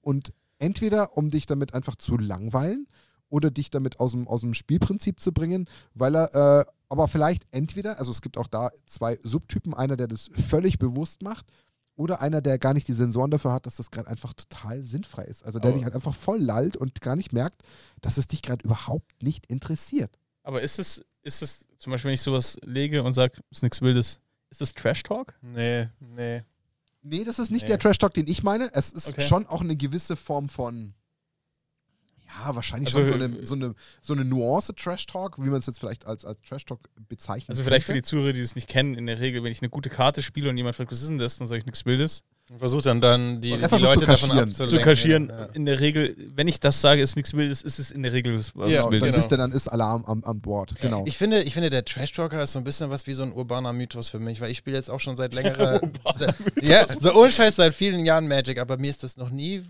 und entweder um dich damit einfach zu langweilen oder dich damit aus dem, aus dem Spielprinzip zu bringen, weil er äh, aber vielleicht entweder, also es gibt auch da zwei Subtypen, einer, der das völlig bewusst macht oder einer, der gar nicht die Sensoren dafür hat, dass das gerade einfach total sinnfrei ist. Also der Aber- dich halt einfach voll lallt und gar nicht merkt, dass es dich gerade überhaupt nicht interessiert. Aber ist es, ist es, zum Beispiel, wenn ich sowas lege und sage, ist nichts Wildes, ist das Trash Talk? Nee, nee. Nee, das ist nicht Nee. der Trash-Talk, den ich meine. Es ist Okay. schon auch eine gewisse Form von, ja, wahrscheinlich Also, schon so eine, so eine, so eine Nuance Trash-Talk, wie man es jetzt vielleicht als, als Trash-Talk bezeichnet. Also vielleicht für die Zuhörer, die es nicht kennen, in der Regel, wenn ich eine gute Karte spiele und jemand fragt, was ist denn das, dann sage ich nichts Wildes. Und versucht dann dann die, die Leute davon abzulenken. Zu kaschieren. Ja. In der Regel, wenn ich das sage, ist nichts Wildes, ist es in der Regel was Ja, Ja, Wildes. dann, genau. ist der, dann ist Alarm am, am Bord. Genau. Ich finde, ich finde, der Trash-Talker ist so ein bisschen was wie so ein urbaner Mythos für mich, weil ich spiele jetzt auch schon seit längerer Ja, so ohne Scheiß seit vielen Jahren Magic, aber mir ist das noch nie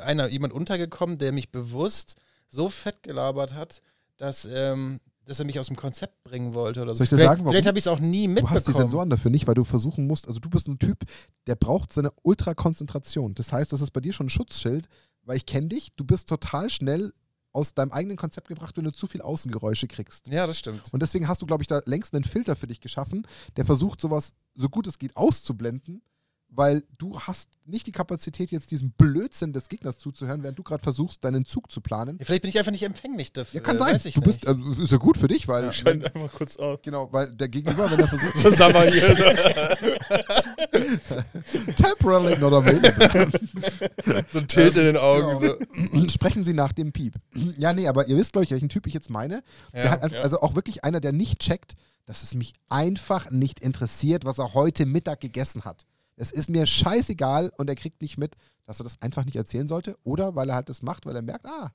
einer, jemand untergekommen, der mich bewusst so fett gelabert hat, dass, ähm, dass er mich aus dem Konzept bringen wollte oder so. Soll ich dir vielleicht sagen, vielleicht habe ich es auch nie Du mitbekommen. hast die Sensoren dafür nicht, weil du versuchen musst, also du bist ein Typ, der braucht seine Ultrakonzentration. Das heißt, das ist bei dir schon ein Schutzschild, weil ich kenne dich, du bist total schnell aus deinem eigenen Konzept gebracht, wenn du zu viel Außengeräusche kriegst. ja, das stimmt. Und deswegen hast du, glaube ich, da längst einen Filter für dich geschaffen, der versucht, sowas so gut es geht auszublenden, weil du hast nicht die Kapazität, jetzt diesem Blödsinn des Gegners zuzuhören, während du gerade versuchst, deinen Zug zu planen. Ja, vielleicht bin ich einfach nicht empfänglich dafür. Ja, kann sein. Weiß ich Du bist, nicht. äh, das ist ja gut für dich, weil Scheint einfach kurz aus. genau, weil der Gegenüber, wenn er versucht, Zusammen hier. temporarily not available. so ein Tilt in den Augen. Genau. So. Sprechen Sie nach dem Piep. Ja, nee, aber ihr wisst, glaube ich, welchen Typ ich jetzt meine. Der Ja, hat einfach, ja. Also auch wirklich einer, der nicht checkt, dass es mich einfach nicht interessiert, was er heute Mittag gegessen hat. Es ist mir scheißegal und er kriegt nicht mit, dass er das einfach nicht erzählen sollte oder weil er halt das macht, weil er merkt, ah,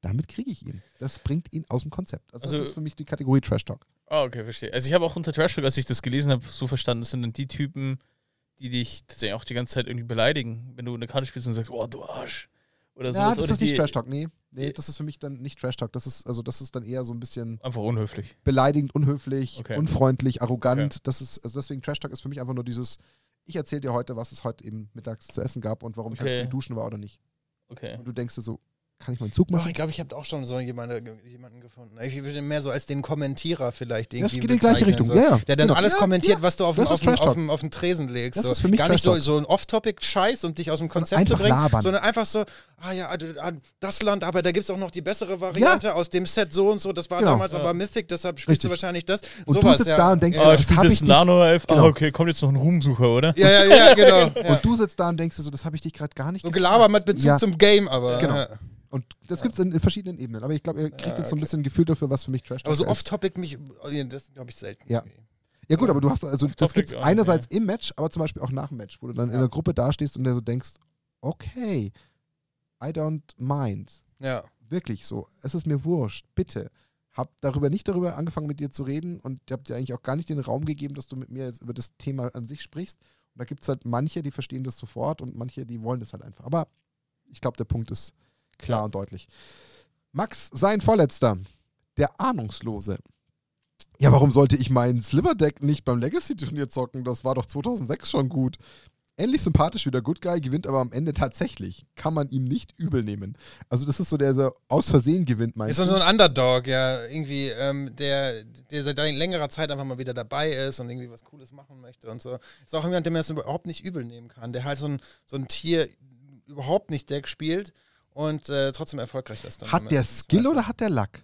damit kriege ich ihn. Das bringt ihn aus dem Konzept. Also, Also- das ist für mich die Kategorie Trash Talk. Ah, okay, verstehe. Also ich habe auch unter Trash Talk, als ich das gelesen habe, so verstanden, das sind dann die Typen, die dich tatsächlich auch die ganze Zeit irgendwie beleidigen. Wenn du eine Karte spielst und sagst, oh, du Arsch. Oder Ja, das oder ist nicht Trash Talk, nee. Nee, das ist für mich dann nicht Trash Talk. Das ist, also das ist dann eher so ein bisschen Einfach unhöflich. beleidigend, unhöflich, Okay. unfreundlich, arrogant. Okay. Das ist, also deswegen Trash Talk ist für mich einfach nur dieses, ich erzähle dir heute, was es heute eben mittags zu essen gab und warum ich Okay. heute früh duschen war oder nicht. Okay. Und du denkst dir so, kann ich meinen Zug Doch, machen? ich glaube, ich habe auch schon so jemanden, jemanden gefunden. Ich würde mehr so als den Kommentierer vielleicht Das irgendwie geht in die gleiche Richtung. So. Ja, ja. Der dann Genau. alles Ja, kommentiert, ja. was du auf, Das den- Tresen legst. Das so. ist für mich Gar nicht so, so ein Off-Topic-Scheiß, um dich aus dem Konzept einfach zu bringen, labern. sondern einfach so, ah ja, ah, ah, das Land, aber da gibt es auch noch die bessere Variante aus dem Set so und so. Das war Genau. damals Ja. aber Mythic, deshalb spielst Richtig. du wahrscheinlich das. Und Sowas, du sitzt ja. da und denkst Ah, das spielt hab das ich nicht- Nano-Elf? Genau. Ah, okay, kommt jetzt noch ein Ruhmsucher, oder? ja, ja, ja, genau. Und du sitzt da und denkst so, das habe ich dich gerade gar nicht So gelabert mit Bezug zum Game, aber. Genau. Ja. Und das gibt es in, in verschiedenen Ebenen. Aber ich glaube, ihr kriegt Ja, jetzt so ein okay. bisschen ein Gefühl dafür, was für mich Trash Talk Aber so ist. off-topic mich, oh, das glaube ich selten. Ja. Ja gut, aber du hast, also das gibt es einerseits im Match, aber zum Beispiel auch nach dem Match, wo du dann in Ja. der Gruppe dastehst und dir so denkst, okay, I don't mind. Ja. Wirklich so. Es ist mir wurscht. Bitte. Hab darüber nicht darüber angefangen, mit dir zu reden und ihr habt dir eigentlich auch gar nicht den Raum gegeben, dass du mit mir jetzt über das Thema an sich sprichst. Und da gibt es halt manche, die verstehen das sofort und manche, die wollen das halt einfach. Aber ich glaube, der Punkt ist klar und deutlich. Max, sein Vorletzter. Der Ahnungslose. Ja, warum sollte ich meinen Sliver-Deck nicht beim Legacy-Turnier zocken? Das war doch 2006 schon gut. Ähnlich sympathisch wie der Good Guy, gewinnt aber am Ende tatsächlich. Kann man ihm nicht übel nehmen. Also, das ist so der, der aus Versehen gewinnt, meinst Ist so ein Underdog, ja, irgendwie, ähm, der, der seit längerer Zeit einfach mal wieder dabei ist und irgendwie was Cooles machen möchte und so. Ist auch jemand, der mir das überhaupt nicht übel nehmen kann, der halt so ein, so ein Tier überhaupt nicht Deck spielt und äh, trotzdem erfolgreich das dann Hat der Skill oder hat der Luck?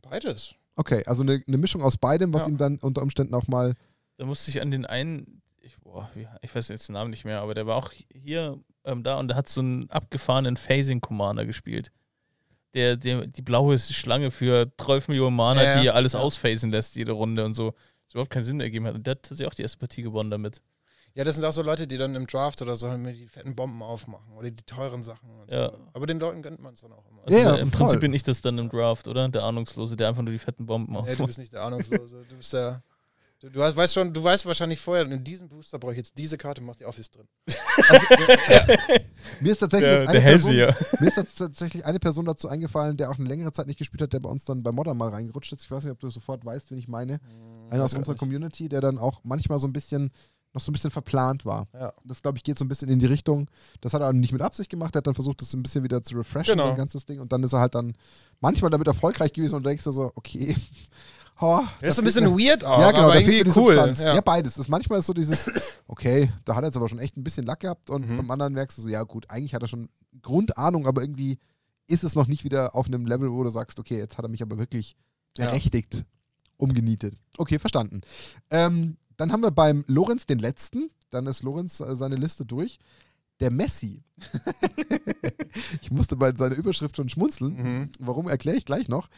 Beides. Okay, also eine, eine Mischung aus beidem, was Ja. ihm dann unter Umständen auch mal. Da musste ich an den einen, ich, boah, ich weiß jetzt den Namen nicht mehr, aber der war auch hier ähm, da und der hat so einen abgefahrenen Phasing-Commander gespielt. Der, der, die blaue Schlange für 12 Millionen Mana, Ja, ja. die alles Ja. ausphasen lässt, jede Runde und so. Das überhaupt keinen Sinn ergeben hat. Und der hat tatsächlich auch die erste Partie gewonnen damit. Ja, das sind auch so Leute, die dann im Draft oder so halt die fetten Bomben aufmachen oder die teuren Sachen. Und Ja. so. Aber den Leuten gönnt man es dann auch immer. Also Ja, ja, Im voll. Prinzip bin ich das dann im Draft, oder? Der Ahnungslose, der einfach nur die fetten Bomben Ja, du aufmacht. bist nicht der Ahnungslose. Du bist der. Du, du hast, weißt schon, du weißt wahrscheinlich vorher, in diesem Booster brauche ich jetzt diese Karte, mach die auf, ist drin. Also, mir ist tatsächlich Der, eine Person, mir ist tatsächlich eine Person dazu eingefallen, der auch eine längere Zeit nicht gespielt hat, der bei uns dann bei Modern mal reingerutscht ist. Ich weiß nicht, ob du sofort weißt, wen ich meine. Einer aus unserer. Community, der dann auch manchmal so ein bisschen noch so ein bisschen verplant war. Ja. Das, glaube ich, geht so ein bisschen in die Richtung. Das hat er nicht mit Absicht gemacht. Er hat dann versucht, das ein bisschen wieder zu refreshen, Genau. sein ganzes Ding. Und dann ist er halt dann manchmal damit erfolgreich gewesen und du denkst dir so, okay. Oh, Der ist ein bisschen mir- weird auch, ja, genau, aber da fehlt mir die cool. Substanz. Ja. Ja. beides. Das manchmal ist so dieses, okay, da hat er jetzt aber schon echt ein bisschen Lack gehabt und Mhm. beim anderen merkst du so, ja gut, eigentlich hat er schon Grundahnung, aber irgendwie ist es noch nicht wieder auf einem Level, wo du sagst, okay, jetzt hat er mich aber wirklich Ja. berechtigt umgenietet. Okay, verstanden. Ähm, dann haben wir beim Lorenz den letzten, dann ist Lorenz äh, seine Liste durch. Der Messi. ich musste bei seiner Überschrift schon schmunzeln. Mhm. Warum erkläre ich gleich noch.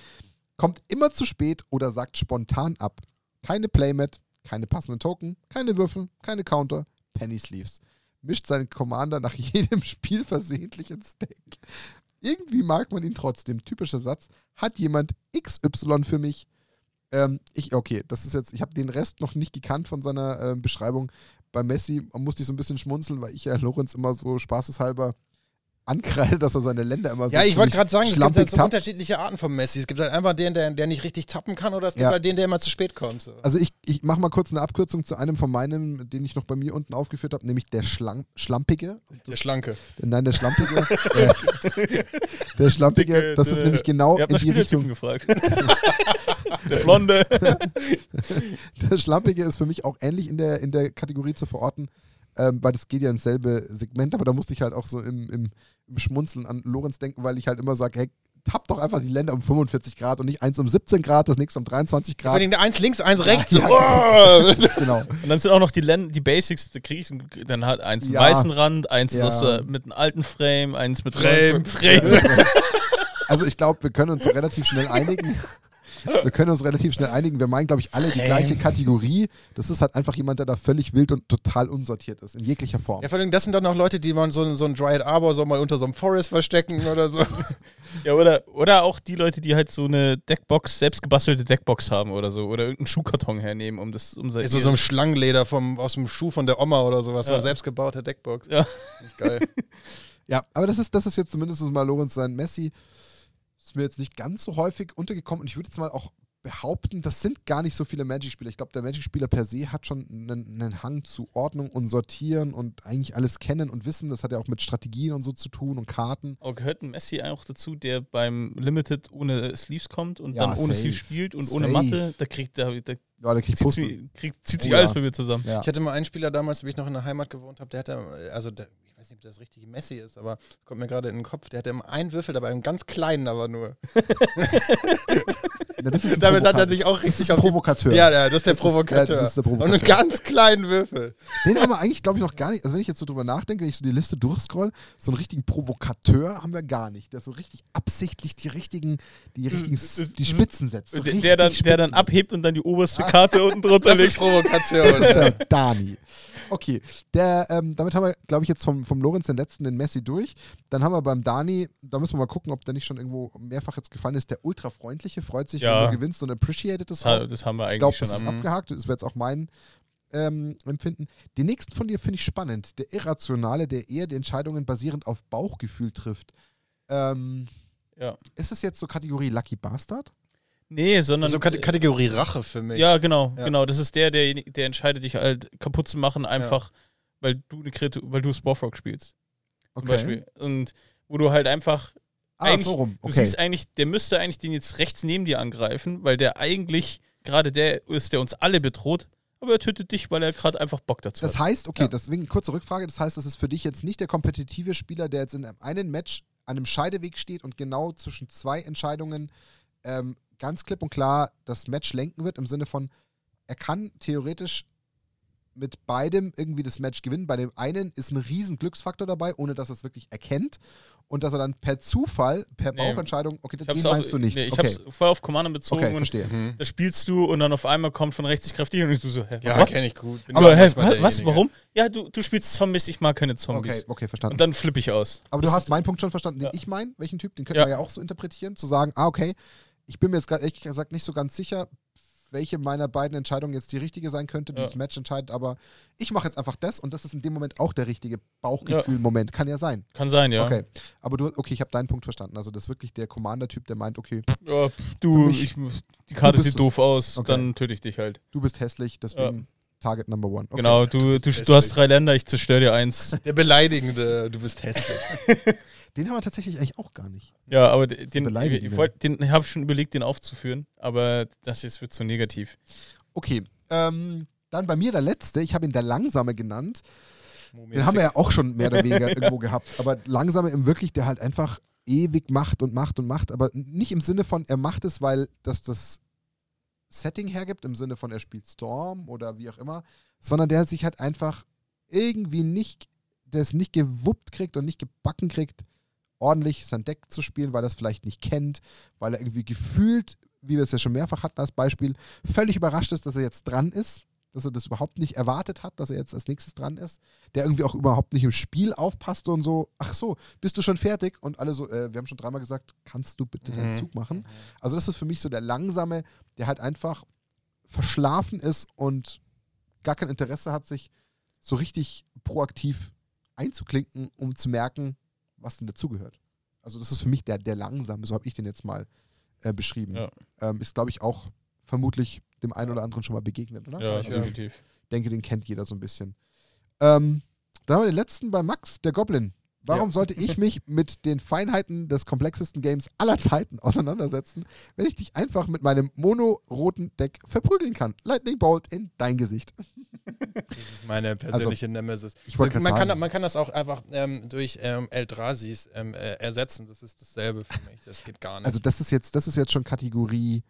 Kommt immer zu spät oder sagt spontan ab. Keine Playmat, keine passenden Token, keine Würfel, keine Counter, Penny Sleeves. Mischt seinen Commander nach jedem Spiel versehentlich ins Deck. Irgendwie mag man ihn trotzdem. Typischer Satz. Hat jemand XY für mich? Ähm, ich, okay, das ist jetzt, ich habe den Rest noch nicht gekannt von seiner ähm, Beschreibung. Bei Messi musste ich so ein bisschen schmunzeln, weil ich ja Lorenz immer so spaßeshalber ankreide, dass er seine Länder immer so Ja, ich wollte gerade sagen, es gibt halt so unterschiedliche Arten von Messi. Es gibt halt einfach den, der, der nicht richtig tappen kann, oder es gibt Ja. halt den, der immer zu spät kommt. So. Also ich, ich mache mal kurz eine Abkürzung zu einem von meinen, den ich noch bei mir unten aufgeführt habe, nämlich der Schlang, Schlampige. der Schlanke. Nein, der Schlampige. der, der Schlampige, Dicke, das ist nämlich genau in die Richtung. Gefragt. Der Blonde. Der Schlampige ist für mich auch ähnlich in der, in der Kategorie zu verorten, ähm, weil das geht ja ins selbe Segment, aber da musste ich halt auch so im, im, im Schmunzeln an Lorenz denken, weil ich halt immer sage, hey, tapp doch einfach die Länder um 45 Grad und nicht eins um 17 Grad, das nächste um 23 Vor Grad. allem der eins links, eins rechts. Ja, Oh! genau. Und dann sind auch noch die, Len die Basics, da krieg ich dann halt eins einen Ja. weißen Rand, eins Ja. das, äh, mit einem alten Frame, eins mit Frame. Frame. Also ich glaube, wir können uns so relativ schnell einigen. Wir können uns relativ schnell einigen. Wir meinen, glaube ich, alle die gleiche Kategorie. Das ist halt einfach jemand, der da völlig wild und total unsortiert ist, in jeglicher Form. Ja, vor allem, das sind dann auch Leute, die man so, so ein Dryad Arbor so mal unter so einem Forest verstecken oder so. Ja, oder, oder auch die Leute, die halt so eine Deckbox, selbst gebastelte Deckbox haben oder so. Oder irgendeinen Schuhkarton hernehmen, um das um so, so ein Schlangenleder vom, aus dem Schuh von der Oma oder sowas, so Ja. eine selbstgebaute Deckbox. Ja. Nicht geil. Ja, aber das ist, das ist jetzt zumindest mal Lorenz sein Messi. Ist mir jetzt nicht ganz so häufig untergekommen und ich würde jetzt mal auch behaupten, das sind gar nicht so viele Magic-Spieler. Ich glaube, der Magic-Spieler per se hat schon einen, einen Hang zu Ordnung und Sortieren und eigentlich alles kennen und wissen. Das hat ja auch mit Strategien und so zu tun und Karten. Aber gehört ein Messi auch dazu, der beim Limited ohne Sleeves kommt und Ja, dann ohne safe. Sleeves spielt und ohne Safe. Matte? Da kriegt der, der Ja, der kriegt zieht, sich- kriegt, zieht sich Oh alles ja. bei mir zusammen. Ja. Ich hatte mal einen Spieler damals, wie ich noch in der Heimat gewohnt habe, der hatte, also der, ich weiß nicht, ob das richtig Messi ist, aber es kommt mir gerade in den Kopf, der hatte immer einen Würfel dabei, einen ganz kleinen aber nur. Das ist ein Damit hat er Provokateur. dich auch Das richtig ist auf die Provokateur. Ja, ja, das ist der Das ist- ja, Provokateur. das ist der Und einen Provokateur. ganz kleinen Würfel. Den haben wir eigentlich, glaube ich, noch gar nicht. Also, wenn ich jetzt so drüber nachdenke, wenn ich so die Liste durchscroll, so einen richtigen Provokateur haben wir gar nicht. Der so richtig absichtlich die richtigen, die richtigen, die Spitzen setzt. So Der, dann, der dann Spitzen. abhebt und dann die oberste Karte unten drunter Das ist legt. Provokation. Das ist ja. der Dani. Okay, der, ähm, damit haben wir, glaube ich, jetzt vom, vom Lorenz den letzten, den Messi durch. Dann haben wir beim Dani, da müssen wir mal gucken, ob der nicht schon irgendwo mehrfach jetzt gefallen ist. Der ultra-freundliche freut sich, Ja. wenn du gewinnst und appreciated das ha- das haben wir Ich eigentlich glaube, schon das ist abgehakt. Das wäre jetzt auch mein ähm, Empfinden. Den nächsten von dir finde ich spannend. Der Irrationale, der eher die Entscheidungen basierend auf Bauchgefühl trifft. Ähm, Ja. Ist das jetzt so Kategorie Lucky Bastard? Nee, sondern. So Kate- Kategorie Rache für mich. ja, genau, Ja. genau. Das ist der, der, der entscheidet, dich halt kaputt zu machen, einfach weil du eine Kreatur, weil du Sporfrog spielst. Zum Beispiel. Und wo du halt einfach Ah, so rum. Du Okay. siehst eigentlich, der müsste eigentlich den jetzt rechts neben dir angreifen, weil der eigentlich gerade der ist, der uns alle bedroht, aber er tötet dich, weil er gerade einfach Bock dazu Das hat. heißt, okay, Ja. deswegen kurze Rückfrage. Das heißt, das ist für dich jetzt nicht der kompetitive Spieler, der jetzt in einem Match an einem Scheideweg steht und genau zwischen zwei Entscheidungen ähm, ganz klipp und klar das Match lenken wird, im Sinne von, er kann theoretisch mit beidem irgendwie das Match gewinnen. Bei dem einen ist ein riesen Glücksfaktor dabei, ohne dass er es wirklich erkennt. Und dass er dann per Zufall, per Nee. Bauchentscheidung, okay, Ich den hab's meinst auch, du nicht. Nee, ich okay, hab's voll auf Commander bezogen okay und verstehe. Mhm. da spielst du und dann auf einmal kommt von rechts die Kraft und du so, hä, Ja, kenne ich gut. Bin Aber hä, was, was, warum? Ja, du, du spielst Zombies, ich mag keine Zombies. Okay, okay, verstanden. Und dann flippe ich aus. Aber du Das hast ist- meinen Punkt schon verstanden, den Ja. ich meine. Welchen Typ? Den könnte Ja. man ja auch so interpretieren, zu sagen, ah, okay, ich bin mir jetzt gerade ehrlich gesagt nicht so ganz sicher, welche meiner beiden Entscheidungen jetzt die richtige sein könnte, die Ja. das Match entscheidet, aber ich mache jetzt einfach das und das ist in dem Moment auch der richtige Bauchgefühl-Moment. Kann ja sein. Kann sein, ja. Okay. Aber du, okay, ich habe deinen Punkt verstanden. Also das ist wirklich der Commander-Typ, der meint, okay, Ja, du, mich- ich, die Karte du sieht doof aus, Okay. dann töte ich dich halt. du bist hässlich, deswegen Target Number One. Okay. Genau, du, du, bist du hast drei Länder, ich zerstöre dir eins. Der beleidigende, du bist hässlich. Den haben wir tatsächlich eigentlich auch gar nicht. Ja, aber den, den, den habe ich schon überlegt, den aufzuführen, aber das jetzt wird zu negativ. Okay, ähm, dann bei mir der letzte, ich habe ihn der Langsame genannt. Den haben wir ja auch schon mehr oder weniger irgendwo gehabt. Aber langsame im wirklich, der halt einfach ewig macht und macht und macht. Aber nicht im Sinne von, er macht es, weil das das Setting hergibt, im Sinne von, er spielt Storm oder wie auch immer, sondern der sich halt einfach irgendwie nicht, der es nicht gewuppt kriegt und nicht gebacken kriegt, ordentlich sein Deck zu spielen, weil er es vielleicht nicht kennt, weil er irgendwie gefühlt, wie wir es ja schon mehrfach hatten als Beispiel, völlig überrascht ist, dass er jetzt dran ist, dass er das überhaupt nicht erwartet hat, dass er jetzt als nächstes dran ist, der irgendwie auch überhaupt nicht im Spiel aufpasste und so, ach so, bist du schon fertig? Und alle so, äh, wir haben schon dreimal gesagt, kannst du bitte deinen Mhm. Zug machen? Also das ist für mich so der langsame, der halt einfach verschlafen ist und gar kein Interesse hat, sich so richtig proaktiv einzuklinken, um zu merken, was denn dazugehört. Also das ist für mich der, der langsame, so habe ich den jetzt mal äh, beschrieben. Ja. Ähm, ist, glaube ich, auch vermutlich dem einen oder anderen schon mal begegnet, oder? Ja, Also definitiv. ich denke, den kennt jeder so ein bisschen. Ähm, dann haben wir den letzten bei Max, der Goblin. Warum Ja. sollte ich mich mit den Feinheiten des komplexesten Games aller Zeiten auseinandersetzen, wenn ich dich einfach mit meinem mono-roten Deck verprügeln kann? Lightning Bolt in dein Gesicht. Das ist meine persönliche Nemesis. Ich man, gerade kann, sagen, man kann das auch einfach ähm, durch ähm, Eldrasis ähm, äh, ersetzen. Das ist dasselbe für mich. Das geht gar nicht. also das ist jetzt, das ist jetzt schon Kategorie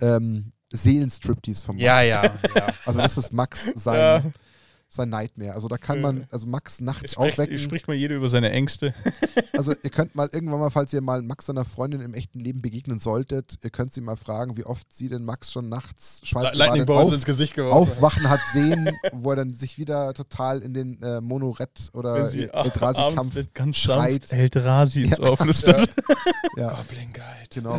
ähm, Seelenstriptease vom Max. ja, ja, ja. Also das ist Max sein, Ja, sein Nightmare. Also da kann man, also Max nachts spricht, aufwecken. spricht mal jeder über seine Ängste. Also ihr könnt mal irgendwann mal, falls ihr mal Max seiner Freundin im echten Leben begegnen solltet, ihr könnt sie mal fragen, wie oft sie denn Max schon nachts Lightning Bolts auf, ins Gesicht geworfen. aufwachen hat sehen, wo er dann sich wieder total in den äh, Monorett oder nicht ganz schreit. Eldrasi ins Ja. Ohr flüstert. ja, Goblin Guide. genau.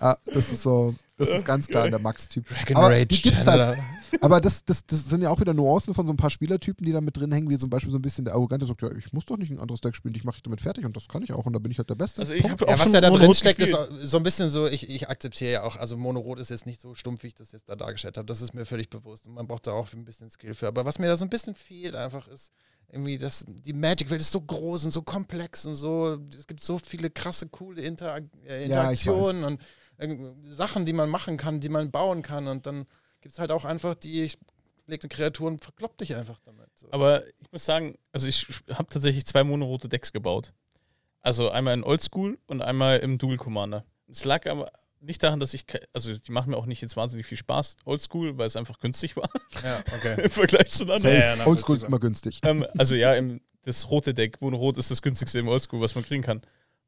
ah, das ist so, das ist ganz klar der Max-Typ. Dragon Aber Rage die gibt's Channeler. Aber das, das, das sind ja auch wieder Nuancen von so ein paar Spielertypen, die da mit drin hängen, wie zum Beispiel so ein bisschen der Arrogante, der sagt, ja, ich muss doch nicht ein anderes Deck spielen, ich mache damit fertig und das kann ich auch und da bin ich halt der Beste. Also ich Punkt. habe auch Ja, was schon ja da drin steckt, ist so ein bisschen so, ich, ich akzeptiere ja auch, also Monorot ist jetzt nicht so stumpf, wie ich das jetzt da dargestellt habe. Das ist mir völlig bewusst und man braucht da auch ein bisschen Skill für. Aber was mir da so ein bisschen fehlt einfach ist, irgendwie, dass die Magic-Welt ist so groß und so komplex und so, es gibt so viele krasse, coole Interak äh, Ja, Interaktionen und äh, Sachen, die man machen kann, die man bauen kann und dann gibt es halt auch einfach die legte Kreaturen, verkloppt dich einfach damit. So. Aber ich muss sagen, also ich habe tatsächlich zwei monorote Decks gebaut. Also einmal in Oldschool und einmal im Dual Commander. Es lag aber nicht daran, dass ich, also die machen mir auch nicht jetzt wahnsinnig viel Spaß. Oldschool, weil es einfach günstig war ja, okay. im Vergleich zu anderen. Ja, ja, Oldschool ist immer günstig. ähm, also ja, im, das rote Deck, Monorot ist das günstigste im Oldschool, was man kriegen kann.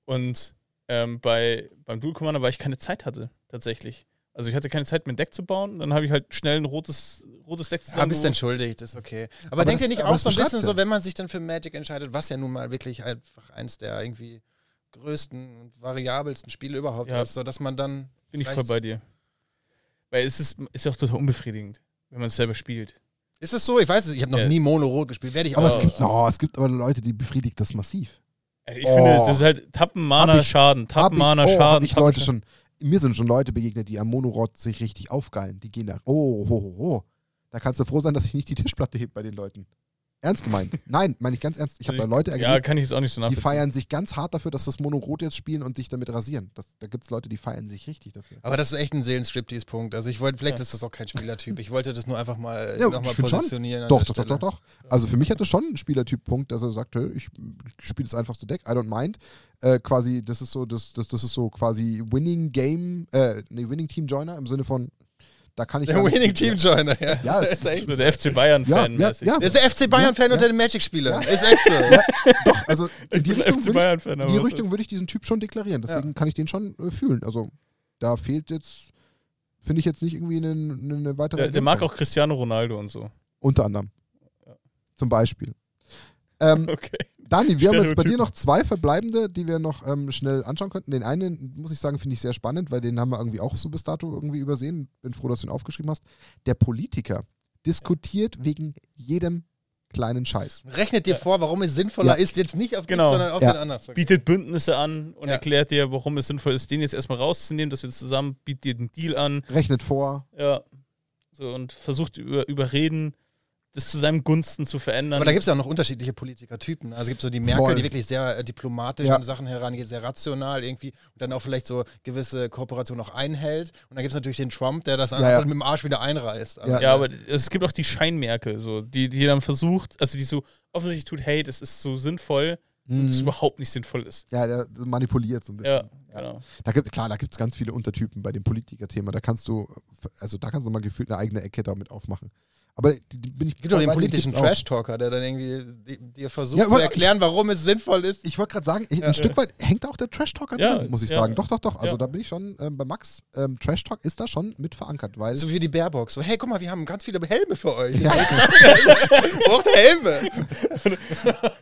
Und ähm, bei, beim Dual Commander, weil ich keine Zeit hatte, tatsächlich. Also ich hatte keine Zeit, mir ein Deck zu bauen. Dann habe ich halt schnell ein rotes, rotes Deck Ja, zusammen. bist entschuldigt, ist okay. Aber, Aber denkt ihr nicht aber auch so ein bisschen ja. so, wenn man sich dann für Magic entscheidet, was ja nun mal wirklich einfach eins der irgendwie größten und variabelsten Spiele überhaupt Ja. ist, so dass man dann Bin ich voll bei dir. Weil es ist, ist ja auch total unbefriedigend, wenn man es selber spielt. ist es so, ich weiß es, ich habe noch Ja. nie Mono-Rot gespielt, werde ich Aber auch. es gibt, oh, es gibt aber Leute, die befriedigt das massiv. Ich Oh. finde, das ist halt Tappen, Mana, Hab ich- Schaden. Hab Tappen, Mana, oh, Schaden. hab ich Tappen, Leute schon, mir sind schon Leute begegnet, die am Monorot sich richtig aufgeilen. Die gehen da, oh, oh, oh, oh. Da kannst du froh sein, dass ich nicht die Tischplatte heb bei den Leuten. Ernst gemeint. Nein, meine ich ganz ernst. Ich habe da Leute Ja, erlebt, kann ich jetzt auch nicht so die feiern sich ganz hart dafür, dass das Mono-Rot jetzt spielen und sich damit rasieren. Das, da gibt es Leute, die feiern sich richtig dafür. Aber das ist echt ein Seelenstriptease-Punkt. Also ich wollte, vielleicht Ja. ist das auch kein Spielertyp. Ich wollte das nur einfach mal Ja, nochmal find schon. positionieren. Doch, doch, doch, doch, doch. Also für mich hat das schon einen Spielertyp-Punkt, dass er sagt, hey, ich spiele das einfachste Deck, I don't mind. Äh, quasi, das ist so, das, das, das ist so quasi Winning Game, äh, nee, Winning Team Joiner im Sinne von, da kann ich. Der Winning Team Joiner, ja. Ja, das ist echt. So der FC Bayern-Fan. Ja, ja, mäßig. ja. Der ist der FC Bayern-Fan Ja, unter ja. den Magic-Spielern. Ist echt so. Doch, also in die Richtung, FC würde ich, in aber die Richtung würde ich diesen Typ schon deklarieren. Deswegen kann ich den schon äh, fühlen. Also da fehlt jetzt, finde ich jetzt nicht irgendwie eine, eine weitere. Der, der mag auch Cristiano Ronaldo und so. Unter anderem. Ja. Zum Beispiel. Ähm, Okay. Dani, wir haben jetzt bei dir noch zwei verbleibende, die wir noch ähm, schnell anschauen könnten. Den einen, muss ich sagen, finde ich sehr spannend, weil den haben wir irgendwie auch so bis dato irgendwie übersehen. Bin froh, dass du ihn aufgeschrieben hast. Der Politiker diskutiert wegen jedem kleinen Scheiß. Rechnet dir vor, warum es sinnvoller Ja. ist, jetzt nicht auf Genau. dich, sondern auf Ja. den anderen zu gehen. Bietet Bündnisse an und Ja. erklärt dir, warum es sinnvoll ist, den jetzt erstmal rauszunehmen, dass wir zusammen, bietet dir den Deal an. Rechnet vor. Ja. So, und versucht über, überreden, das zu seinem Gunsten zu verändern. Aber da gibt es ja auch noch unterschiedliche Politikertypen. Also es gibt so die Merkel, Voll. die wirklich sehr äh, diplomatisch Ja. an Sachen herangeht, sehr rational irgendwie und dann auch vielleicht so gewisse Kooperationen noch einhält. Und dann gibt es natürlich den Trump, der das Ja, einfach ja. mit dem Arsch wieder einreißt. Ja. Ja, aber es gibt auch die Scheinmerkel, so, die, die dann versucht, also die so offensichtlich tut, hey, das ist so sinnvoll und es Mhm. überhaupt nicht sinnvoll ist. Ja, der manipuliert so ein bisschen. Ja, genau. Da gibt, klar, da gibt es ganz viele Untertypen bei dem Politikerthema. Da kannst du, also da kannst du mal gefühlt eine eigene Ecke damit aufmachen. Aber die, die bin ich Es gibt auch den politischen. Trash-Talker, der dann irgendwie di- dir versucht Ja, zu erklären, warum es sinnvoll ist. Ich wollte gerade sagen, ich, Ja. ein Stück weit hängt auch der Trash-Talker Ja, drin, muss ich ja. sagen. Doch, doch, doch. Also Ja. da bin ich schon ähm, bei Max. Ähm, Trash-Talk ist da schon mit verankert, weil. So wie die Baerbock. So, hey, guck mal, wir haben ganz viele Helme für euch. Ja. Braucht Helme.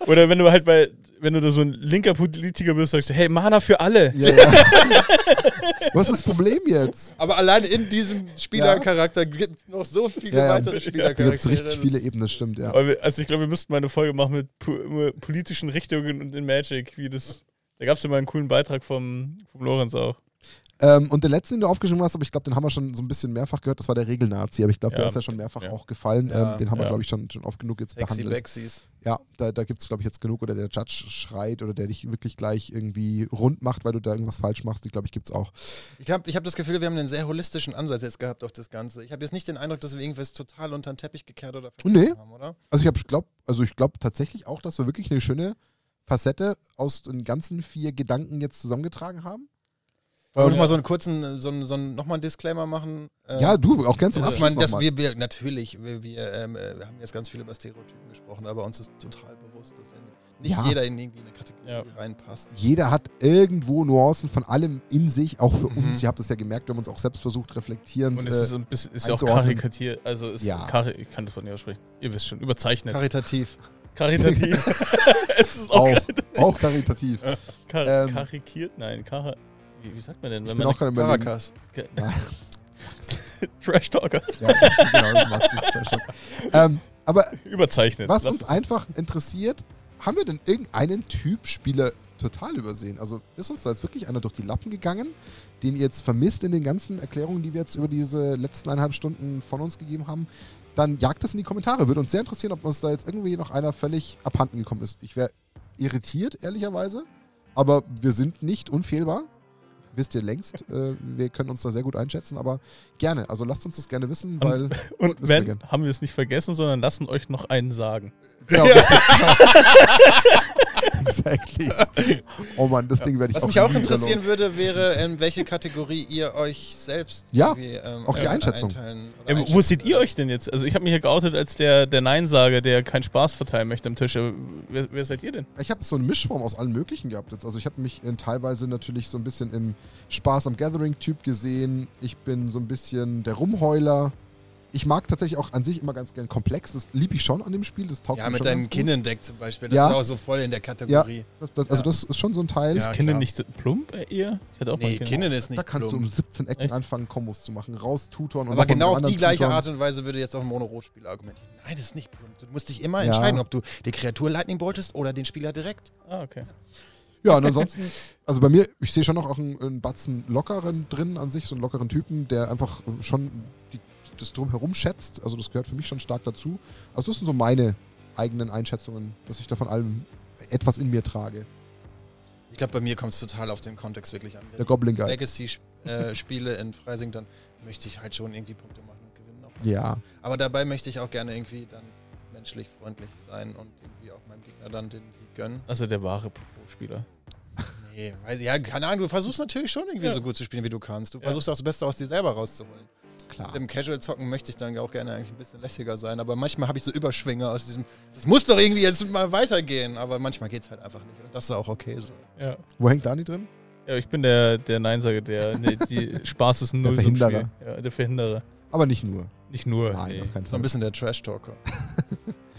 Oder wenn du halt bei, wenn du da so ein linker Politiker bist, sagst du, hey, Mana für alle. ja, ja. Was ist das Problem jetzt? Aber allein in diesem Spielercharakter gibt es noch so viele Ja, ja. weitere Da gibt Spielercharaktere. es richtig viele Ebenen, stimmt, ja. Also ich glaube, wir müssten mal eine Folge machen mit po politischen Richtungen und in Magic, wie das. Da gab es ja mal einen coolen Beitrag vom, vom Lorenz auch. Ähm, und der letzte, den du aufgeschrieben hast, aber ich glaube, den haben wir schon so ein bisschen mehrfach gehört, das war der Regelnazi. Aber ich glaube, der Ja. ist ja schon mehrfach Ja. auch gefallen. Ja. Ähm, den haben wir, glaube ich, schon, schon oft genug jetzt Sexy behandelt. Bexys. Ja, da, da gibt es, glaube ich, jetzt genug. Oder der Judge schreit oder der dich wirklich gleich irgendwie rund macht, weil du da irgendwas falsch machst. Die, glaube ich, gibt es auch. Ich habe ich hab das Gefühl, wir haben einen sehr holistischen Ansatz jetzt gehabt auf das Ganze. Ich habe jetzt nicht den Eindruck, dass wir irgendwas total unter den Teppich gekehrt oder Nee. haben, oder? Also ich habe glaub, also ich glaube tatsächlich auch, dass wir wirklich eine schöne Facette aus den ganzen vier Gedanken jetzt zusammengetragen haben. Wollen wir nochmal so einen kurzen, so einen, so einen, nochmal einen Disclaimer machen? Ähm, ja, du, auch ganz zum dass Abschluss man, dass mal. wir, wir, natürlich, wir, wir, ähm, äh, wir haben jetzt ganz viel über Stereotypen gesprochen, aber uns ist total bewusst, dass in, nicht Ja. jeder in irgendwie eine Kategorie Ja. reinpasst. Jeder hat irgendwo Nuancen von allem in sich, auch für Mhm. uns. Ihr habt es ja gemerkt, wir haben uns auch selbst versucht, reflektierend. Und es äh, ist, ein bisschen, ist ja auch karikatiert. Also ist Ja. kari ich kann das Wort nicht aussprechen. Ihr wisst schon, überzeichnet. Karitativ. Karitativ. es ist auch, auch, auch karitativ. kar ähm, karikiert. Nein, kar wie, sagt man denn? Ich Wenn bin man auch überlegen. Caracas. Trash Talker Ja, genau, das ist Trash-Talk. ähm, aber überzeichnet. was Lass uns es- einfach interessiert, haben wir denn irgendeinen Typ Spieler total übersehen? Also ist uns da jetzt wirklich einer durch die Lappen gegangen, den ihr jetzt vermisst in den ganzen Erklärungen, die wir jetzt über diese letzten eineinhalb Stunden von uns gegeben haben? Dann jagt das in die Kommentare. Würde uns sehr interessieren, ob uns da jetzt irgendwie noch einer völlig abhanden gekommen ist. Ich wäre irritiert, ehrlicherweise. Aber wir sind nicht unfehlbar. Wisst ihr längst. Äh, wir können uns da sehr gut einschätzen, aber gerne. Also lasst uns das gerne wissen, weil. Und wir wenn, gern. haben wir es nicht vergessen, sondern lassen euch noch einen sagen. Genau, exactly. Oh Mann, das Ding werde ich Was auch mich auch interessieren würde, wäre, in welche Kategorie ihr euch selbst Ja, ähm, auch die äh, Einschätzung. einteilen oder Ja, wo seht ihr euch denn jetzt? Also ich habe mich hier geoutet als der, der Nein-Sager, der keinen Spaß verteilen möchte am Tisch. Wer, wer seid ihr denn? Ich habe so eine Mischform aus allen möglichen gehabt jetzt. Also ich habe mich in, teilweise natürlich so ein bisschen im Spaß am Gathering-Typ gesehen. Ich bin so ein bisschen der Rumheuler. Ich mag tatsächlich auch an sich immer ganz gern komplex. Das liebe ich schon an dem Spiel. Das taugt Ja, mir mit schon deinem. Kinnendeck zum Beispiel. Das Ja. ist auch so voll in der Kategorie. Das, das, also Ja. das ist schon so ein Teil. Ja, Ist klar. nicht plump äh, eher? Ich hatte auch mal Nee. Kinnen ist nicht da kannst du plump. um 17 Ecken Echt? anfangen, Kombos zu machen. Raus, tutoren und Aber genau auf die gleiche tutoren. Art und Weise würde jetzt auch ein Mono-Rot-Spieler argumentieren. Nein, das ist nicht plump. Du musst dich immer Ja. entscheiden, ob du die Kreatur Lightning boltest oder den Spieler direkt. Ah, okay. Ja, und ansonsten, also bei mir, ich sehe schon noch auch einen, einen Batzen lockeren drin an sich, so einen lockeren Typen, der einfach schon die, das drumherum schätzt. Also das gehört für mich schon stark dazu. Also das sind so meine eigenen Einschätzungen, dass ich da von allem etwas in mir trage. Ich glaube, bei mir kommt es total auf den Kontext wirklich an. Der Goblin Guy. Legacy-Spiele in Freising, dann möchte ich halt schon irgendwie Punkte machen und gewinnen. Auch. Ja, Aber dabei möchte ich auch gerne irgendwie dann menschlich freundlich sein und irgendwie auch meinem Gegner dann den Sieg gönnen. Also der wahre Pro-Spieler. Nee, weiß ich, ja, keine Ahnung, du versuchst natürlich schon irgendwie Ja. so gut zu spielen, wie du kannst. Du Ja. versuchst auch das Beste aus dir selber rauszuholen. Klar. Im Casual-Zocken möchte ich dann auch gerne eigentlich ein bisschen lässiger sein, aber manchmal habe ich so Überschwinge aus diesem, es muss doch irgendwie jetzt mal weitergehen, aber manchmal geht es halt einfach nicht und das ist auch okay so. Ja. Wo hängt Dani drin? Ja, ich bin der, der Neinsager, der nee, die Spaß ist ein Der Null. Verhinderer. Ja, der Verhinderer. Aber nicht nur. Nicht nur. Nein, nee. auf keinen So Fall. ein bisschen der Trash-Talker.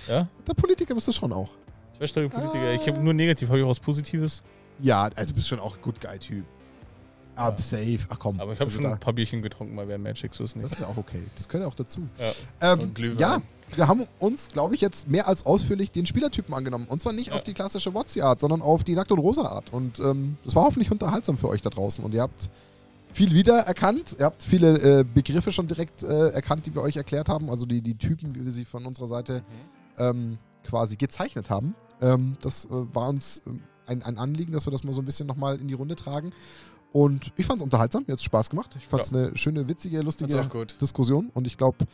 Ja? Der Politiker bist du schon auch. Schwächere Politiker. Ich habe nur negativ, habe ich auch was Positives. Ja, also bist schon auch ein Good Guy Typ. Ab Ja. safe. Ach komm. Aber ich habe also schon da- ein paar Bierchen getrunken mal während Magic, so ist Das nicht. ist ja auch okay. Das gehört ja auch dazu. Ja. Ähm, ja, wir haben uns, glaube ich, jetzt mehr als ausführlich den Spielertypen angenommen. Und zwar nicht Ja. auf die klassische Wotzi-Art, sondern auf die Nackt- und Rosa-Art. Und ähm, das war hoffentlich unterhaltsam für euch da draußen. Und ihr habt viel wiedererkannt. Ihr habt viele äh, Begriffe schon direkt äh, erkannt, die wir euch erklärt haben. Also die, die Typen, wie wir sie von unserer Seite ähm, quasi gezeichnet haben. Ähm, das äh, war uns ähm, ein, ein Anliegen, dass wir das mal so ein bisschen nochmal in die Runde tragen. Und ich fand es unterhaltsam, mir hat es Spaß gemacht. Ich fand es eine schöne, witzige, lustige. Diskussion und ich glaube,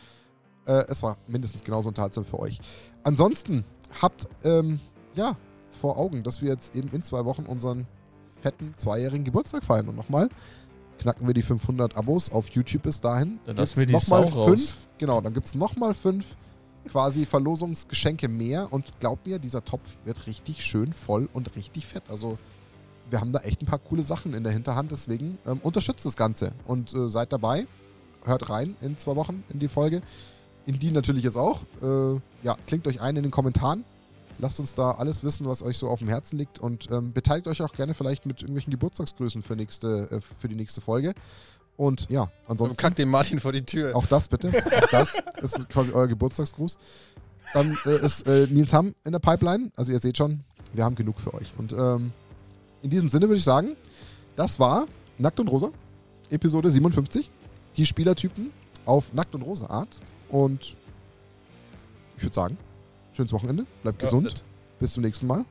äh, es war mindestens genauso unterhaltsam für euch. Ansonsten habt ähm, ja vor Augen, dass wir jetzt eben in zwei Wochen unseren fetten zweijährigen Geburtstag feiern und nochmal knacken wir die 500 Abos auf YouTube bis dahin. Dann lassen wir die nochmal Sau raus. fünf, genau, dann gibt es nochmal fünf quasi Verlosungsgeschenke mehr und glaubt mir, dieser Topf wird richtig schön voll und richtig fett. Also wir haben da echt ein paar coole Sachen in der Hinterhand, deswegen ähm, unterstützt das Ganze und äh, seid dabei. Hört rein in zwei Wochen in die Folge. In die natürlich jetzt auch. Äh, ja, klingt euch ein in den Kommentaren. Lasst uns da alles wissen, was euch so auf dem Herzen liegt und ähm, beteiligt euch auch gerne vielleicht mit irgendwelchen Geburtstagsgrüßen für, nächste, äh, für die nächste Folge. Und ja, So, ansonsten. kack den Martin vor die Tür. Auch das bitte. Auch das ist quasi euer Geburtstagsgruß. Dann äh, ist äh, Nils Hamm in der Pipeline. Also ihr seht schon, wir haben genug für euch. Und ähm, in diesem Sinne würde ich sagen, das war Nackt und Rosa, Episode 57. Die Spielertypen auf Nackt und Rosa Art. Und ich würde sagen, schönes Wochenende, bleibt Ja, gesund. sit. Bis zum nächsten Mal.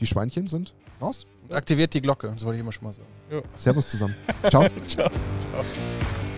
Die Schweinchen sind raus. Und aktiviert die Glocke, das wollte ich immer schon mal sagen. Servus zusammen. Ciao. Ciao. Ciao.